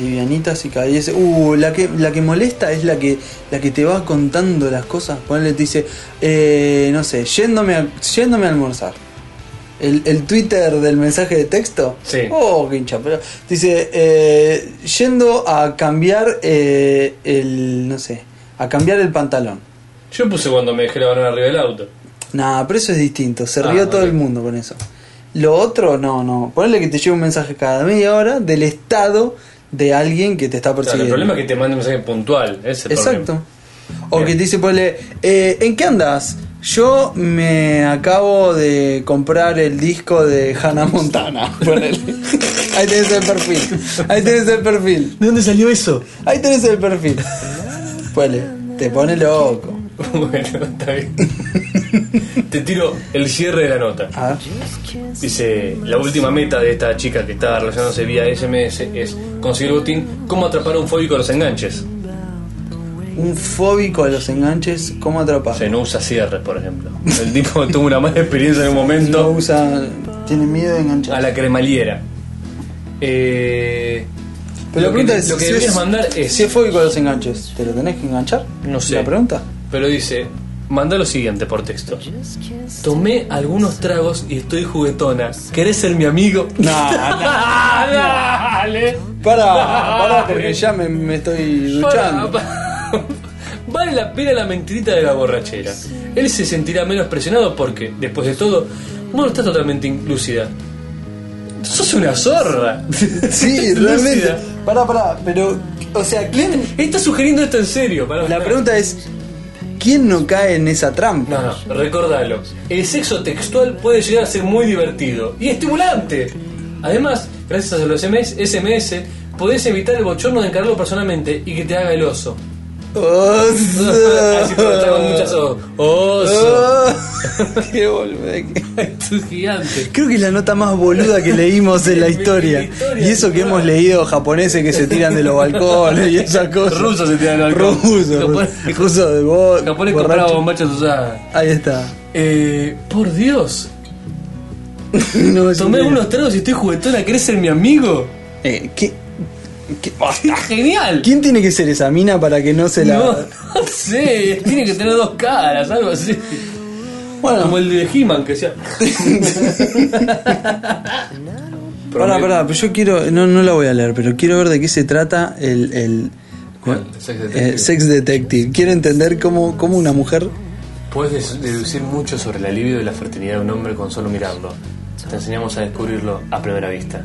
livianitas y diez. Uh, la que, la que molesta es la que, la que te va contando las cosas. Ponele, te dice, eh, no sé, yéndome a, yéndome a almorzar. El, el Twitter del mensaje de texto. Sí. Oh, qué hincha, pero dice, eh, yendo a cambiar eh, el, no sé, a cambiar el pantalón. Yo puse cuando me dejé la banana arriba del auto. Nah, pero eso es distinto. Se Ah, rió todo el mundo con eso. Lo otro, no, no. Ponle que te llegue un mensaje cada media hora del estado de alguien que te está Claro, el persiguiendo. problema es que te mande un mensaje puntual. Ese es el Exacto. problema. O Bien. que te dice, ponle, eh, ¿en qué andas? Yo me acabo de comprar el disco de Hannah Montana. Ponele. Ahí tenés el perfil. Ahí tenés el perfil. ¿De dónde salió eso? Ahí tenés el perfil. Ponele, te pone loco. bueno, está bien. Te tiro el cierre de la nota. A ver. Dice, la última meta de esta chica que estaba relacionándose vía SMS es conseguir botín cómo atrapar a un fóbico a los enganches. Un fóbico a los enganches, ¿cómo atrapar? O sea, no usa cierres, por ejemplo. El tipo tuvo una mala experiencia en un No momento usa. Tiene miedo de enganchar. a la cremaliera. Eh, Pero lo la pregunta que, es: lo que si deberías es- mandar es. Si es fóbico a los enganches, ¿te lo tenés que enganchar? No sé. ¿La pregunta? Pero dice, manda lo siguiente por texto. Tomé algunos tragos y estoy juguetona. ¿Querés ser mi amigo? No, no. Dale. Pará, pará, porque ya me, me estoy Pará, duchando. pa- Vale la pena la mentirita de la borrachera. Él se sentirá menos presionado porque, después de todo, vos no estás totalmente inclúcida. Sos una zorra. Sí, realmente. Pará, pará, pero. O sea, ¿quién.? Está sugiriendo esto en serio. pará. La pregunta es: ¿quién no cae en esa trampa? No, no, recordalo. El sexo textual puede llegar a ser muy divertido y estimulante. Además, gracias a los SMS, podés evitar el bochorno de encargarlo personalmente y que te haga el oso. Oso. Así muchas o- oso. Qué boludo. Gigante. Creo que es la nota más boluda que leímos en la historia. historia, Y eso que hemos leído japoneses que se tiran de los balcones y esas cosas. Rusos se tiran del balcón. Rusos, Japones- rusos de Japonés borracho. compraba bombachas usadas. Ahí está. Eh, por Dios. No, Tomé unos tragos y estoy juguetona. ¿Querés ser mi amigo? Eh, ¿qué- qué- ¡Genial! ¿Quién tiene que ser esa mina para que no se la.? No, no sé. Tiene que tener dos caras, algo así. Bueno, Como el de He-Man que decía. pará, pará, pero yo quiero. No, no la voy a leer, pero quiero ver de qué se trata el. el ¿Cuál? Sex Detective. eh, Sex Detective. Quiero entender cómo, cómo una mujer. Puedes des- deducir mucho sobre la libido y la fertilidad de un hombre con solo mirarlo. Te enseñamos a descubrirlo a primera vista.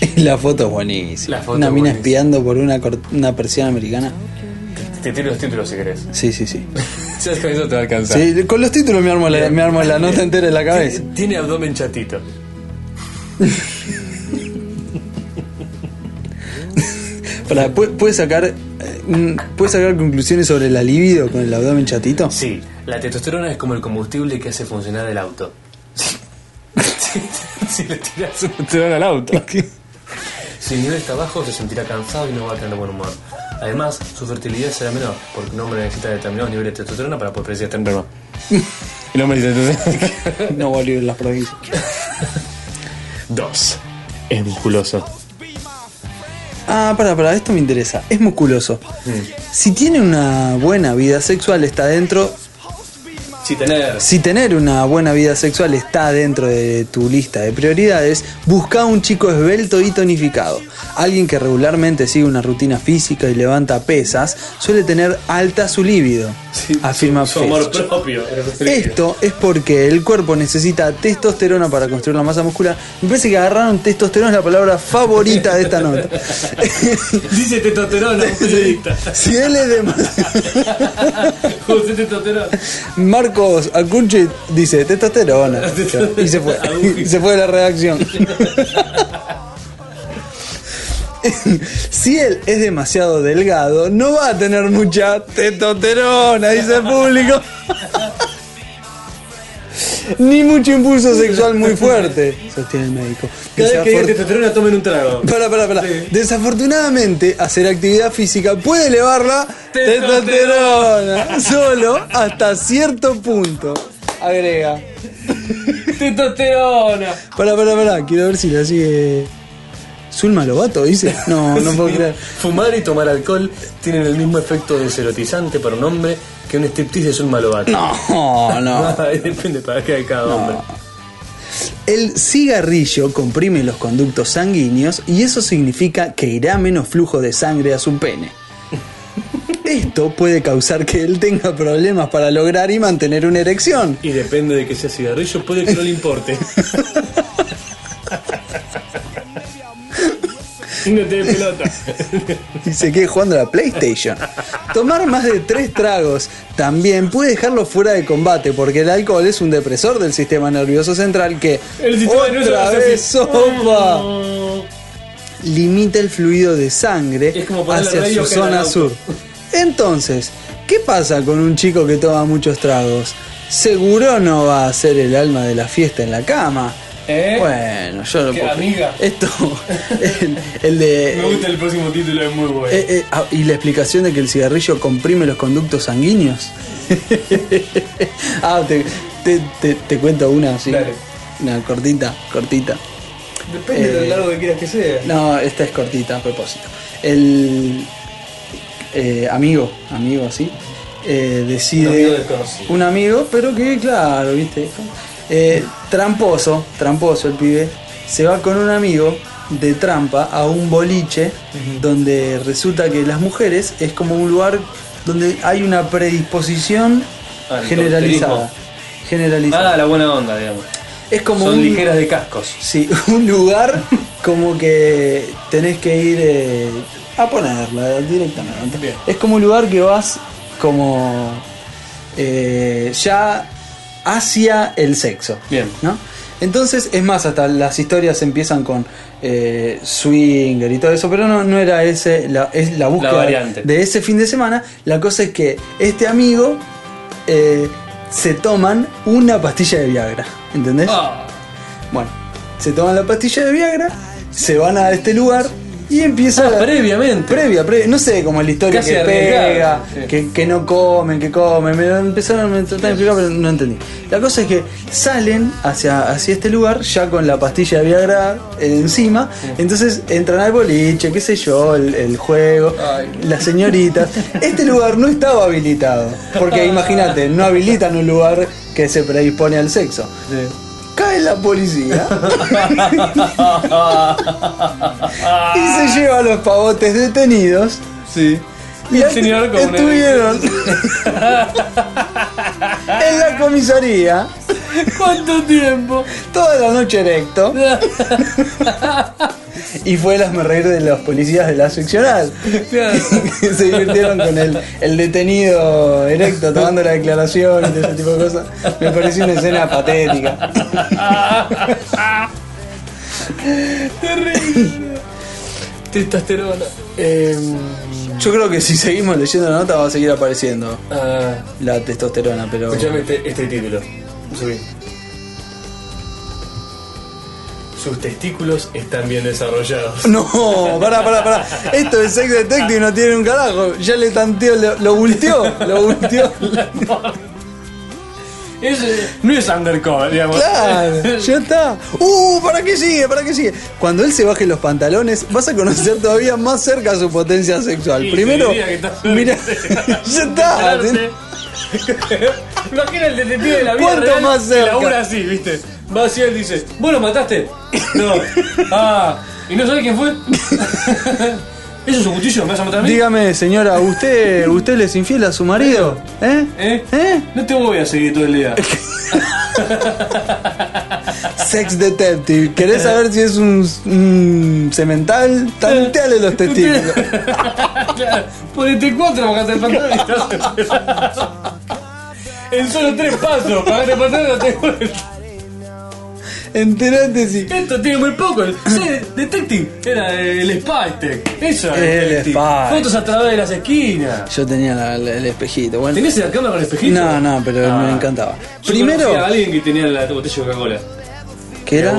La foto es buenísima. La foto una es mina buenísima. espiando por una, una persiana americana. Te tiro los títulos si querés. Sí, sí, sí. Sabes que eso te va a alcanzar. Sí, con los títulos me armo la, me armo la nota entera en la cabeza. Tiene, tiene abdomen chatito. Para, ¿puedes sacar eh, ¿puedes sacar conclusiones sobre la libido con el abdomen chatito? Sí, la testosterona es como el combustible que hace funcionar el auto. si le tiras testosterona al auto. Si el nivel está bajo, se sentirá cansado y no va a tener buen humor. Además, su fertilidad será menor, porque un hombre necesita determinados niveles de testosterona para poder predecir este enfermo. El hombre dice entonces. No volvió en las provincias. Dos. Es musculoso. Ah, para, para, esto me interesa. Es musculoso. Si tiene una buena vida sexual, está dentro. Si tener. Si tener una buena vida sexual está dentro de tu lista de prioridades, busca un chico esbelto y tonificado. Alguien que regularmente sigue una rutina física y levanta pesas suele tener alta su líbido, afirma su, su amor propio. Esto es porque el cuerpo necesita testosterona para construir la masa muscular. Me parece que agarraron testosterona es la palabra favorita de esta nota. Dice testosterona, periodista. si él es demasiado... José testosterona. Marcos Acunchi dice testosterona. Y se fue. Y se fue de la redacción. Si él es demasiado delgado, no va a tener mucha testosterona, dice el público. Ni mucho impulso sexual muy fuerte, sostiene el médico. Cada vez que testosterona, tomen un trago. Para, para, para. Sí. Desafortunadamente, hacer actividad física puede elevar la testosterona solo hasta cierto punto. Agrega. Testosterona. Para, para, para. Quiero ver si la sigue. Zulma Lobato dice. No, no puedo creer. Fumar y tomar alcohol tienen el mismo efecto deserotizante para un hombre que un striptease de Zulma Lobato. No, no. Depende para qué de cada hombre. El cigarrillo comprime los conductos sanguíneos y eso significa que irá menos flujo de sangre a su pene. Esto puede causar que él tenga problemas para lograr y mantener una erección. Y depende de que sea cigarrillo, puede que no le importe. no te pelota. Dice que jugando a la PlayStation. Tomar más de tres tragos también puede dejarlo fuera de combate porque el alcohol es un depresor del sistema nervioso central que El sistema otra vez sopa Oh. limita el fluido de sangre Es como ponerle hacia su zona sur. Entonces, ¿qué pasa con un chico que toma muchos tragos? Seguro no va a ser el alma de la fiesta en la cama. ¿Eh? Bueno, yo lo ¿Qué, puedo- amiga? Esto, el, el de. Me gusta el próximo título, es muy bueno. Eh, eh, ah, y la explicación de que el cigarrillo comprime los conductos sanguíneos. ah, te, te- te- te cuento una así. Una cortita, cortita. Depende de lo largo que quieras que sea. No, esta es cortita a propósito. El eh, amigo, amigo así, eh, decide. Un amigo desconocido. Un amigo, pero que, claro, viste. Eh, tramposo, tramposo el pibe, se va con un amigo de trampa a un boliche donde resulta que las mujeres es como un lugar donde hay una predisposición Al generalizada. Generalizada. Ah, la buena onda, digamos. es como Son un, ligeras de cascos. Sí, un lugar como que tenés que ir eh, a ponerla directamente. Bien. Es como un lugar que vas como eh, ya hacia el sexo. Bien. ¿no? Entonces, es más, hasta las historias empiezan con eh, swinger y todo eso, pero no, no era ese, la, es la búsqueda de ese fin de semana. La cosa es que este amigo eh, se toman una pastilla de Viagra, ¿entendés? Ah, Bueno, se toman la pastilla de Viagra, se van a este lugar y empieza Ah, la- previamente. Previa, previa, no sé cómo es la historia Casi que pega, sí. que, que no comen, que comen, me empezaron a tratar de explicar pero no entendí. La cosa es que salen hacia, hacia este lugar ya con la pastilla de Viagra encima, entonces entran al boliche, qué sé yo, el, el juego, Ay. las señoritas. Este lugar no estaba habilitado, porque imagínate, no habilitan un lugar que se predispone al sexo. Cae la policía y se lleva a los pavotes detenidos. sí. Y el señor estuvieron en la comisaría ¿Cuánto tiempo? toda la noche erecto y fue el reír de los policías de la seccional Claro. que se divirtieron con el, el detenido erecto tomando la declaración y todo ese tipo de cosas me pareció una escena patética Terrible. Testosterona. Em, yo creo que si seguimos leyendo la nota va a seguir apareciendo ah, la testosterona pero escuchame este, este título. Subí. Sus testículos están bien desarrollados. No, pará, pará, pará. Esto es Sex Detective no tiene un carajo. Ya le tanteó, lo, lo volteó, lo volteó. Es, eh, no es undercover, digamos. Claro, ya está. Uh, ¿para qué sigue? ¿Para qué sigue? Cuando él se baje los pantalones, vas a conocer todavía más cerca su potencia sexual. Sí, Primero, mira, ya está. Imagina el detective de la vida ¿Cuánto real más que cerca? labura así, ¿viste? Va así él dice, ¿vos lo mataste? No. Ah, ¿y no sabés quién fue? ¿Eso es un cuchillo? ¿Me vas a matar a mí? Dígame, señora, ¿usted, ¿usted le es infiel a su marido? ¿Eh? ¿Eh? ¿Eh? No te voy a seguir todo el día. Sex Detective. ¿Querés saber si es un, un cemental? Tanteale los testículos. claro, ponete cuatro, bajate el pantalón y estás En solo tres pasos, bajate el pantalón y te vuelta. Enterate si. Esto tiene muy poco. Sí, Detective era el Spy Eso era El. Spy. Fotos a través de las esquinas. Yo tenía la- la- el espejito. Bueno, ¿Tenías la cámara con el espejito? No, no, pero me encantaba. Yo Primero- a alguien que tenía la botella de Coca-Cola. ¿Qué era?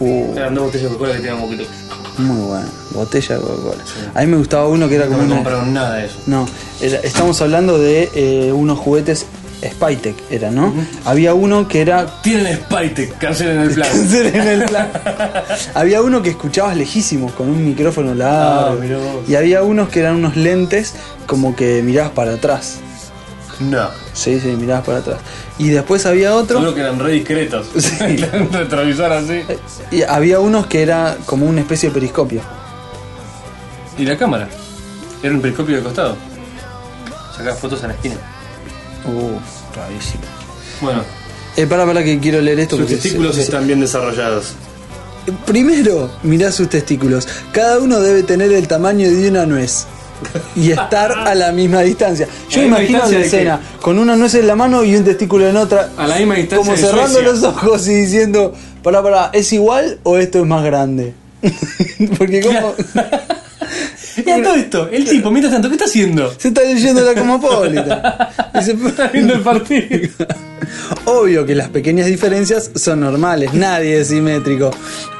Uh, Eran dos botellas de Coca-Cola que tenían walkie-talkie. muy bueno. Botella de Coca-Cola. A mí me gustaba uno que era No como una. compraron nada de eso. No, era- estamos hablando de eh, unos juguetes Spytek, era, ¿no? Había uno que era Tienen Spytek, cancelen el plan. en el plan. había uno que escuchabas lejísimos con un micrófono largo. Ah, mirá vos. y había unos que eran unos lentes como que mirabas para atrás. no. Sí, sí, mirabas para atrás. Y después había otro. Seguro que eran re discretos. Sí. retrovisor así. Y había unos que era como una especie de periscopio. ¿Y la cámara? Era un periscopio de costado. Sacaba fotos en la esquina. Uh, rarísimo. Bueno, Eh, para, para que quiero leer esto. sus testículos se- se- están bien desarrollados. Primero, mirá sus testículos. Cada uno debe tener el tamaño de una nuez. Y estar a la misma distancia. Yo ¿A la misma imagino la escena con una nuez en la mano y un testículo en otra. A la misma distancia Como cerrando Suecia. los ojos y diciendo, para, para, ¿es igual o esto es más grande? Porque como Y a todo esto, el tipo, mientras tanto, ¿qué está haciendo? se está leyendo la cosmopolita. Está viendo el partido. Obvio que las pequeñas diferencias son normales, nadie es simétrico.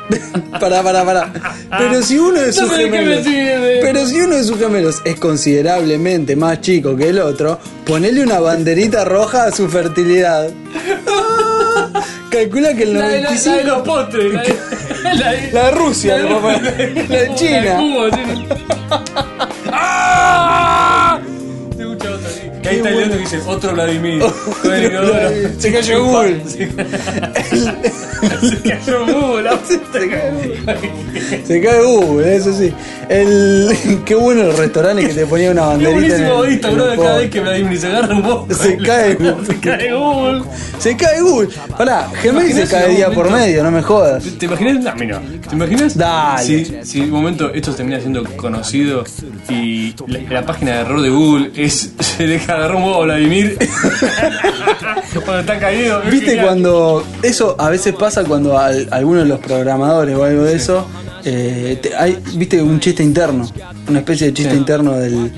Pará, pará, pará. Pero si uno de sus No gemelos. sirve. Pero si uno de sus gemelos es considerablemente más chico que el otro, ponele una banderita roja a su fertilidad. Calcula que el La de, la, la de 95. los postres. La de, la de- La de Rusia, le papá. La de China. Cuba, sí. Que ahí está el otro que dice, otro Vladimir. Con el inodoro. Se cayó Google. Se se cayó Google. la puta que- Se cae Google, eso sí. El, qué bueno el restaurante que te ponía una Qué banderita. en buenísimo bro, cada vez que Vladimir se agarra un poco. Se cae Google. Se cae Google. Se cae Google. Pará, Gemelli se cae día por medio, no me jodas. ¿Te imaginas? No, mira, ¿Te imaginas? Dale. Si, si un momento esto termina siendo conocido y la, la página de error de Google es se le agarró un huevo a Vladimir cuando está caído. ¿Viste cuando eso a veces pasa cuando al- alguno de los programadores o algo de eso, eh, te- hay, viste un chiste interno, una especie de chiste Sí. interno del...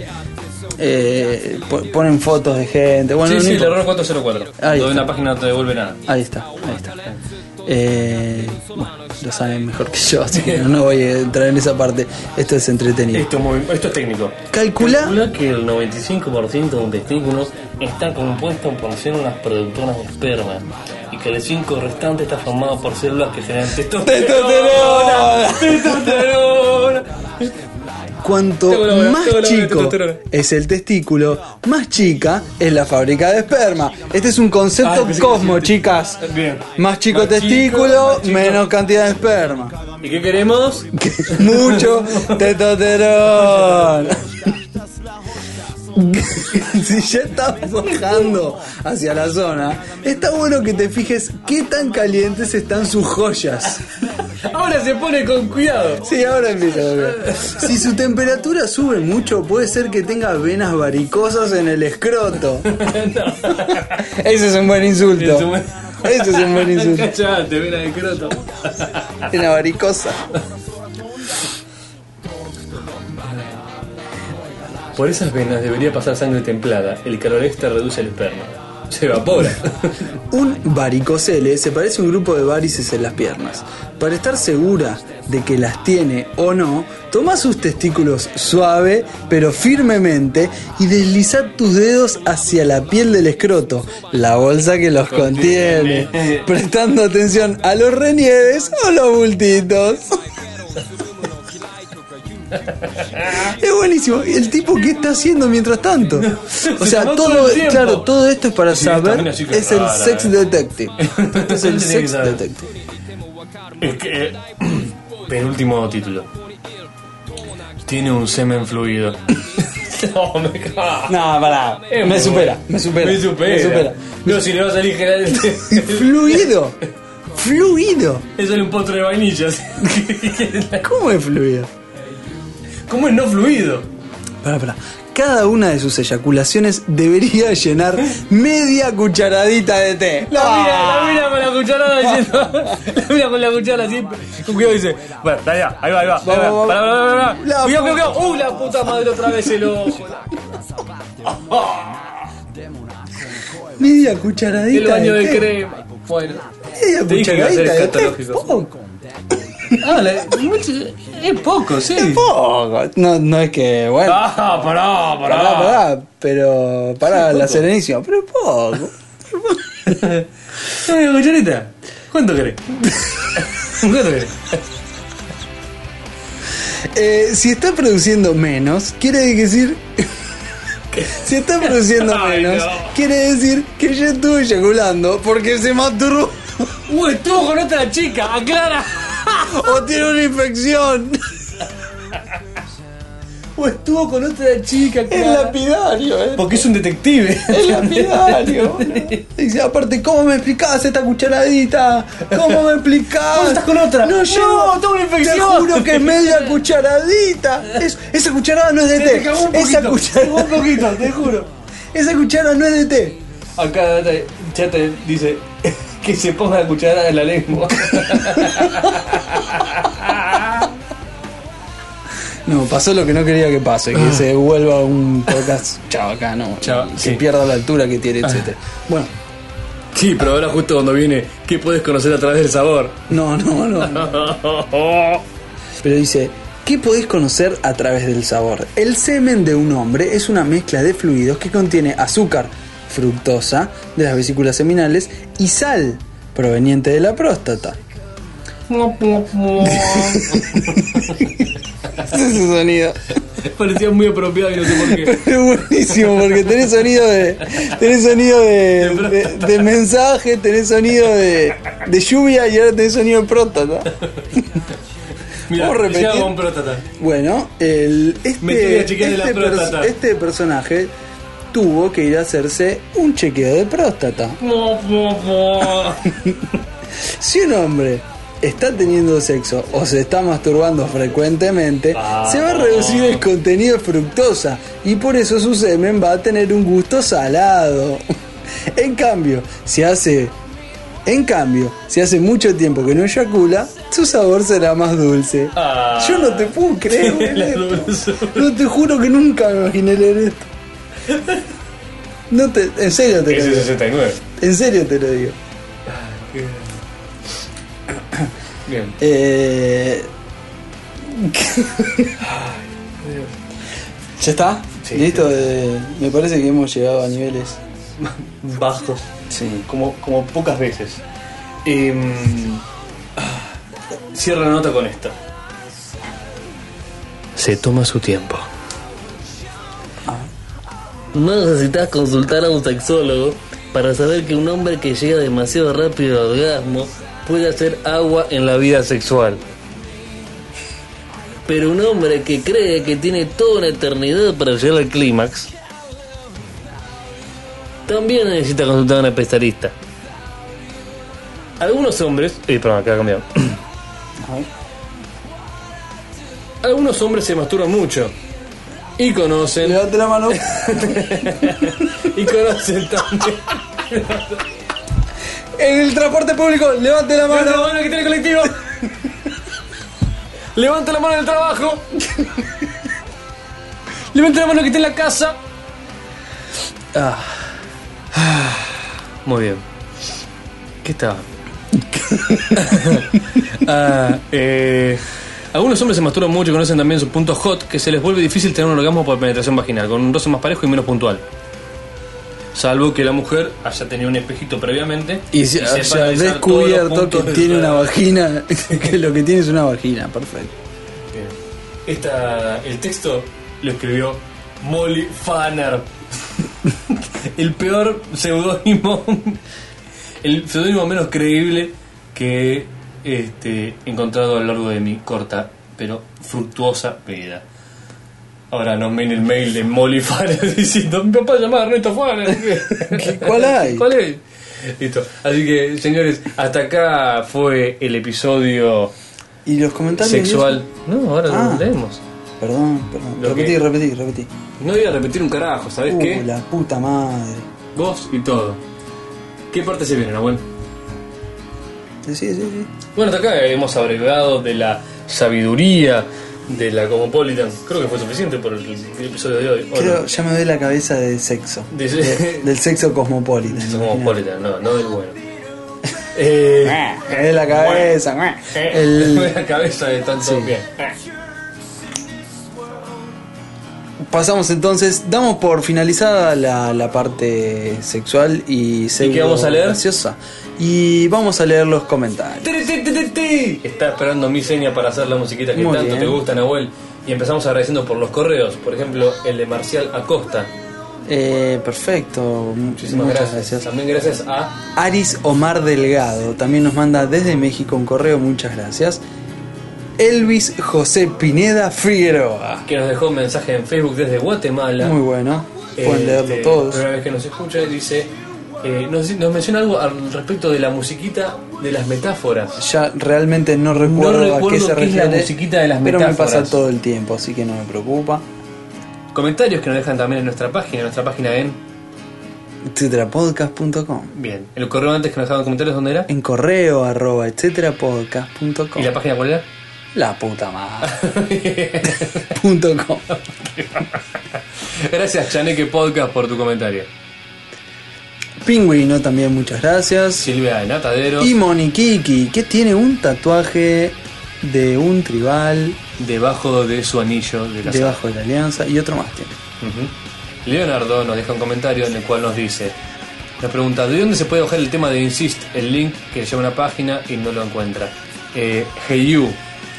eh, po- ponen fotos de gente, bueno, Sí, no sí, el error 404. Ahí Donde está. una página no te devuelve nada. Ahí está, ahí está. Eh, bueno, lo saben mejor que yo, así que no, no voy a entrar en esa parte. Esto es entretenido. Esto, es muy- esto es técnico. Calcula, Calcula que el 95% de un testículo está compuesto por células productoras de esperma y que el 5 restante está formado por células que generan testosterona. Testosterona. cuanto más chico es el testículo, más chica es la fábrica de esperma. Este es un Ah, concepto que cosmo, chicas. Bien. Más chico Más testículo, chico. menos cantidad de esperma. ¿Y qué queremos? Mucho testosterona. si ya estás bajando hacia la zona, está bueno que te fijes qué tan calientes están sus joyas. Ahora se pone con cuidado. Sí, ahora empieza a. Si su temperatura sube mucho, puede ser que tenga venas varicosas en el escroto. Ese es un buen insulto. Ese es un buen insulto. Cachate, ven de croto. Vena varicosa. Por esas venas debería pasar sangre templada. El calor extra reduce el esperma. Se evapora. Un varicocele se parece a un grupo de varices en las piernas. Para estar segura de que las tiene o no, toma sus testículos suave pero firmemente y desliza tus dedos hacia la piel del escroto, la bolsa que los contiene, Contiene. prestando atención a los renieves o los bultitos. Es buenísimo. ¿Y el tipo qué está haciendo mientras tanto? O Se sea, todo, claro, todo esto es para Sí, saber. que Es el rara, sex eh. detective. Es el que sex detective. Es que. Penúltimo título. Tiene un semen fluido. no, me cago. No, pará. Es Me supera, me supera. Me supera. Me supera. No, si le va a salir generalmente. Fluido. Fluido. Es sale un potro de vainillas. ¿Cómo es fluido? ¿Cómo es no fluido? Pará, pará. Cada una de sus eyaculaciones debería llenar media cucharadita de té. La mira, la mira con la cucharada diciendo. La mira con la cuchara así. Con cuidado dice. Bueno, dale, ya, ahí va, ahí va. Ahí va. Pará, pará, pará, pará. La Cuidado, cuidado, cuidado. ¡Uh, la puta madre otra vez el ojo! Media cucharadita El baño de té. crema. Bueno. Media Te dije que iba a ser cucharadita de té. escatológico. Poco. Ah, mucho- es poco, sí. Poco. No, no es que, bueno. Ah, pará, pará. Pará, pará, pero pará la serenísima, pero poco. Dame una cucharita. ¿Cuánto querés? ¿Cuánto querés? Eh, si está produciendo menos, quiere decir. si está produciendo Ay, menos, no. quiere decir que ya estuvo eyaculando porque se masturbó Uh, estuvo con otra chica, aclara. o tiene una infección. Uh, estuvo con otra chica, Es lapidario, eh. Porque es un detective. Es lapidario. Dice, aparte, ¿cómo me explicás esta cucharadita? ¿Cómo me explicás? ¿Vos estás con otra? No, No, llevo- tengo una infección. Te juro que es media cucharadita. Es- esa cucharada no es de Te té. cagó un Esa cucharada. un poquito, te juro. Esa cuchara no es de té. Acá te- ya te dice que se ponga la cuchara en la lengua. No, pasó lo que no quería que pase, que se vuelva un podcast chabacano, Chava- que sí. pierda la altura que tiene, etcétera. Bueno, Sí, pero ahora justo cuando viene, ¿qué puedes conocer a través del sabor? no, no, no. no. Pero dice, ¿qué podés conocer a través del sabor? El semen de un hombre es una mezcla de fluidos que contiene azúcar, fructosa de las vesículas seminales y sal proveniente de la próstata. Ese sonido. Parecía muy apropiado y no sé por qué. Es buenísimo porque tenés sonido de tenés sonido de, de, de mensaje, tenés sonido de, de lluvia y ahora tenés sonido de próstata. ¿Puedo repetir? con próstata. Bueno, el, Me este, la este, próstata. este personaje tuvo que ir a hacerse un chequeo de próstata. Si un hombre está teniendo sexo o se está masturbando frecuentemente, Ah. se va a reducir el contenido de fructosa y por eso su semen va a tener un gusto salado. En cambio, si hace en cambio, si hace mucho tiempo que no eyacula, su sabor será más dulce. Ah. Yo no te puedo creer dulzura. No te juro que nunca me imaginé leer esto. No te, en serio te lo digo. 69. En serio te lo digo. Bien. Eh... ¿Ya está? Sí, ¿Listo? Eh, me parece que hemos llegado a niveles. Bajos. Sí. Como, como pocas veces. Em, ah, cierra la nota con esto. Se toma su tiempo. No necesitas consultar a un sexólogo para saber que un hombre que llega demasiado rápido al orgasmo puede hacer agua en la vida sexual. Pero un hombre que cree que tiene toda una eternidad para llegar al clímax también necesita consultar a un especialista. Algunos hombres. Eh, perdón, acá ha cambiado. Algunos hombres se masturban mucho. Y conocen. Levante la mano. Y conocen también. En el transporte público, levante la Levanta la mano. mano que tiene el colectivo. Levanta la mano en el trabajo. Levanta la mano que está en la casa. Ah. Muy bien. ¿Qué estaba? Ah, eh, algunos hombres se masturban mucho y conocen también su punto hot, que se les vuelve difícil tener un orgasmo por penetración vaginal, con un roce más parejo y menos puntual. Salvo que la mujer haya tenido un espejito previamente Y se sepa haya descubierto que tiene una vagina, que lo que tiene es una vagina, perfecto. Bien. Esta, el texto lo escribió Molly Fanner. el peor seudónimo, el seudónimo menos creíble que este, encontrado a lo largo de mi corta pero fructuosa vida. Ahora no ven el mail de Molly Fanner diciendo mi papá se llama Ernesto. ¿Qué- cuál hay? ¿Cuál es? Listo. Así que, señores, hasta acá fue el episodio ¿Y los comentarios? sexual. No, ahora Ah. lo leemos. Perdón, perdón. Lo repetí, que- repetí, repetí. No voy a repetir un carajo, ¿sabes Uh, qué? la puta madre. Vos y todo. ¿Qué parte se viene, Nahuel? Sí, sí, sí. sí. Bueno, hasta acá hemos abreviado de la sabiduría de la Cosmopolitan. Creo que fue suficiente por el, el episodio de hoy. ¿o Creo, no? ya me doy la cabeza de sexo. De- De- del sexo cosmopolita. Es Cosmopolitan, no, no del bueno. Eh, doy la cabeza. el... La cabeza de tanto Sí. bien. pasamos entonces, damos por finalizada la, la parte sexual y qué vamos a leer? graciosa. Y vamos a leer los comentarios. Está esperando mi seña para hacer la musiquita que Muy tanto bien. te gusta, Nahuel. Y empezamos agradeciendo por los correos. Por ejemplo, el de Marcial Acosta. Eh, perfecto. Muchísimas Muchas gracias. También gracias a Aris Omar Delgado también nos manda desde México un correo, muchas gracias. Elvis José Pineda Figueroa. que nos dejó un mensaje en Facebook desde Guatemala. Muy bueno, pueden Eh, leerlo este, todos. Primera vez que nos escucha, dice. Eh, nos, nos menciona algo al respecto de la musiquita de las metáforas. Ya realmente no recuerdo, a recuerdo qué se qué es la refiere, musiquita de las pero me pasa todo el tiempo, así que no me preocupa. Comentarios que nos dejan también en nuestra página, en nuestra página en. etcéterapodcast.com Bien, el correo antes que nos dejaban comentarios, ¿dónde era? En correo arroba etcéterapodcast.com ¿Y la página cuál era? La puta madre. punto com. Gracias, Chaneque Podcast, por tu comentario. Pingüino también, muchas gracias. Silvia de Nataderos, Y Monikiki, que tiene un tatuaje de un tribal debajo de su anillo de la debajo de la alianza y otro más tiene. Leonardo nos deja un comentario en el cual nos dice, nos pregunta, ¿de dónde se puede bajar el tema de Insist? El link que lleva una página y no lo encuentra. Eh, hey you,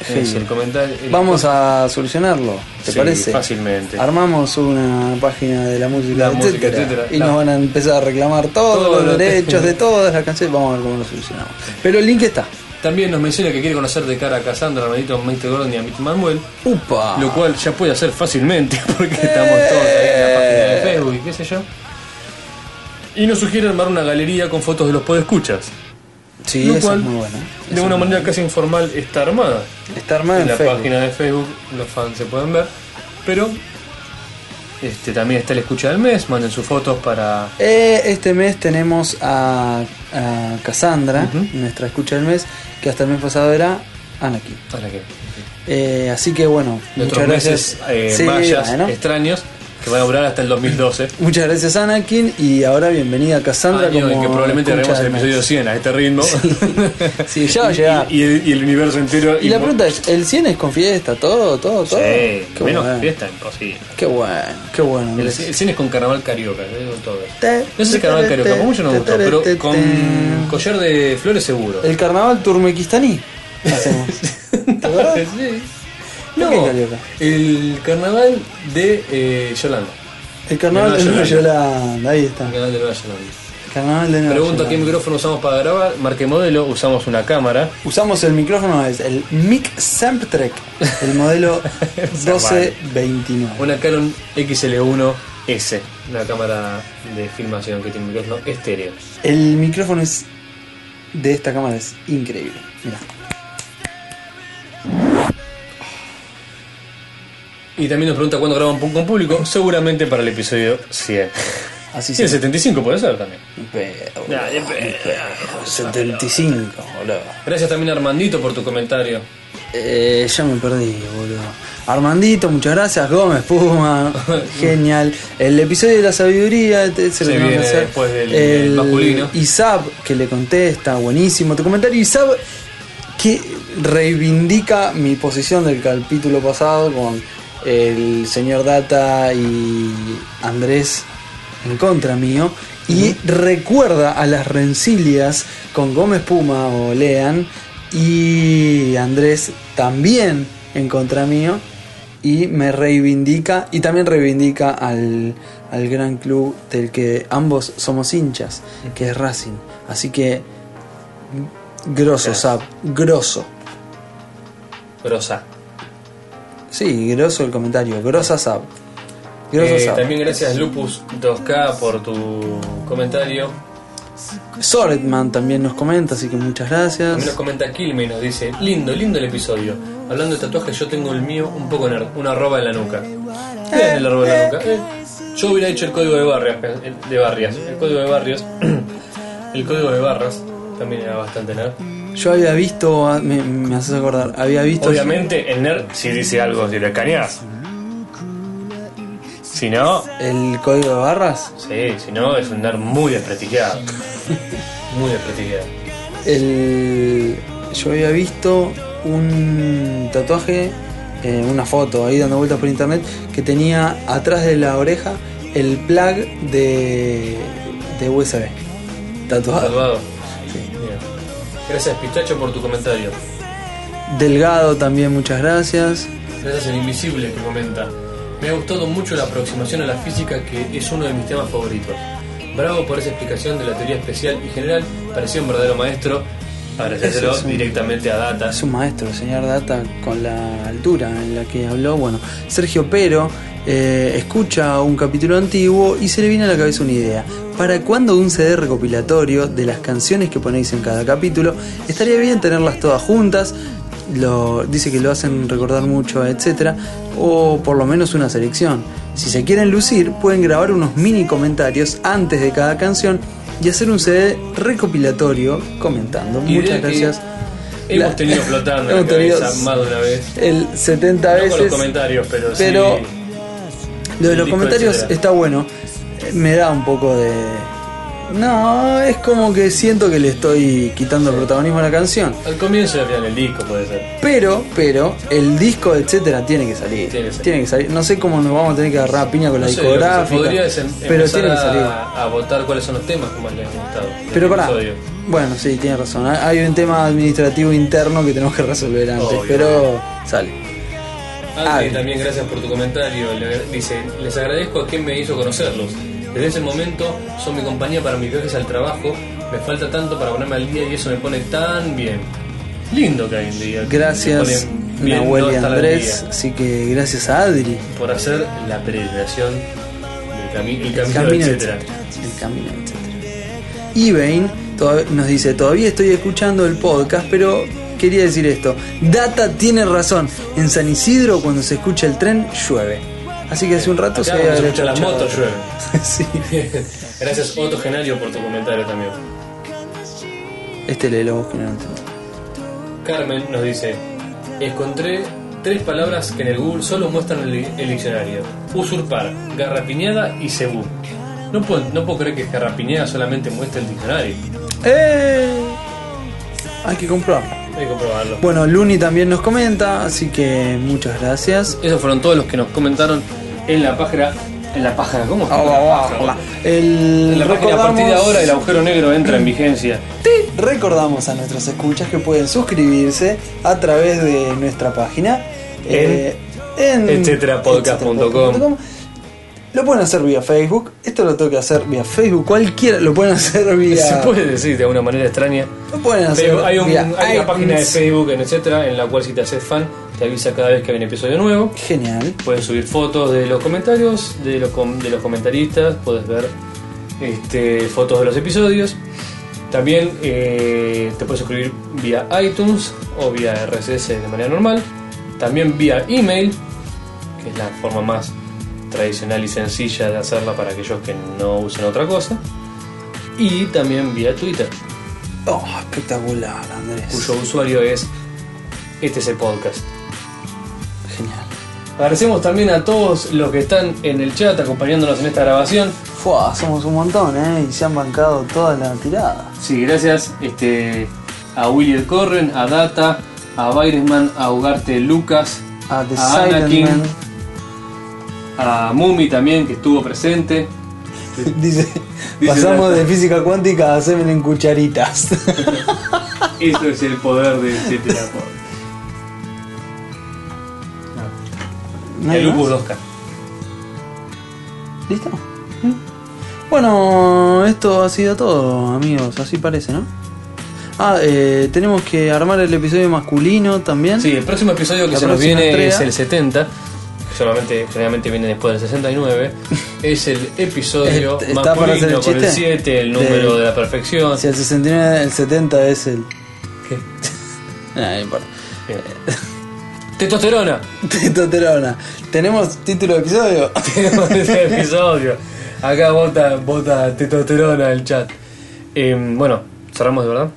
Es el comentario. el- Vamos a solucionarlo, ¿te Sí, parece? fácilmente. Armamos una página de la música, La música, etcétera, etcétera. y La- nos van a empezar a reclamar todos Todo lo- los derechos de todas las canciones. Vamos a ver cómo lo solucionamos. Pero el link está. También nos menciona que quiere conocer de cara a Cassandra, a a Mr. Gordon y a Mr. Manuel, Upa. lo cual ya puede hacer fácilmente porque estamos todos ahí en la página de Facebook y qué sé yo. Y nos sugiere armar una galería con fotos de los podescuchas. Sí, lo cual, es muy bueno. De una manera casi informal está armada. Está armada en en, la Facebook. página de Facebook los fans se pueden ver. Pero este también está el escucha del mes, manden sus fotos para. Eh, este mes tenemos a, a Cassandra, nuestra escucha del mes, que hasta el mes pasado era Anakin. que Eh, así que bueno, nuestros muchas meses eh, Sí, mayas bueno. extraños que van a durar hasta el 2012. Muchas gracias Anakin y ahora bienvenida a Cassandra Año como en que probablemente haremos el episodio 100 a este ritmo. Sí, ya va a Y- llegar. Y, y el, y el universo entero. Y la pregunta es, ¿el 100 es con fiesta? ¿Todo? ¿Todo? Sí, ¿Todo? Qué menos bueno. fiesta imposible. Qué bueno, qué bueno. El, el 100 es con carnaval carioca, digo todo. Te- No sé si carnaval te- carioca, como mucho no me te- gustó, pero con collar de flores seguro. El carnaval turmequistaní hacemos. ¿Te No, el carnaval de eh, Yolanda. El carnaval de Nueva Yolanda, ahí está. El canal de Nueva Yolanda. Carnaval de Nueva Pregunto qué micrófono usamos para grabar. Marque modelo, usamos una cámara. Usamos el micrófono, es el Mic Samtrek, el modelo 1229. Una Canon XL1S, una cámara de filmación que tiene un micrófono estéreo. El micrófono es de esta cámara es increíble. Mira. Y también nos pregunta cuándo graban con público. Seguramente para el episodio 100. Así Sí, el se 75 puede ser también. Pero, Ya, ya, pero- 75, boludo. Gracias también Armandito por tu comentario. Eh, ya me perdí, boludo. Armandito, muchas gracias. Gómez Puma, genial. El episodio de la sabiduría, el Se tenemos viene que hacer. después del- del masculino. Isab, que le contesta, buenísimo. Tu comentario, Isab, que reivindica mi posición del capítulo pasado con el señor Data y Andrés en contra mío. Y recuerda a las rencilias con Gómez Puma o Lean y Andrés también en contra mío. Y me reivindica y también reivindica al, al gran club del que ambos somos hinchas, que es Racing. Así que grosso, Sab, grosso. Grosa. Sí, grosso el comentario, grosa Sab. Eh, también gracias Lupus 2K por tu comentario. Swordman también nos comenta, así que muchas gracias. También nos comenta Kilme y nos dice, lindo, lindo el episodio. Hablando de tatuajes, yo tengo el mío un poco nerd, una arroba en la nuca. ¿Qué es el arroba en la nuca? Eh, yo hubiera hecho el código de barrias, de barrias. El código de barrios, el código de barras también era bastante nerd. Yo había visto, ah, me, me haces acordar, había visto. Obviamente el nerd si dice algo, si le cañas. Si no, El código de barras. sí, si no es un nerd muy desprestigiado. Muy desprestigiado. El, yo había visto un tatuaje, eh, una foto ahí dando vueltas por internet, que tenía atrás de la oreja el plug de, de USB. Tatuado. Salvado. Gracias Pistacho por tu comentario. Delgado también, muchas gracias. Gracias el invisible que comenta. Me ha gustado mucho la aproximación a la física que es uno de mis temas favoritos. Bravo por esa explicación de la teoría especial y general. Pareció un verdadero maestro. Agradecérselo es directamente a Data. Es un maestro, el señor Data, con la altura en la que habló. Bueno, Sergio Pero eh, escucha un capítulo antiguo y se le viene a la cabeza una idea. ¿Para cuándo un CD recopilatorio de las canciones que ponéis en cada capítulo? Estaría bien tenerlas todas juntas. Lo, dice que lo hacen recordar mucho, etcétera, o por lo menos una selección. Si se quieren lucir, pueden grabar unos mini comentarios antes de cada canción y hacer un CD recopilatorio comentando. Muchas gracias. Hemos La- tenido flotando la Hemos tenido más de una vez. el 70 No con los veces. comentarios, pero, pero sí. Lo de los comentarios etcétera. está bueno. Me da un poco de. No, es como que siento que le estoy quitando el protagonismo a la canción. Al comienzo final del disco puede ser. Pero, pero, el disco, etcétera, tiene que salir. Tiene que salir. Tiene que salir. No sé cómo nos vamos a tener que agarrar a piña con la No sé, se discográfica. em- pero tiene que salir. a, a votar cuáles son los temas que más les han gustado. Pero pará. episodio. Bueno, sí, tiene razón. Hay un tema administrativo interno que tenemos que resolver antes. Obvio. Pero sale. Ah. también gracias por tu comentario. Le- dice, les agradezco a quien me hizo conocerlos. Desde ese momento son mi compañía para mis viajes al trabajo. Me falta tanto para ponerme al día y eso me pone tan bien. Lindo que hay un día. Gracias, Nahuel y Andrés. Así que gracias a Adri. Por hacer la peregrinación del cami- el El camino, camino, etcétera. etcétera. El camino, etcétera. Evain todav- nos dice, todavía estoy escuchando el podcast, pero quería decir esto. Data tiene razón. En San Isidro, cuando se escucha el tren, llueve. Así que hace un rato Acá se escuchan las motos llueve. sí. Gracias Otto Genario por tu comentario también. Este léelo vos que no lo. Carmen nos dice, encontré tres palabras que en el Google solo muestran el, el diccionario. Usurpar, garrapiñada y cebú. No puedo, no puedo creer que garrapiñada solamente muestre el diccionario. ¡Eh! Hay que comprobarlo. Hay que comprobarlo. Bueno, Luni también nos comenta, así que muchas gracias. Esos fueron todos los que nos comentaron en la página. En la página, ¿cómo? El, En la página, a partir de ahora el agujero negro entra en vigencia. Recordamos a nuestros escuchas que pueden suscribirse a través de nuestra página eh, en etcéterapodcast.com. Lo pueden hacer vía Facebook. Esto lo tengo que hacer vía Facebook. Cualquiera lo pueden hacer vía. Se puede decir de alguna manera extraña. Lo pueden hacer Pero hay, un- vía hay una página de. Facebook, en etcétera, en la cual si te haces fan, te avisa cada vez que hay un episodio nuevo. Genial. Puedes subir fotos de los comentarios, de los, com- de los comentaristas, puedes ver este, fotos de los episodios. También eh, te puedes suscribir vía iTunes o vía RSS de manera normal. También vía email, que es la forma más tradicional y sencilla de hacerla para aquellos que no usen otra cosa. Y también vía Twitter, Oh, espectacular, Andrés. cuyo usuario es este es el podcast. Genial. Agradecemos también a todos los que están en el chat acompañándonos en esta grabación. Fua, somos un montón, ¿eh? Y se han bancado toda la tirada. Sí, gracias este, a William Corren, a Data, a Byresman, a Ugarte Lucas, A The a Silent Anakin, Man. A Mumi también que estuvo presente. Dice, Dice pasamos de física cuántica a semen en cucharitas. Eso es el poder de etcétera. ¿No El Lupus? 2K. ¿Listo? Bueno, esto ha sido todo, amigos. Así parece, ¿no? Ah, eh, tenemos que armar el episodio masculino también. Sí, el próximo episodio que La se nos viene es el 70. Solamente, generalmente viene después del 69. Es el episodio Est- ¿está para hacer masculino el con el chiste? 7, el número De- de la perfección. Si el 69, el 70 es el. ¿Qué? Ah, no importa. Bien. Testosterona. Testosterona. ¿Tenemos título de episodio? Tenemos ese episodio. Acá vota, vota testosterona el chat. Eh, bueno, cerramos de verdad.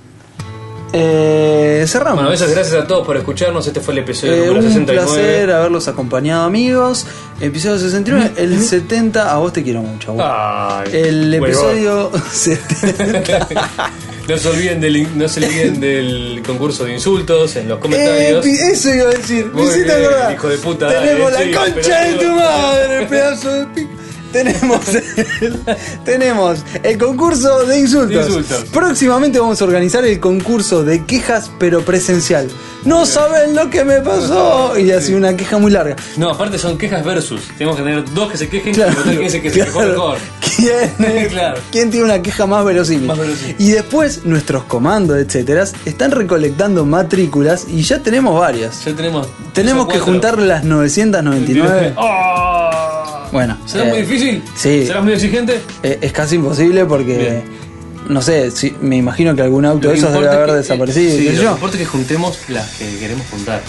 Eh, cerramos. Bueno, eso gracias a todos por escucharnos. Este fue el episodio Eh, número un 69. placer haberlos acompañado, amigos. Episodio 69, el 70. A vos te quiero mucho. Ay, el episodio 70. No se olviden del, no se olviden del concurso de insultos en los comentarios. eso iba a decir. Muy bien, hijo de puta, Tenemos dale, la sí, concha de tu madre, pedazo de pico. Tenemos el, tenemos el concurso de insultos. De insultos. Próximamente vamos a organizar el concurso de quejas, pero presencial. No saben lo que me pasó. Y así una queja muy larga. No, aparte son quejas versus. Tenemos que tener dos que se quejen Claro, y quién se, que se quejó mejor. ¿Quién, Claro. quién tiene una queja más verosímil? Más verosímil. Y después nuestros comandos, etcétera, están recolectando matrículas y ya tenemos varias. Ya tenemos. Tenemos que juntar las 999. ¡Oh! Bueno, ¿Será eh, muy difícil? sí. ¿Será muy exigente? Eh, es casi imposible porque Bien. no sé, si, me imagino que algún auto de esos debe haber que- desaparecido, Sí, qué sé lo importa es que juntemos las que queremos juntar.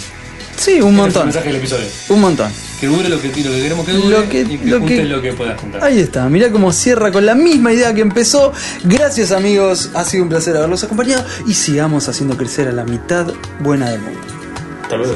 Sí, un Ese es el montón. mensaje del episodio. Un montón. Que dure lo que, lo que queremos que dure Lo que- y que lo juntes que- lo que puedas juntar. Ahí está, mirá cómo cierra con la misma idea que empezó. Gracias amigos, ha sido un placer haberlos acompañado y sigamos haciendo crecer a la mitad buena del mundo. Hasta luego.